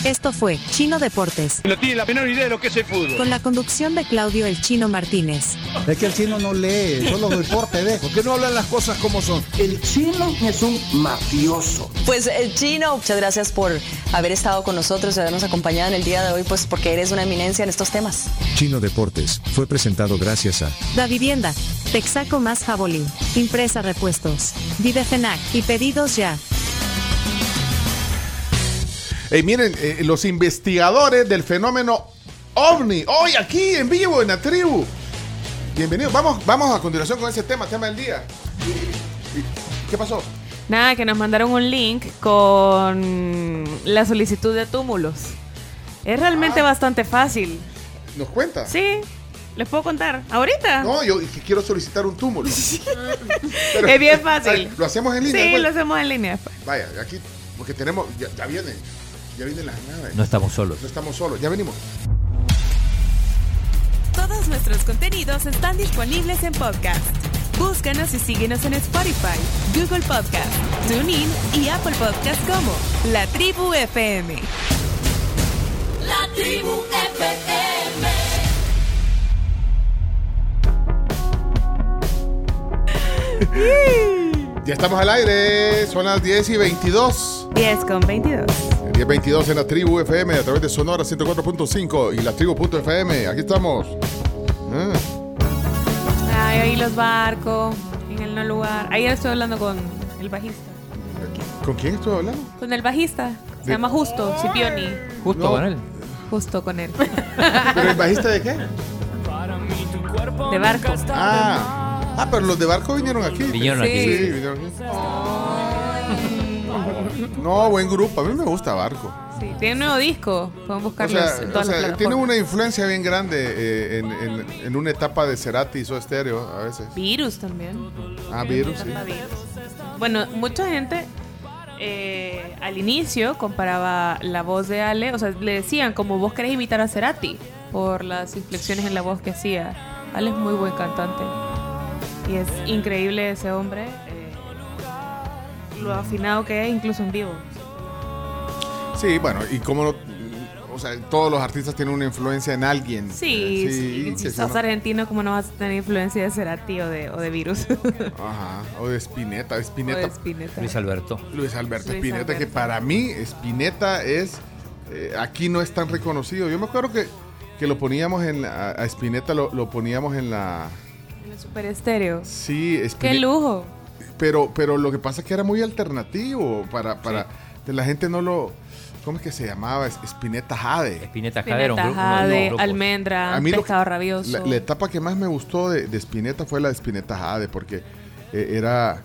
Esto fue Chino Deportes, No tiene la menor idea de lo que es el fútbol. con la conducción de Claudio El Chino Martínez. Es que el chino no lee, solo deporte ve. ¿Por qué no hablan las cosas como son? El chino es un mafioso. Pues el chino, muchas gracias por haber estado con nosotros y habernos acompañado en el día de hoy, pues porque eres una eminencia en estos temas. Chino Deportes fue presentado gracias a Da Vivienda, Texaco más Jabolín, Impresa Repuestos, Videfenac y Pedidos Ya. Hey, miren, eh, los investigadores del fenómeno OVNI, hoy aquí en vivo en la tribu. Bienvenidos. Vamos, vamos a continuación con ese tema, tema del día. ¿Qué pasó? Nada, que nos mandaron un link con la solicitud de túmulos. Es realmente Ah. bastante fácil. ¿Nos cuenta? Sí, les puedo contar. ¿Ahorita? No, yo quiero solicitar un túmulo. Pero- es bien fácil. ¿Lo hacemos en línea? Sí, lo hacemos en línea. Vaya, aquí, porque tenemos, ya, ya vienen, ya vienen las naves. No estamos solos. No estamos solos, ya venimos. Todos nuestros contenidos están disponibles en podcast. Búscanos y síguenos en Spotify, Google Podcast, TuneIn y Apple Podcast como La Tribu FM. La tribu FM. Ya estamos al aire, son las 10 y 22. 10 con 22. 10 22 en la tribu FM a través de Sonora 104.5 y la tribu.fm. Aquí estamos. Ah, Ay, ahí los barcos, en el no lugar. Ayer estoy hablando con el bajista. ¿Con quién estoy hablando? Con el bajista. Se De- llama Justo, Cipioni. Justo No. con él. Justo con él. ¿Pero el bajista de qué? De barco. Ah, ah, pero los de barco vinieron aquí. Vinieron aquí. Sí, vinieron aquí. No, buen grupo. A mí me gusta Barco. Sí, tiene un nuevo disco. Pueden O buscarlos sea, en o todas sea, las tiene una influencia bien grande eh, en, en- en una etapa de Cerati y Soda Stereo a veces. Virus también. Ah, Virus, sí. Virus. Bueno, mucha gente eh, al inicio comparaba la voz de Ale, o sea, le decían como vos querés imitar a Cerati por las inflexiones en la voz que hacía. Ale es muy buen cantante y es increíble ese hombre, lo afinado que es incluso en vivo. Sí, bueno, y como o sea, todos los artistas tienen una influencia en alguien. Sí, Eh, sí, si si sos uno- argentino, ¿cómo no vas a tener influencia de Cerati o de, o de Virus? Ajá, o de Spinetta, Spinetta. O de Spinetta. Luis Alberto. Luis Alberto Luis Spinetta, que para mí Spinetta es eh, aquí no es tan reconocido. Yo me acuerdo que, que lo poníamos en la- a Spinetta lo, lo poníamos en la En el Super Estéreo. sí, ¡Qué Spinetta, lujo! Pero pero lo que pasa es que era muy alternativo para para la gente no lo ¿Cómo es que se llamaba? Es- Spinetta Jade. Spinetta Jade era un grupo. uno de los Jade, almendra, A mí lo- pescado rabioso. La, la etapa que más me gustó de, de Spinetta fue la de Spinetta Jade, porque eh, era.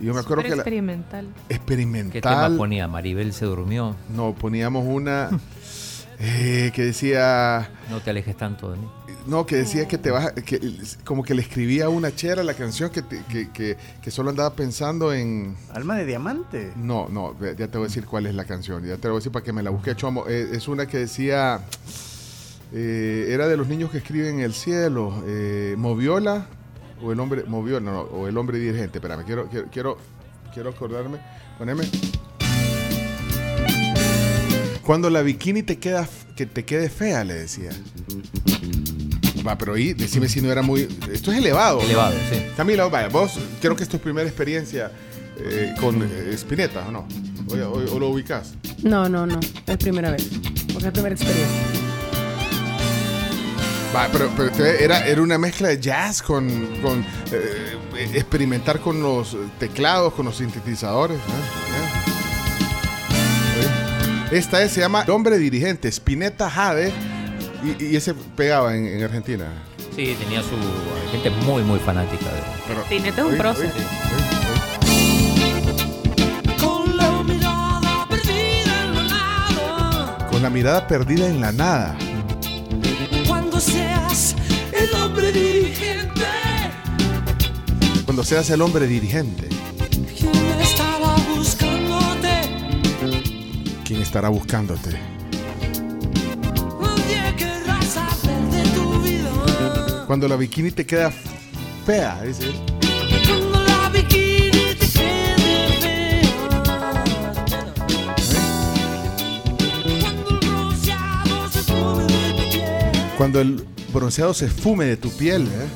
Yo me acuerdo que la, experimental. experimental. ¿Qué tema ponía? Maribel se durmió. No, poníamos una eh, que decía. No te alejes tanto de mí. No, que decía que te vas. Que, como que le escribía a una chera la canción que, te- que, que, que solo andaba pensando en. Alma de diamante. No, no, ya te voy a decir cuál es la canción. Ya te lo voy a decir para que me la busque Chomo. Eh, es una que decía. eh, era de los niños que escriben en el cielo. Eh, Moviola o el hombre. Moviola, no, o el hombre dirigente. Espérame, quiero, quiero, quiero, quiero acordarme. Poneme. Cuando la bikini te queda que te quede fea, le decía. Va, pero ahí, decime si no era muy. Esto es elevado. Elevado, sí. Camila, vaya, vos creo que es tu primera experiencia eh, con eh, Spinetta, ¿o no? O, o- o lo ubicas? No, no, no. Es primera vez. Porque es primera experiencia. Va, pero, pero este era, era una mezcla de jazz con, con eh, experimentar con los teclados, con los sintetizadores. ¿eh? ¿Eh? Esta es, se llama El hombre dirigente, Spinetta Jade, y, y ese pegaba en, en Argentina. Sí, tenía su gente muy, muy fanática de Pero, Spinetta es un perdida en la nada. Con la mirada perdida en la nada. Cuando seas el hombre dirigente, Cuando seas el hombre dirigente, ¿quién estará buscándote? ¿quién estará buscándote? Cuando la bikini te queda fea, dice. Cuando el bronceado se fume de tu piel. Cuando el bronceado se fume de tu piel, ¿eh?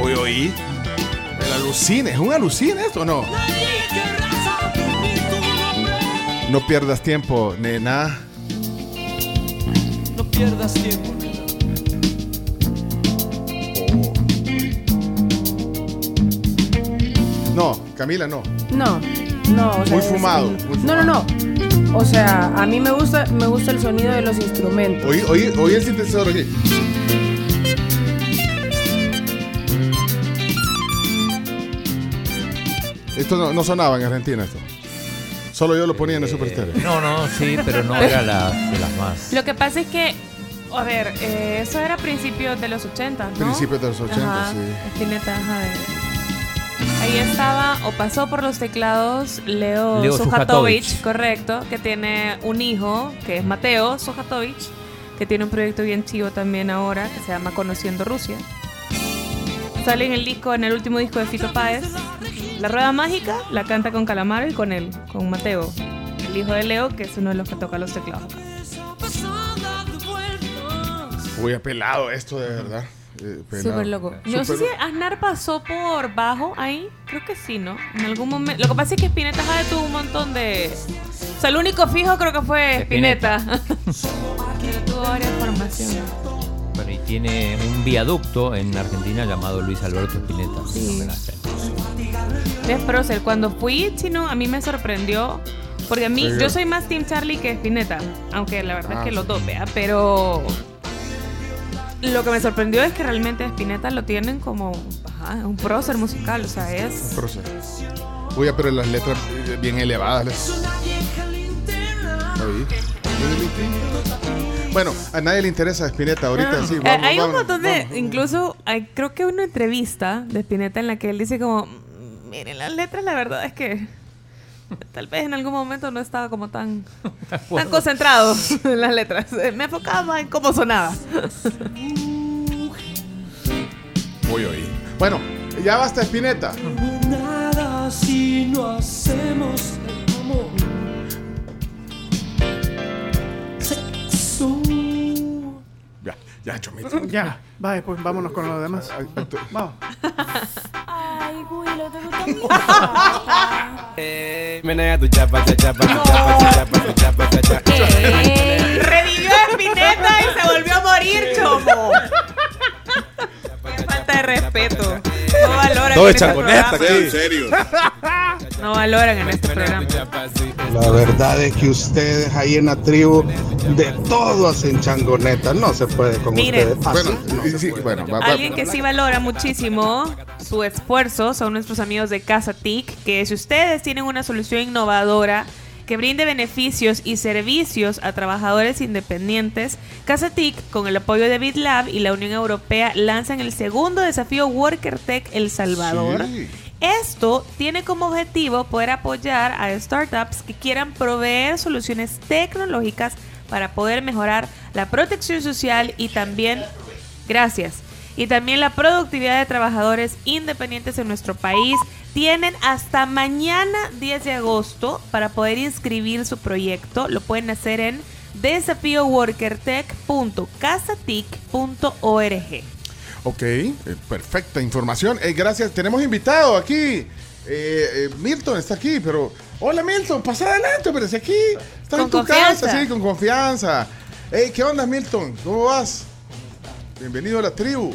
Hoy oí. El alucine, ¿es un alucine esto o no? No pierdas tiempo, nena. No pierdas tiempo, nena. No, Camila no. No, no. O sea, Muy es- fumado, muy no, no, no. O sea, a mí me gusta, me gusta el sonido de los instrumentos. Oí, oí, oí el sintetizador aquí. Esto no, no sonaba en Argentina esto. Solo yo lo ponía en el Super Stereo. No, no, sí, pero no era la, de las más. Lo que pasa es que, a ver, eh, eso era a principios de los 80, ¿no? Principios de los 80, Ajá, sí. Spinetta, ajá, de- Ahí estaba, o pasó por los teclados, Leo, Leo Sujatovich. correcto, que tiene un hijo, que es Mateo Sujatovich, que tiene un proyecto bien chivo también ahora, que se llama Conociendo Rusia. Sale en el disco, en el último disco de Fito Páez. La Rueda Mágica la canta con Calamaro y con él, con Mateo, el hijo de Leo, que es uno de los que toca los teclados. Uy, pelado esto de verdad. Eh. Súper loco. No sé si Aznar pasó por bajo ahí. Creo que sí, ¿no? En algún momento. Lo que pasa es que Spinetta Jade tuvo un montón de. O sea, el único fijo creo que fue Spinetta. tuvo varias formaciones. Bueno, y tiene un viaducto en Argentina llamado Luis Alberto Spinetta. Sí. Homenaje. ¿Ves, prócer? Cuando fui chino, a mí me sorprendió. Porque a mí, Sí. yo soy más Team Charlie que Spinetta. Aunque la verdad Ah, es que sí. los dos, vea. Pero. Lo que me sorprendió es que realmente Spinetta lo tienen como ajá, un prócer musical. O sea, es. Prócer. Uy, pero las letras bien elevadas. Oí. Bueno, a nadie le interesa Spinetta ahorita, Ah. sí. Eh, Vamos, hay un vamos. montón de, incluso hay, creo que una entrevista de Spinetta en la que él dice como, "Mm, miren las letras, la verdad es que tal vez en algún momento no estaba como tan, tan concentrado en las letras. Eh, Me enfocaba más en cómo sonaba. Bueno, ya basta Spinetta. Nada si no hacemos el amor. Sexo. Ya, ya, Chomito. Ya, vaya, pues vámonos con lo demás. Vamos. Ay, Willow, te gusta mi Menea tu chapa, cha, chapa, tu chapa, tu chapa, tu chapa, cha, cha. Revivió a Spinetta y se volvió a morir, chomo. De respeto. No valoran en este programa. aquí. En serio. No valoran en este programa. La verdad es que ustedes ahí en la tribu de todo hacen changoneta. No se puede con Miren. ustedes. Así Bueno, no sí, se sí, puede. bueno, va- va- Alguien que sí valora muchísimo su esfuerzo son nuestros amigos de Casa TIC, que si ustedes tienen una solución innovadora que brinde beneficios y servicios a trabajadores independientes, Casa TIC, con el apoyo de BitLab y la Unión Europea, lanzan el segundo desafío Worker Tech El Salvador. Sí. Esto tiene como objetivo poder apoyar a startups que quieran proveer soluciones tecnológicas para poder mejorar la protección social y también, gracias, y también la productividad de trabajadores independientes en nuestro país. Tienen hasta mañana 10 de agosto para poder inscribir su proyecto. Lo pueden hacer en desafíoworkertech.casatic.org. Ok, eh, perfecta información. Eh, gracias. Tenemos invitado aquí. Eh, eh, Milton está aquí, pero. Hola Milton, pasa adelante, pero si aquí estás Con en tu confianza. casa, sí, con confianza. Hey, ¿qué onda Milton? ¿Cómo vas? Bienvenido a la tribu.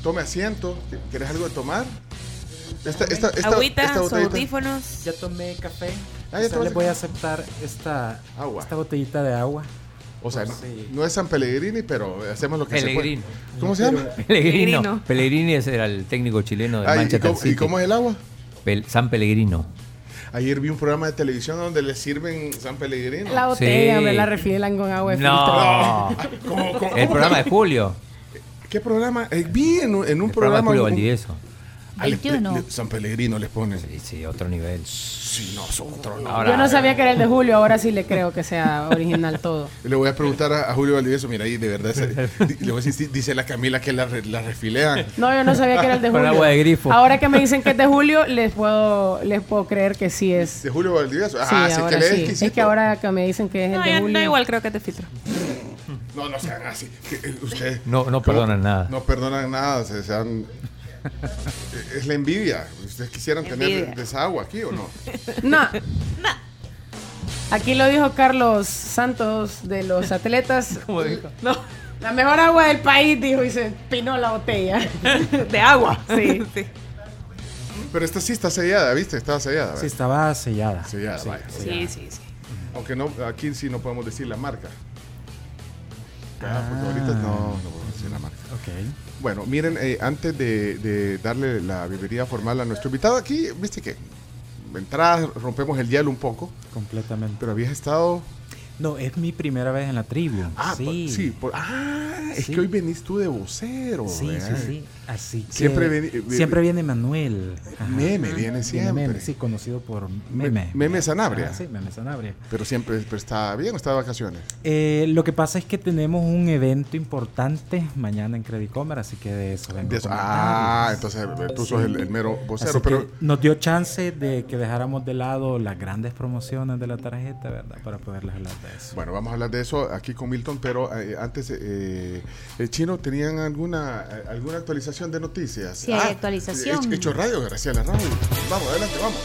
Tome asiento. ¿Quieres algo de tomar? Esta, esta, esta, Agüita, audífonos. Ya tomé café. Ah, ya O sea, le voy a aceptar esta, Agua. esta botellita de agua. O sea, no, Sí. no es San Pellegrini, pero hacemos lo que Pellegrini. se puede. ¿Cómo se llama? Pellegrino. Pellegrini era el técnico chileno de Ay, ¿y, Manchester cómo, y City. cómo es el agua? Pel- San Pellegrino. Ayer vi un programa de televisión donde le sirven San Pellegrino. La botella, Sí. me la refielan con agua de No. filtro. ¿Cómo- cómo- El programa de Julio. ¿Qué programa? Eh, vi en, un- en un El programa de programa. Julio un- Valdivieso. Ah, le- 21. le- San Pellegrino les ponen. Sí, sí, otro nivel. Sí, no, son otro. Ahora, Yo no sabía que era el de Julio, ahora sí le creo que sea original todo. Le voy a preguntar a, a Julio Valdivieso, mira, ahí de verdad, di- le voy a decir, dice la Camila que la, re- la refilean. No, yo no sabía que era el de Con Julio. agua de grifo. Ahora que me dicen que es de Julio, les puedo, les puedo creer que sí es. De Julio Valdivieso. Sí, Ah, sí, ahora que le es sí. exquisito. Es que ahora que me dicen que es el de Julio. no igual creo que te filtro. No, no sean así. Eh, ustedes No, no perdonan nada. No perdonan nada. Se, sean- es la envidia. ¿Ustedes quisieran tener Envidia. de esa agua aquí o no? No. Aquí lo dijo Carlos Santos de los atletas. ¿Cómo dijo? No. La mejor agua del país, dijo, y se pinó la botella. De agua. Sí. Sí. Pero esta sí está sellada, ¿viste? Estaba sellada. Sí, estaba sellada. Sellada, Sí, vaya. Sí, sí, sí. Aunque no, aquí sí no podemos decir la marca. Ah, porque ahorita no, no podemos decir la marca. Ok. Bueno, miren, eh, antes de, de darle la bienvenida formal a nuestro invitado aquí, viste que de entrada rompemos el hielo un poco, Completamente. pero habías estado... No, es mi primera vez en la tribu. Ah, sí. por- sí, por- ah, es Sí. que hoy venís tú de vocero. Sí, sí, sí. Así que Siempre veni- ve- siempre viene Manuel. Ajá. Meme, viene siempre. Meme, sí, conocido por Meme. Meme Sanabria. Ah, sí, Meme Sanabria. Pero siempre pero está bien o está de vacaciones. Eh, lo que pasa es que tenemos un evento importante mañana en Credicomer, así que de eso vengo De eso- ah, entonces eh, tú sos el, el mero vocero. Así Pero nos dio chance de que dejáramos de lado las grandes promociones de la tarjeta, ¿verdad? Para poderles hablar de eso. Bueno, vamos a hablar de eso aquí con Milton, pero eh, antes, eh, el chino, ¿tenían alguna eh, alguna actualización de noticias? Sí, hay actualización. He- Hecho radio, Graciela Radio. Vamos, adelante, vamos.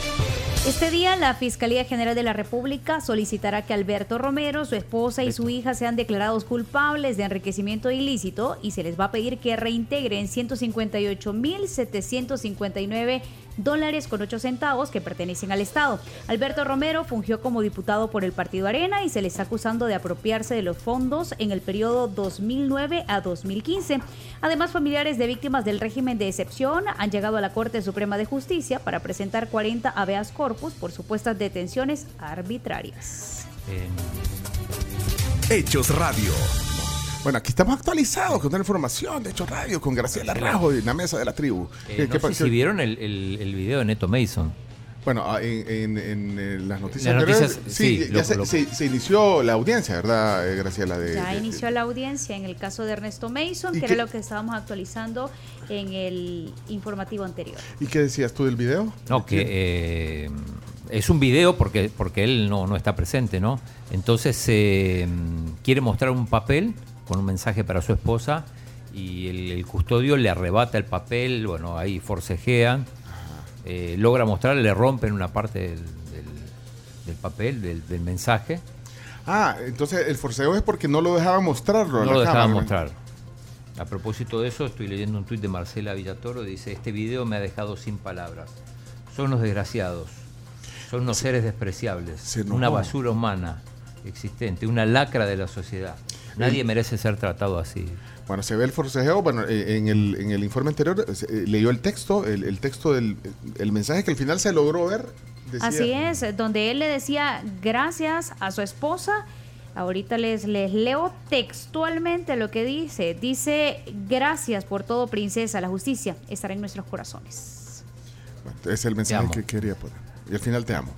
Este día, la Fiscalía General de la República solicitará que Alberto Romero, su esposa y su hija sean declarados culpables de enriquecimiento ilícito y se les va a pedir que reintegren 158.759 dólares con 8 centavos que pertenecen al Estado. Alberto Romero fungió como diputado por el Partido Arena y se le está acusando de apropiarse de los fondos en el periodo 2009 a 2015. Además, familiares de víctimas del régimen de excepción han llegado a la Corte Suprema de Justicia para presentar 40 habeas corpus por supuestas detenciones arbitrarias. Hechos Radio. Bueno, aquí estamos actualizados con toda la información de Hechos Radio, con Graciela Rajo en la mesa de la tribu. Eh, ¿Qué- no qué sé pa- si vieron el, el- el video de Neto Mason. Bueno, ah, en, en- en, eh, las noticias, Las anteriores, noticias, sí, sí, ya lo- se, lo- se- se inició la audiencia, ¿verdad, eh, Graciela? De, Ya de- inició la audiencia en el caso de Ernesto Mason, ¿Y que qué- era lo que estábamos actualizando en el informativo anterior. ¿Y qué decías tú del video? No, que eh, es un video porque, porque él no, no está presente, ¿no? Entonces eh, quiere mostrar un papel con un mensaje para su esposa y el, el custodio le arrebata el papel, bueno, ahí forcejean, eh, logra mostrar, le rompen una parte del, del- del papel, del, del mensaje, Ah, entonces el forceo es porque no lo dejaba mostrarlo. a no lo cámara. mostrar. A propósito de eso, estoy leyendo un tuit de Marcela Villatoro, dice, este video me ha dejado sin palabras. Son unos desgraciados, son unos seres despreciables, una basura humana existente, una lacra de la sociedad. Nadie merece ser tratado así. Bueno, se ve el forcejeo. Bueno, eh, en el, en el informe anterior eh, se- eh, leyó el texto, el, el texto del el mensaje que al final se logró ver. decía- Así es, donde él le decía gracias a su esposa. Ahorita les, les leo textualmente lo que dice. Dice, gracias por todo, princesa. La justicia estará en nuestros corazones. Es el mensaje que quería poner. Y al final te amo.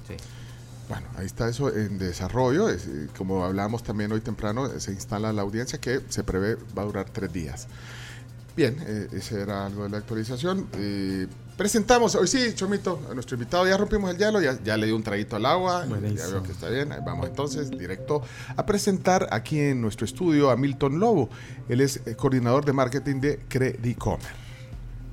Bueno, ahí está eso en desarrollo. Es, eh, como hablábamos también hoy temprano, eh, se instala la audiencia que se prevé va a durar tres días. Bien, eh, ese era algo de la actualización. Eh, presentamos, hoy sí, Chomito, a nuestro invitado. Ya rompimos el hielo, ya, ya le dio un traguito al agua. Ya Buenísimo. veo que está bien. Vamos entonces directo a presentar aquí en nuestro estudio a Milton Lobo. Él es coordinador de marketing de Credicomer.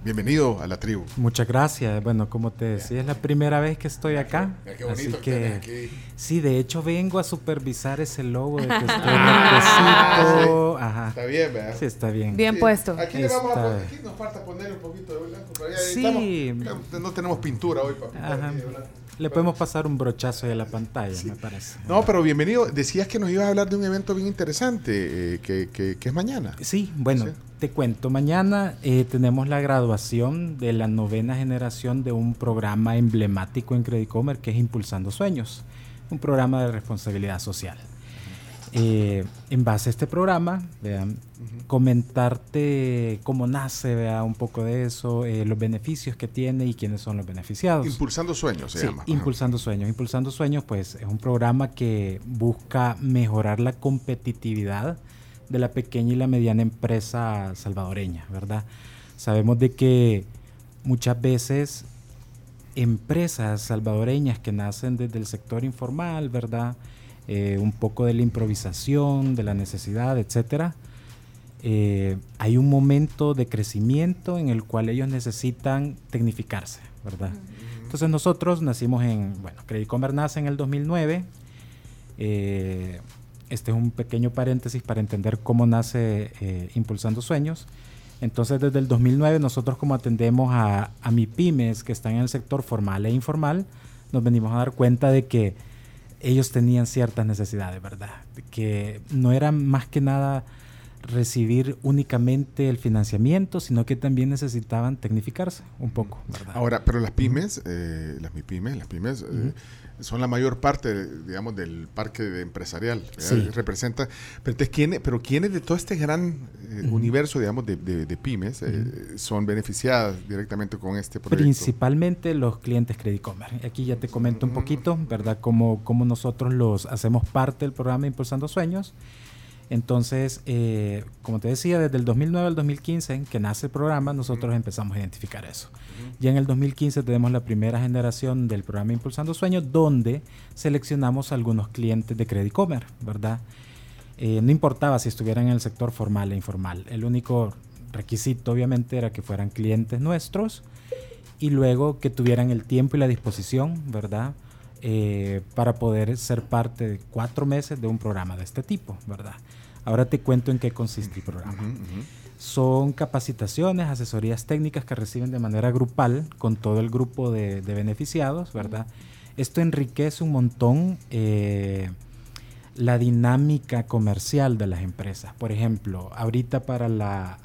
Bienvenido a la tribu. Muchas gracias. Bueno, como te decía, es la primera vez que estoy acá. Mira qué bonito así que tenés que aquí. sí, de hecho vengo a supervisar ese logo de que estoy Ah, sí. Ajá. Está bien, ¿verdad? Sí, está bien. Bien puesto. Aquí le vamos a poner, aquí nos falta poner un poquito de blanco, pero ya Sí. estamos- no tenemos pintura hoy para pintar Ajá. aquí de blanco. Le podemos pasar un brochazo a la pantalla, me parece. No, pero bienvenido. Decías que nos ibas a hablar de un evento bien interesante eh, que, que- que es mañana. Sí, bueno, Sí. te cuento. Mañana eh, tenemos la graduación de la novena generación de un programa emblemático en Credicomer que es Impulsando Sueños, un programa de responsabilidad social. Eh, en base a este programa, vean, comentarte cómo nace, vea, un poco de eso, eh, los beneficios que tiene y quiénes son los beneficiados. Impulsando Sueños se Sí, llama. Impulsando Sueños. Impulsando Sueños, pues es un programa que busca mejorar la competitividad de la pequeña y la mediana empresa salvadoreña, ¿verdad? Sabemos de que muchas veces empresas salvadoreñas que nacen desde el sector informal, ¿verdad? Eh, un poco de la improvisación, de la necesidad, etcétera. eh, hay un momento de crecimiento en el cual ellos necesitan tecnificarse, ¿verdad? Entonces nosotros nacimos en, bueno, Credicomer nace en el 2009. eh, este es un pequeño paréntesis para entender cómo nace eh, Impulsando Sueños. Entonces, desde el 2009, nosotros como atendemos a, a MIPIMES que están en el sector formal e informal, nos venimos a dar cuenta de que ellos tenían ciertas necesidades, ¿verdad? Que no era más que nada recibir únicamente el financiamiento, sino que también necesitaban tecnificarse un poco, ¿verdad? Ahora, pero las pymes, eh, las MIPYMES, las pymes eh, son la mayor parte, digamos, del parque de empresarial. Sí. Representa, pero, entonces, ¿quiénes, pero ¿quiénes de todo este gran eh, Ujú. universo, digamos, de, de- de pymes eh, son beneficiadas directamente con este proyecto? Principalmente los clientes Credit Commerce. Aquí ya te comento un poquito, ¿verdad? Cómo, cómo nosotros los hacemos parte del programa Impulsando Sueños. Entonces, eh, como te decía, desde el 2009 al 2015, en que nace el programa, nosotros empezamos a identificar eso. Ya en el 2015 tenemos la primera generación del programa Impulsando Sueños, donde seleccionamos algunos clientes de Credit Commerce, ¿verdad? Eh, no importaba si estuvieran en el sector formal e informal. El único requisito, obviamente, era que fueran clientes nuestros y luego que tuvieran el tiempo y la disposición, ¿verdad? Eh, para poder ser parte de cuatro meses de un programa de este tipo, ¿verdad? Ahora te cuento en qué consiste el programa. Son capacitaciones, asesorías técnicas que reciben de manera grupal con todo el grupo de, de beneficiados, ¿verdad? Esto enriquece un montón eh, la dinámica comercial de las empresas. Por ejemplo, ahorita para, la,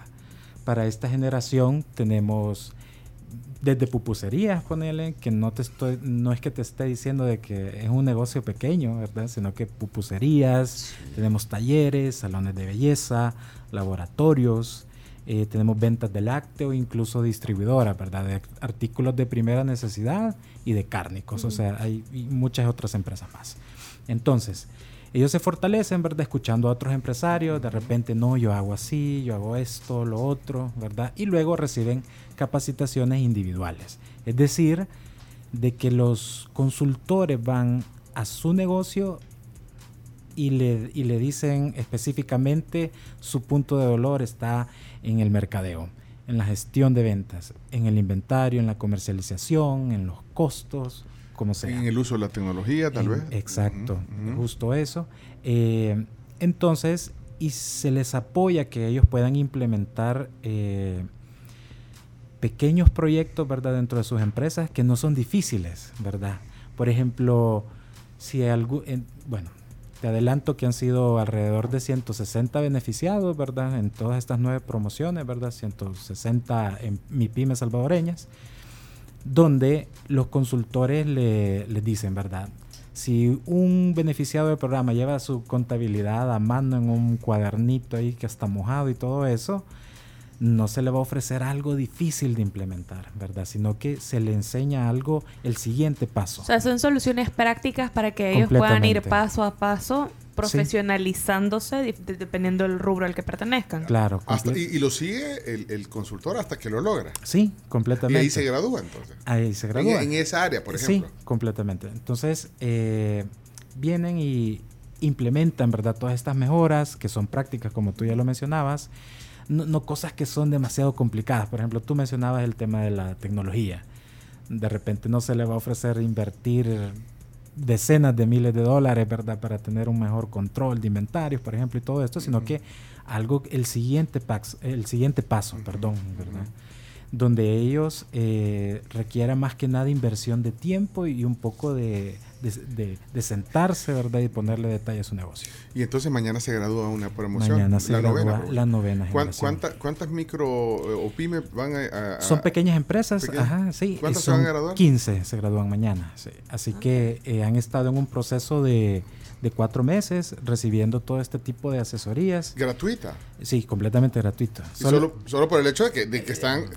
para esta generación tenemos desde pupuserías, ponele, que no te estoy, no es que te esté diciendo de que es un negocio pequeño, ¿verdad? Sino que pupuserías, tenemos talleres, salones de belleza, laboratorios, eh, tenemos ventas de lácteo, incluso distribuidoras, ¿verdad? De artículos de primera necesidad y de cárnicos, o sea, hay muchas otras empresas más. Entonces, ellos se fortalecen, ¿verdad? Escuchando a otros empresarios, de repente, no, yo hago así, yo hago esto, lo otro, ¿verdad? Y luego reciben capacitaciones individuales. Es decir, de que los consultores van a su negocio y le, y le dicen específicamente su punto de dolor está en el mercadeo, en la gestión de ventas, en el inventario, en la comercialización, en los costos, como sea. En el uso de la tecnología, tal En- vez. Exacto, justo eso. Eh, entonces, y se les apoya que ellos puedan implementar eh, pequeños proyectos, ¿verdad?, dentro de sus empresas que no son difíciles, ¿verdad? Por ejemplo, si algo, en- bueno, te adelanto que han sido alrededor de 160 beneficiados, ¿verdad? En todas estas nueve promociones, ¿verdad? 160 en MIPYMES salvadoreñas donde los consultores le, les dicen, ¿verdad? Si un beneficiado del programa lleva su contabilidad a mano en un cuadernito ahí que está mojado y todo eso, no se le va a ofrecer algo difícil de implementar, ¿verdad? Sino que se le enseña algo, el siguiente paso. O sea, son soluciones prácticas para que ellos puedan ir paso a paso profesionalizándose di- de- dependiendo del rubro al que pertenezcan. Claro, Hasta- y, y lo sigue el, el consultor hasta que lo logra. Sí, Y completamente. ahí se gradúa entonces. Ahí se En- gradúa. En, esa área, por ejemplo. Sí, completamente. Entonces, eh, vienen y implementan, ¿verdad? Todas estas mejoras que son prácticas, como tú ya lo mencionabas. No, no cosas que son demasiado complicadas. Por ejemplo, tú mencionabas el tema de la tecnología. De repente no se le va a ofrecer invertir decenas de miles de dólares, ¿verdad? Para tener un mejor control de inventarios, por ejemplo, y todo esto, sino que algo, el siguiente, pax- el siguiente paso, perdón, ¿verdad? Donde ellos eh, requieran más que nada inversión de tiempo y un poco de, de, de- de sentarse, ¿verdad? Y ponerle detalle a su negocio. Y entonces mañana se gradúa una promoción. Mañana se la gradúa novena. la novena ¿Cuán- generación. cuánta- ¿Cuántas micro eh, o pymes van a, a- Son pequeñas empresas, pequeñas? ajá, sí. ¿Cuántas se van son a graduar? 15 se gradúan mañana, sí. Así que eh, han estado en un proceso de, de cuatro meses recibiendo todo este tipo de asesorías. ¿Gratuita? Sí, completamente gratuito. Y solo, solo por el hecho de que, de que están eh,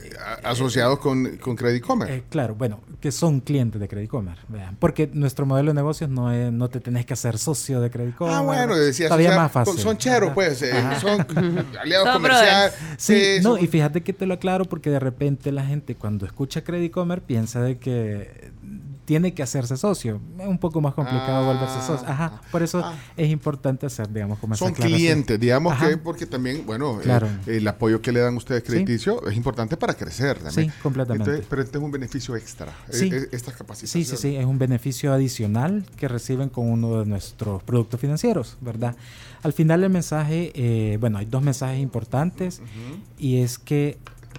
asociados con, con Credit Commerce. Eh, claro, bueno, que son clientes de Credit Commerce, vean, porque nuestro modelo de negocios no es, no te tenés que hacer socio de Credit Commerce. Ah, bueno, decía todavía asociar- más fácil. Son cheros, pues. eh, son aliados Son comerciales. Sí, no, son- y fíjate que te lo aclaro porque de repente la gente cuando escucha Credit Commerce piensa de que tiene que hacerse socio. Es un poco más complicado Ah, volverse socio. Ajá, por eso es importante hacer, digamos, como Son clientes, digamos Ajá. que porque también, bueno, eh, Claro. el apoyo que le dan ustedes crediticio es importante para crecer también. Sí, completamente. Entonces, pero este es un beneficio extra, eh, Sí. eh, estas Sí, capacitaciones. sí, sí, es un beneficio adicional que reciben con uno de nuestros productos financieros, ¿verdad? Al final el mensaje, eh, bueno, hay dos mensajes importantes y es que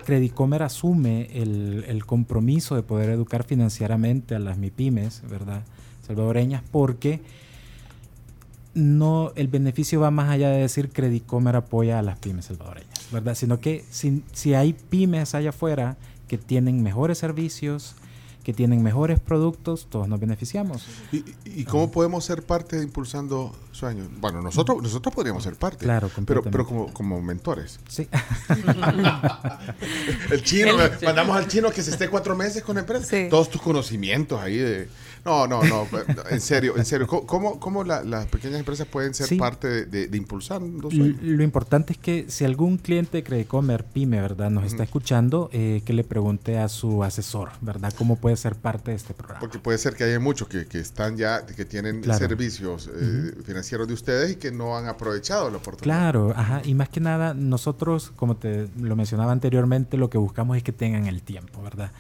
Credicomer asume el, el compromiso de poder educar financieramente a las MIPIMES, ¿verdad? Salvadoreñas, porque no el beneficio va más allá de decir Credicomer apoya a las pymes salvadoreñas, ¿verdad? Sino que si, si hay pymes allá afuera que tienen mejores servicios, que tienen mejores productos, todos nos beneficiamos. ¿Y, y cómo podemos ser parte de Impulsando Sueños? Bueno, nosotros, nosotros podríamos ser parte. Claro, pero, pero como, como mentores. Sí. el chino, El- mandamos al chino que se esté cuatro meses con la empresa. Todos tus conocimientos ahí de... No, no, no, en serio, en serio. ¿Cómo- ¿Cómo, la- las pequeñas empresas pueden ser Sí. parte de, Sueños? Lo importante es que si algún cliente de Credicomer, pyme, ¿verdad? Nos está escuchando, eh, que le pregunte a su asesor, ¿verdad? ¿Cómo puede ser parte de este programa? Porque puede ser que haya muchos que, que están ya, que tienen Claro. servicios eh, financieros de ustedes y que no han aprovechado la oportunidad. Claro, ajá, y más que nada, nosotros, como te lo mencionaba anteriormente, lo que buscamos es que tengan el tiempo, ¿verdad?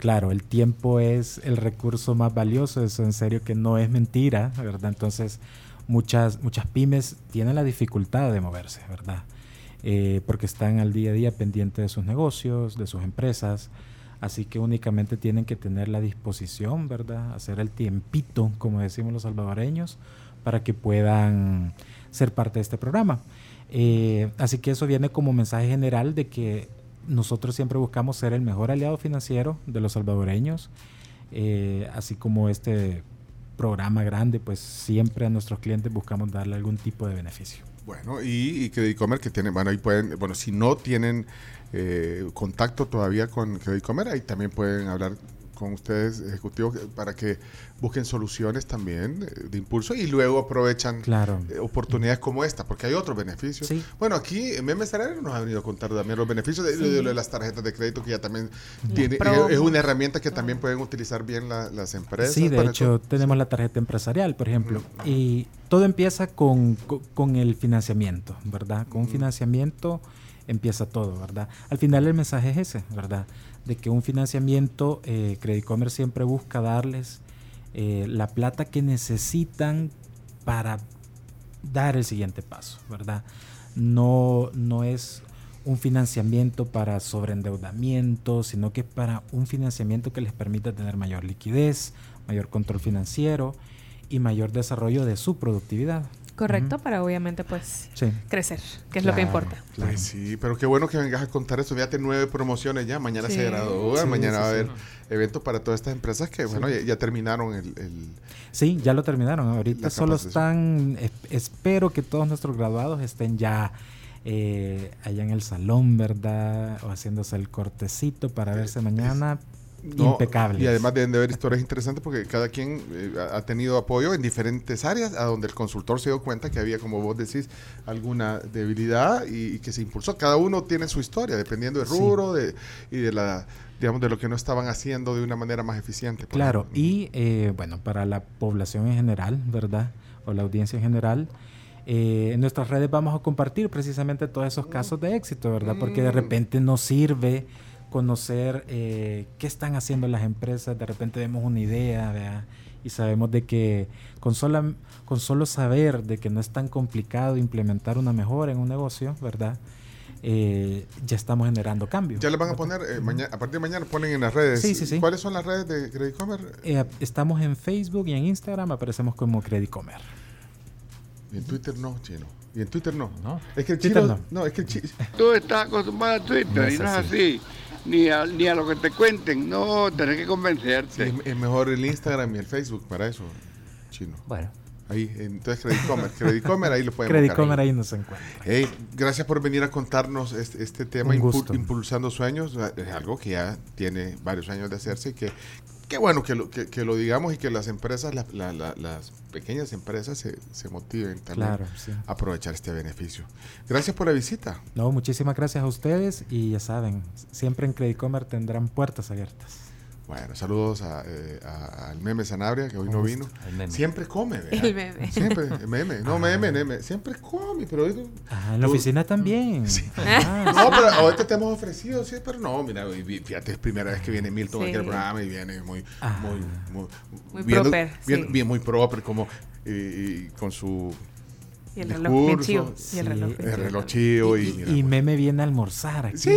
Claro, el tiempo es el recurso más valioso, eso en serio que no es mentira, ¿verdad? Entonces, muchas, muchas pymes tienen la dificultad de moverse, ¿verdad? Eh, porque están al día a día pendientes de sus negocios, de sus empresas, así que únicamente tienen que tener la disposición, ¿verdad? Hacer el tiempito, como decimos los salvadoreños, para que puedan ser parte de este programa. Eh, así que eso viene como mensaje general de que nosotros siempre buscamos ser el mejor aliado financiero de los salvadoreños, eh, así como este programa grande, pues siempre a nuestros clientes buscamos darle algún tipo de beneficio. Bueno, y, y Credicomer que tienen, bueno, ahí pueden, bueno, si no tienen eh, contacto todavía con Credicomer, ahí también pueden hablar con ustedes, ejecutivos, para que busquen soluciones también eh, de impulso y luego aprovechan Claro. eh, oportunidades como esta, porque hay otros beneficios. Sí. Bueno, aquí en Memes Arena nos ha venido a contar también los beneficios de, de- de las tarjetas de crédito que ya también tiene, es una herramienta que también pueden utilizar bien la- las empresas. Sí, de para hecho, esto. tenemos la tarjeta empresarial, por ejemplo, y todo empieza con, co- con el financiamiento, ¿verdad? Con un financiamiento empieza todo, ¿verdad? Al final el mensaje es ese, ¿verdad? De que un financiamiento, eh, Credit Commerce siempre busca darles eh, la plata que necesitan para dar el siguiente paso, ¿verdad? No, no es un financiamiento para sobreendeudamiento, sino que es para un financiamiento que les permita tener mayor liquidez, mayor control financiero y mayor desarrollo de su productividad. Correcto, para obviamente pues Sí. crecer, que es lo que Claro, importa. Pues sí, pero qué bueno que vengas a contar eso. Fíjate, nueve promociones ya. Mañana Sí. se gradúan, Sí, mañana sí, va a sí. haber eventos para todas estas empresas que, bueno, ya, ya terminaron el, el- Sí, ya lo terminaron. Ahorita solo están, es- espero que todos nuestros graduados estén ya eh, allá en el salón, ¿verdad? O haciéndose el cortecito para verse mañana No, impecable. Y además deben de haber historias interesantes porque cada quien eh, ha tenido apoyo en diferentes áreas a donde el consultor se dio cuenta que había, como vos decís, alguna debilidad y, y que se impulsó. Cada uno tiene su historia, dependiendo del Sí. rubro de, y de la digamos de lo que no estaban haciendo de una manera más eficiente. Claro, ejemplo. y eh, bueno, para la población en general, ¿verdad? O la audiencia en general, eh, en nuestras redes vamos a compartir precisamente todos esos casos de éxito, ¿verdad? Porque de Mm. repente nos sirve conocer eh, qué están haciendo las empresas, de repente vemos una idea, ¿verdad? Y sabemos de que con, sola, con solo saber de que no es tan complicado implementar una mejora en un negocio, ¿verdad? Eh, ya estamos generando cambios. Ya le van a poner, eh, mañana, a partir de mañana ponen en las redes. Sí, sí, sí. ¿Cuáles son las redes de Credit Comer? Eh, estamos en Facebook y en Instagram, aparecemos como Credicomer. Y en Twitter no, chino. Y en Twitter no. No. Es que el Twitter chino. no. No, es que el chino. Tú estás acostumbrado a Twitter No y no es así. así. Ni a, ni a lo que te cuenten. No, tenés que convencerte. es, es mejor el Instagram y el Facebook para eso, chino. Bueno. Ahí, entonces Credit Comer. Credit Comer, ahí lo pueden Credit buscar. Comer ahí nos encuentra. Hey, gracias por venir a contarnos este, este tema, impu-. Impulsando Sueños. Es algo que ya tiene varios años de hacerse y que qué bueno que lo, que, que lo digamos y que las empresas, la- la- la- las pequeñas empresas se, se motiven también Claro, sí. a aprovechar este beneficio. Gracias por la visita. No, muchísimas gracias a ustedes y ya saben, siempre en Credit Comer tendrán puertas abiertas. Bueno, saludos a, eh, a- al meme Sanabria, que hoy no vino. Siempre come, ¿verdad? El meme. Siempre, el meme. No, meme, meme. Siempre come, pero... hoy- Ah, en la oficina también. Ah, No, pero ahorita te hemos ofrecido, sí, pero no, mira, fíjate, es primera vez que viene Milton aquí al Sí. programa y viene muy, muy, muy, Muy viendo- proper, bien, sí. bien muy proper, como y, y con su Y el reloj chivo, y el reloj el chivo y, Y Meme viene a almorzar aquí. Sí,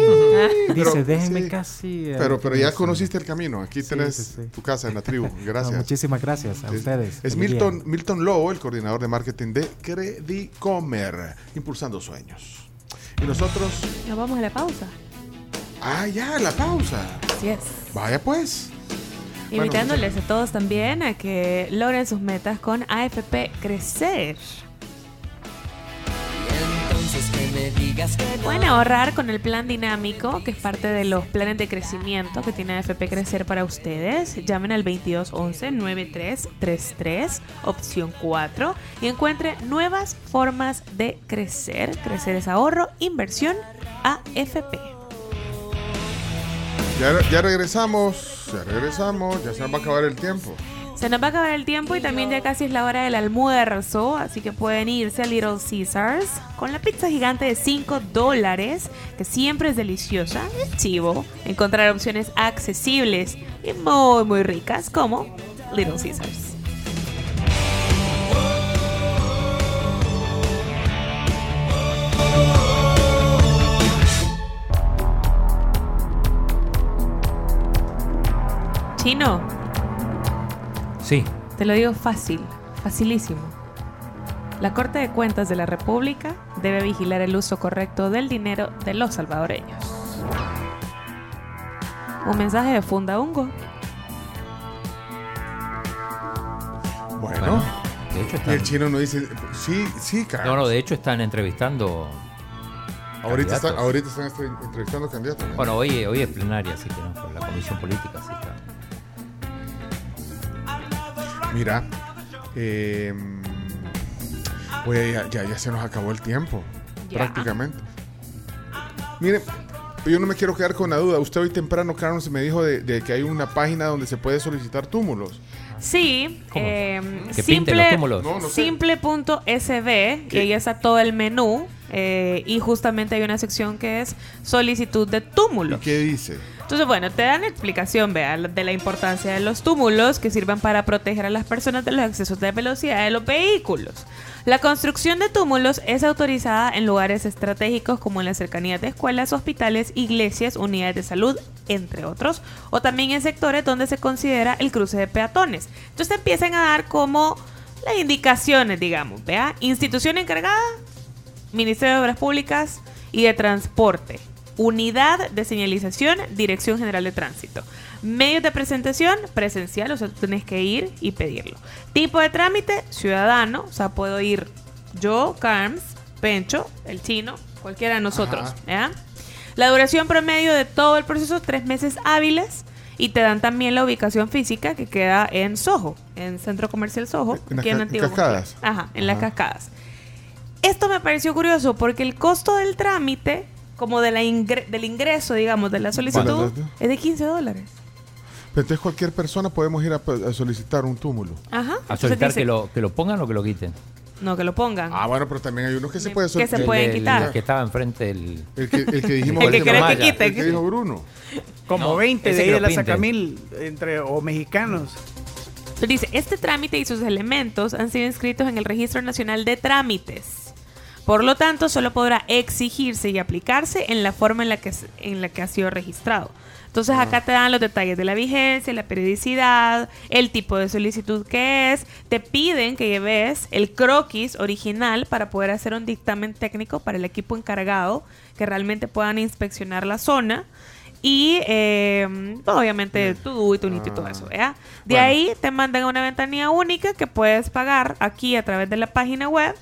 Dice, pero- sí. casi. Pero, pero ya eso". conociste el camino. Aquí Sí, tenés sí, sí. tu casa en la tribu. Gracias. No, muchísimas gracias a Es- ustedes. Es Milton, día. Milton Lobo, el coordinador de marketing de Credicomer, impulsando sueños. Y nosotros. Nos vamos a la pausa. Ah, ya, la pausa. Así es. Vaya pues. Bueno, Invitándoles a todos también a que logren sus metas con AFP Crecer. Pueden ahorrar con el plan dinámico, que es parte de los planes de crecimiento que tiene AFP Crecer para ustedes. Llamen al 2211-9333, opción 4, y encuentre nuevas formas de crecer. Crecer es ahorro, inversión, AFP. Ya, ya regresamos. Ya regresamos. Ya se nos va a acabar el tiempo. Se nos va a acabar el tiempo y también ya casi es la hora del almuerzo, así que pueden irse a Little Caesars con la pizza gigante de 5 dólares, que siempre es deliciosa, es chivo. Encontrar opciones accesibles y muy, muy ricas como Little Caesars. Chino, Sí. te lo digo fácil, facilísimo. La Corte de Cuentas de la República debe vigilar el uso correcto del dinero de los salvadoreños. Un mensaje de Funda Ungo. Bueno. de hecho Y el chino nos dice, sí, sí, cara. no, no, de hecho están entrevistando. Ahorita, está- candidatos. ahorita están entrevistando candidatos. ¿no? Bueno, hoy, hoy es plenaria, así que no, pero la comisión política sí está. Mira, eh, oye, ya, ya, ya se nos acabó el tiempo, Ya. prácticamente. Mire, yo no me quiero quedar con la duda. Usted hoy temprano, Carlos, me dijo de, de que hay una página donde se puede solicitar túmulos. Sí, eh, Que túmulos. No, no sé. simple.sb y ¿Qué? ahí está todo el menú eh, y justamente hay una sección que es solicitud de túmulos. ¿Qué dice? Entonces, bueno, te dan explicación, vea, de la importancia de los túmulos que sirvan para proteger a las personas de los excesos de velocidad de los vehículos. La construcción de túmulos es autorizada en lugares estratégicos como en las cercanías de escuelas, hospitales, iglesias, unidades de salud, entre otros, o también en sectores donde se considera el cruce de peatones. Entonces empiezan a dar como las indicaciones, digamos, vea, institución encargada, Ministerio de Obras Públicas y de Transporte. Unidad de señalización, Dirección General de Tránsito. Medios de presentación, presencial, o sea, tú tienes que ir y pedirlo. Tipo de trámite, ciudadano, o sea, puedo ir yo, Carms, Pencho, el chino, cualquiera de nosotros. ¿ya? La duración promedio de todo el proceso, tres meses hábiles. Y te dan también la ubicación física que queda en Soho, en Centro Comercial Soho, En las aquí en ca- Antiguo Cascadas. Ajá, en las cascadas. Esto me pareció curioso porque el costo del trámite, como de la ingre- del ingreso, digamos, de la solicitud, es de 15 dólares. Pero entonces cualquier persona podemos ir a, a solicitar un túmulo. Ajá. A solicitar dice- que lo, que lo pongan o que lo quiten. No, que lo pongan. Ah, bueno, pero también hay unos que se puede Que se solicitar. pueden El- el- quitar. El que estaba enfrente del. El que, el que dijimos El que quiere que el que dijo Bruno. Como No, 20 ese de ahí de la. Sacamil, entre, o mexicanos. Entonces dice, este trámite y sus elementos han sido inscritos en el Registro Nacional de Trámites. Por lo tanto, solo podrá exigirse y aplicarse en la forma en la que, en la que ha sido registrado. Entonces acá te dan los detalles de la vigencia, la periodicidad, el tipo de solicitud que es. Te piden que lleves el croquis original para poder hacer un dictamen técnico para el equipo encargado que realmente puedan inspeccionar la zona. Y eh, obviamente tu DUI, tu NIT y todo eso. ¿ya? De Bueno. ahí te mandan a una ventanilla única que puedes pagar aquí a través de la página web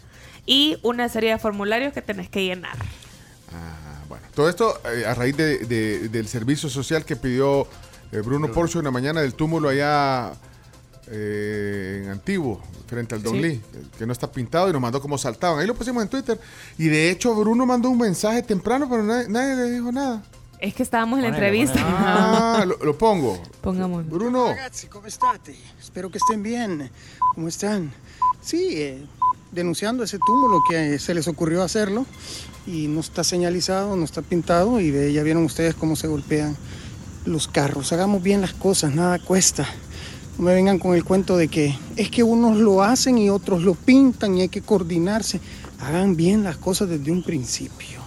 y una serie de formularios que tenés que llenar. Bueno, todo esto eh, a raíz de- de- del servicio social que pidió eh, Bruno Porcio en la mañana del túmulo allá eh, en Antiguo, frente al Don Sí. Lee, que no está pintado y nos mandó como saltaban. Ahí lo pusimos en Twitter. Y de hecho Bruno mandó un mensaje temprano, pero nadie, nadie le dijo nada. Es que estábamos en la Ponele, entrevista. Ah, lo, lo pongo. Pongamos. Bruno. Ragazzi, come state? Spero che estén bien. ¿Cómo están? Sí, eh, denunciando ese túmulo que se les ocurrió hacerlo y no está señalizado, no está pintado y ve- ya vieron ustedes cómo se golpean los carros. Hagamos bien las cosas, nada cuesta. No me vengan con el cuento de que es que unos lo hacen y otros lo pintan y hay que coordinarse. Hagan bien las cosas desde un principio.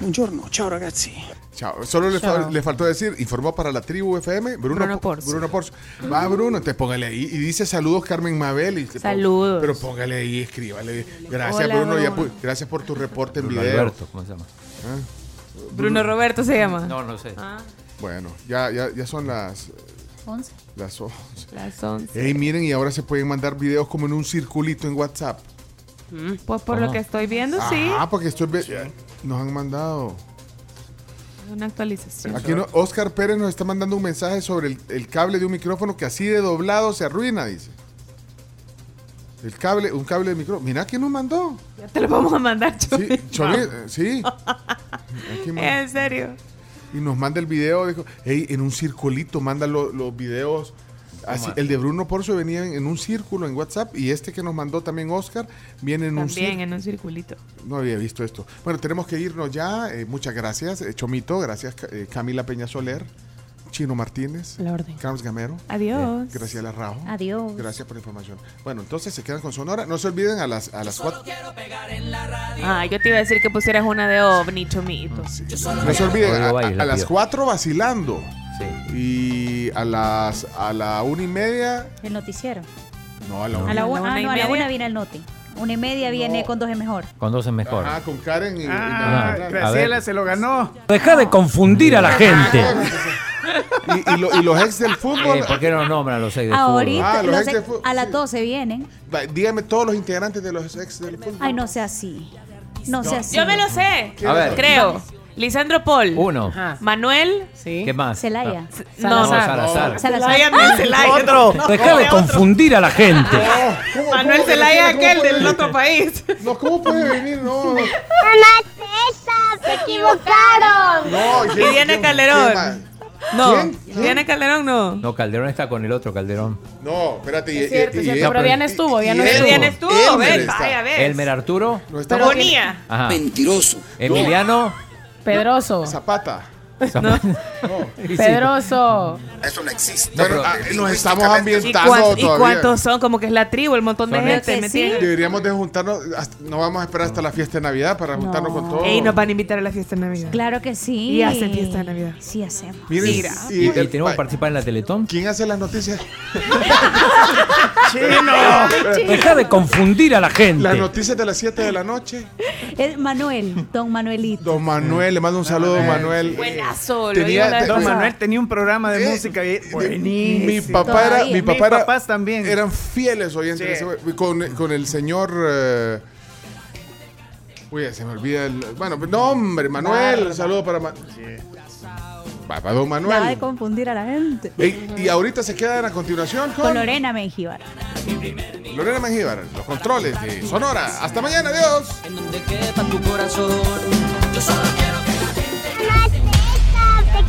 Buongiorno, ciao ragazzi. Chao. Solo le, faltó decir, informó para la tribu FM, Bruno, Bruno Po- Porcio. Bruno Porcio. Va, Bruno, te póngale ahí. Y dice saludos, Carmen Mabel. Y Saludos. Pero póngale ahí, escríbale. Gracias, Hola, Bruno. gracias por tu reporte en Bruno video. Alberto, ¿cómo se llama? Ah, Bruno Roberto se llama. No, no sé. Ah, Bueno, ya, ya, ya son las, 11. las 11. las 11. Ey, miren, y ahora se pueden mandar videos como en un circulito en WhatsApp. Pues por lo que estoy viendo, sí. Ah, porque estoy nos han mandado. Una actualización. Aquí no, Oscar Pérez nos está mandando un mensaje sobre el, el cable de un micrófono que así de doblado se arruina, dice. El cable, un cable de micrófono. Mira quién nos mandó. Ya te lo vamos a mandar, Chovi. Sí, eh, sí. Aquí man- En serio. y nos manda el video, dijo, hey, en un circulito, manda lo- los videos. Así, el de Bruno Porcio venía en, en un círculo en WhatsApp y este que nos mandó también Oscar viene en un También círculo. en un circulito. No había visto esto. Bueno, tenemos que irnos ya. Eh, muchas gracias, eh, Chomito. Gracias, eh, Camila Peña Soler. Chino Martínez. La orden. Carlos Gamero. Adiós. Eh, Graciela Rajo. Adiós. Gracias por la información. Bueno, entonces se quedan con Sonora. No se olviden a las, a las cuatro. Ah, yo te iba a decir que pusieras una de ovni, Chomito. No se olviden, a, las. 4 vacilando. Sí. Y a las a la una y media. El noticiero. No, a la una. ¿A la una, ah, no, a la una viene el noti. Una y media viene con dos es mejor. Con dos es mejor. Ah, con Karen y. y- Ah, y- Graciela se lo ganó. Deja de confundir a la gente. Y, y lo- y los ex del fútbol. Eh, ¿Por qué no nombran los seis de fútbol? Ahorita, Ah, los los ex de ex- fútbol, a las sí. 12 vienen. Va, Dígame todos los integrantes de los ex del fútbol. Ay, no sea así. No, sea así. Yo me lo sé. A ver. Creo. Lisandro Paul. Uno. Ajá. Manuel. Sí. ¿Qué más? Celaya. No, No, no. Salazar. Salazar. Celaya no Celaya. Otro. Deja de confundir a la gente. ¿Cómo- Manuel Celaya, aquel puede del otro país. No, ¿cómo puede venir? No. ¡Se equivocaron! No, Y ¿quién- Diana quién- Calderón. No, ¿Quién? Diana Calderón no. No, Calderón está con el otro Calderón. No, espérate. y- Es cierto, y- es y- cierto, pero y- Diana estuvo, Diana estuvo. Diana estuvo, Elmer ven, está. vaya, ves. Elmer Arturo. No estamos- Bonía. Ajá. Mentiroso. Emiliano. Pedroso. Zapata. Pedroso. Eso no existe. Bueno, ah, nos estamos ¿Y, ambientando cuán- y todavía. cuántos son? Como que es la tribu, el montón de Son gente. ¿me Sí. entiendes? Deberíamos de juntarnos. hasta- no vamos a esperar hasta la fiesta de Navidad para juntarnos con todos. Ey, nos van a invitar a la fiesta de Navidad. Claro que sí. Y hacen fiesta de Navidad. Sí, hacemos. Miren, Mira. y, Y, tenemos que participar en la Teletón. ¿Quién hace las noticias? Deja de confundir a la gente. Las noticias de las 7 de la noche. Es Manuel, don Manuelito. Don Manuel, le mando un saludo, don Manuel. Buenazo. Tenía- Don. Manuel tenía un programa de Eh, música y Mi buenísimo. papá era, mi Mis papá era- papás también. eran fieles oyentes Sí. ese con, con el señor. eh, uy, se me olvida el. Bueno, no, hombre, Manuel. Un saludo para, Ma- don Deja de Manuel. confundir a la gente. Ey, y ahorita se quedan a continuación con, Con Lorena Mengíbar. Lorena Mengíbar, los controles de Sonora. Hasta mañana, adiós. En donde quepa tu corazón. Yo solo quiero ¡Se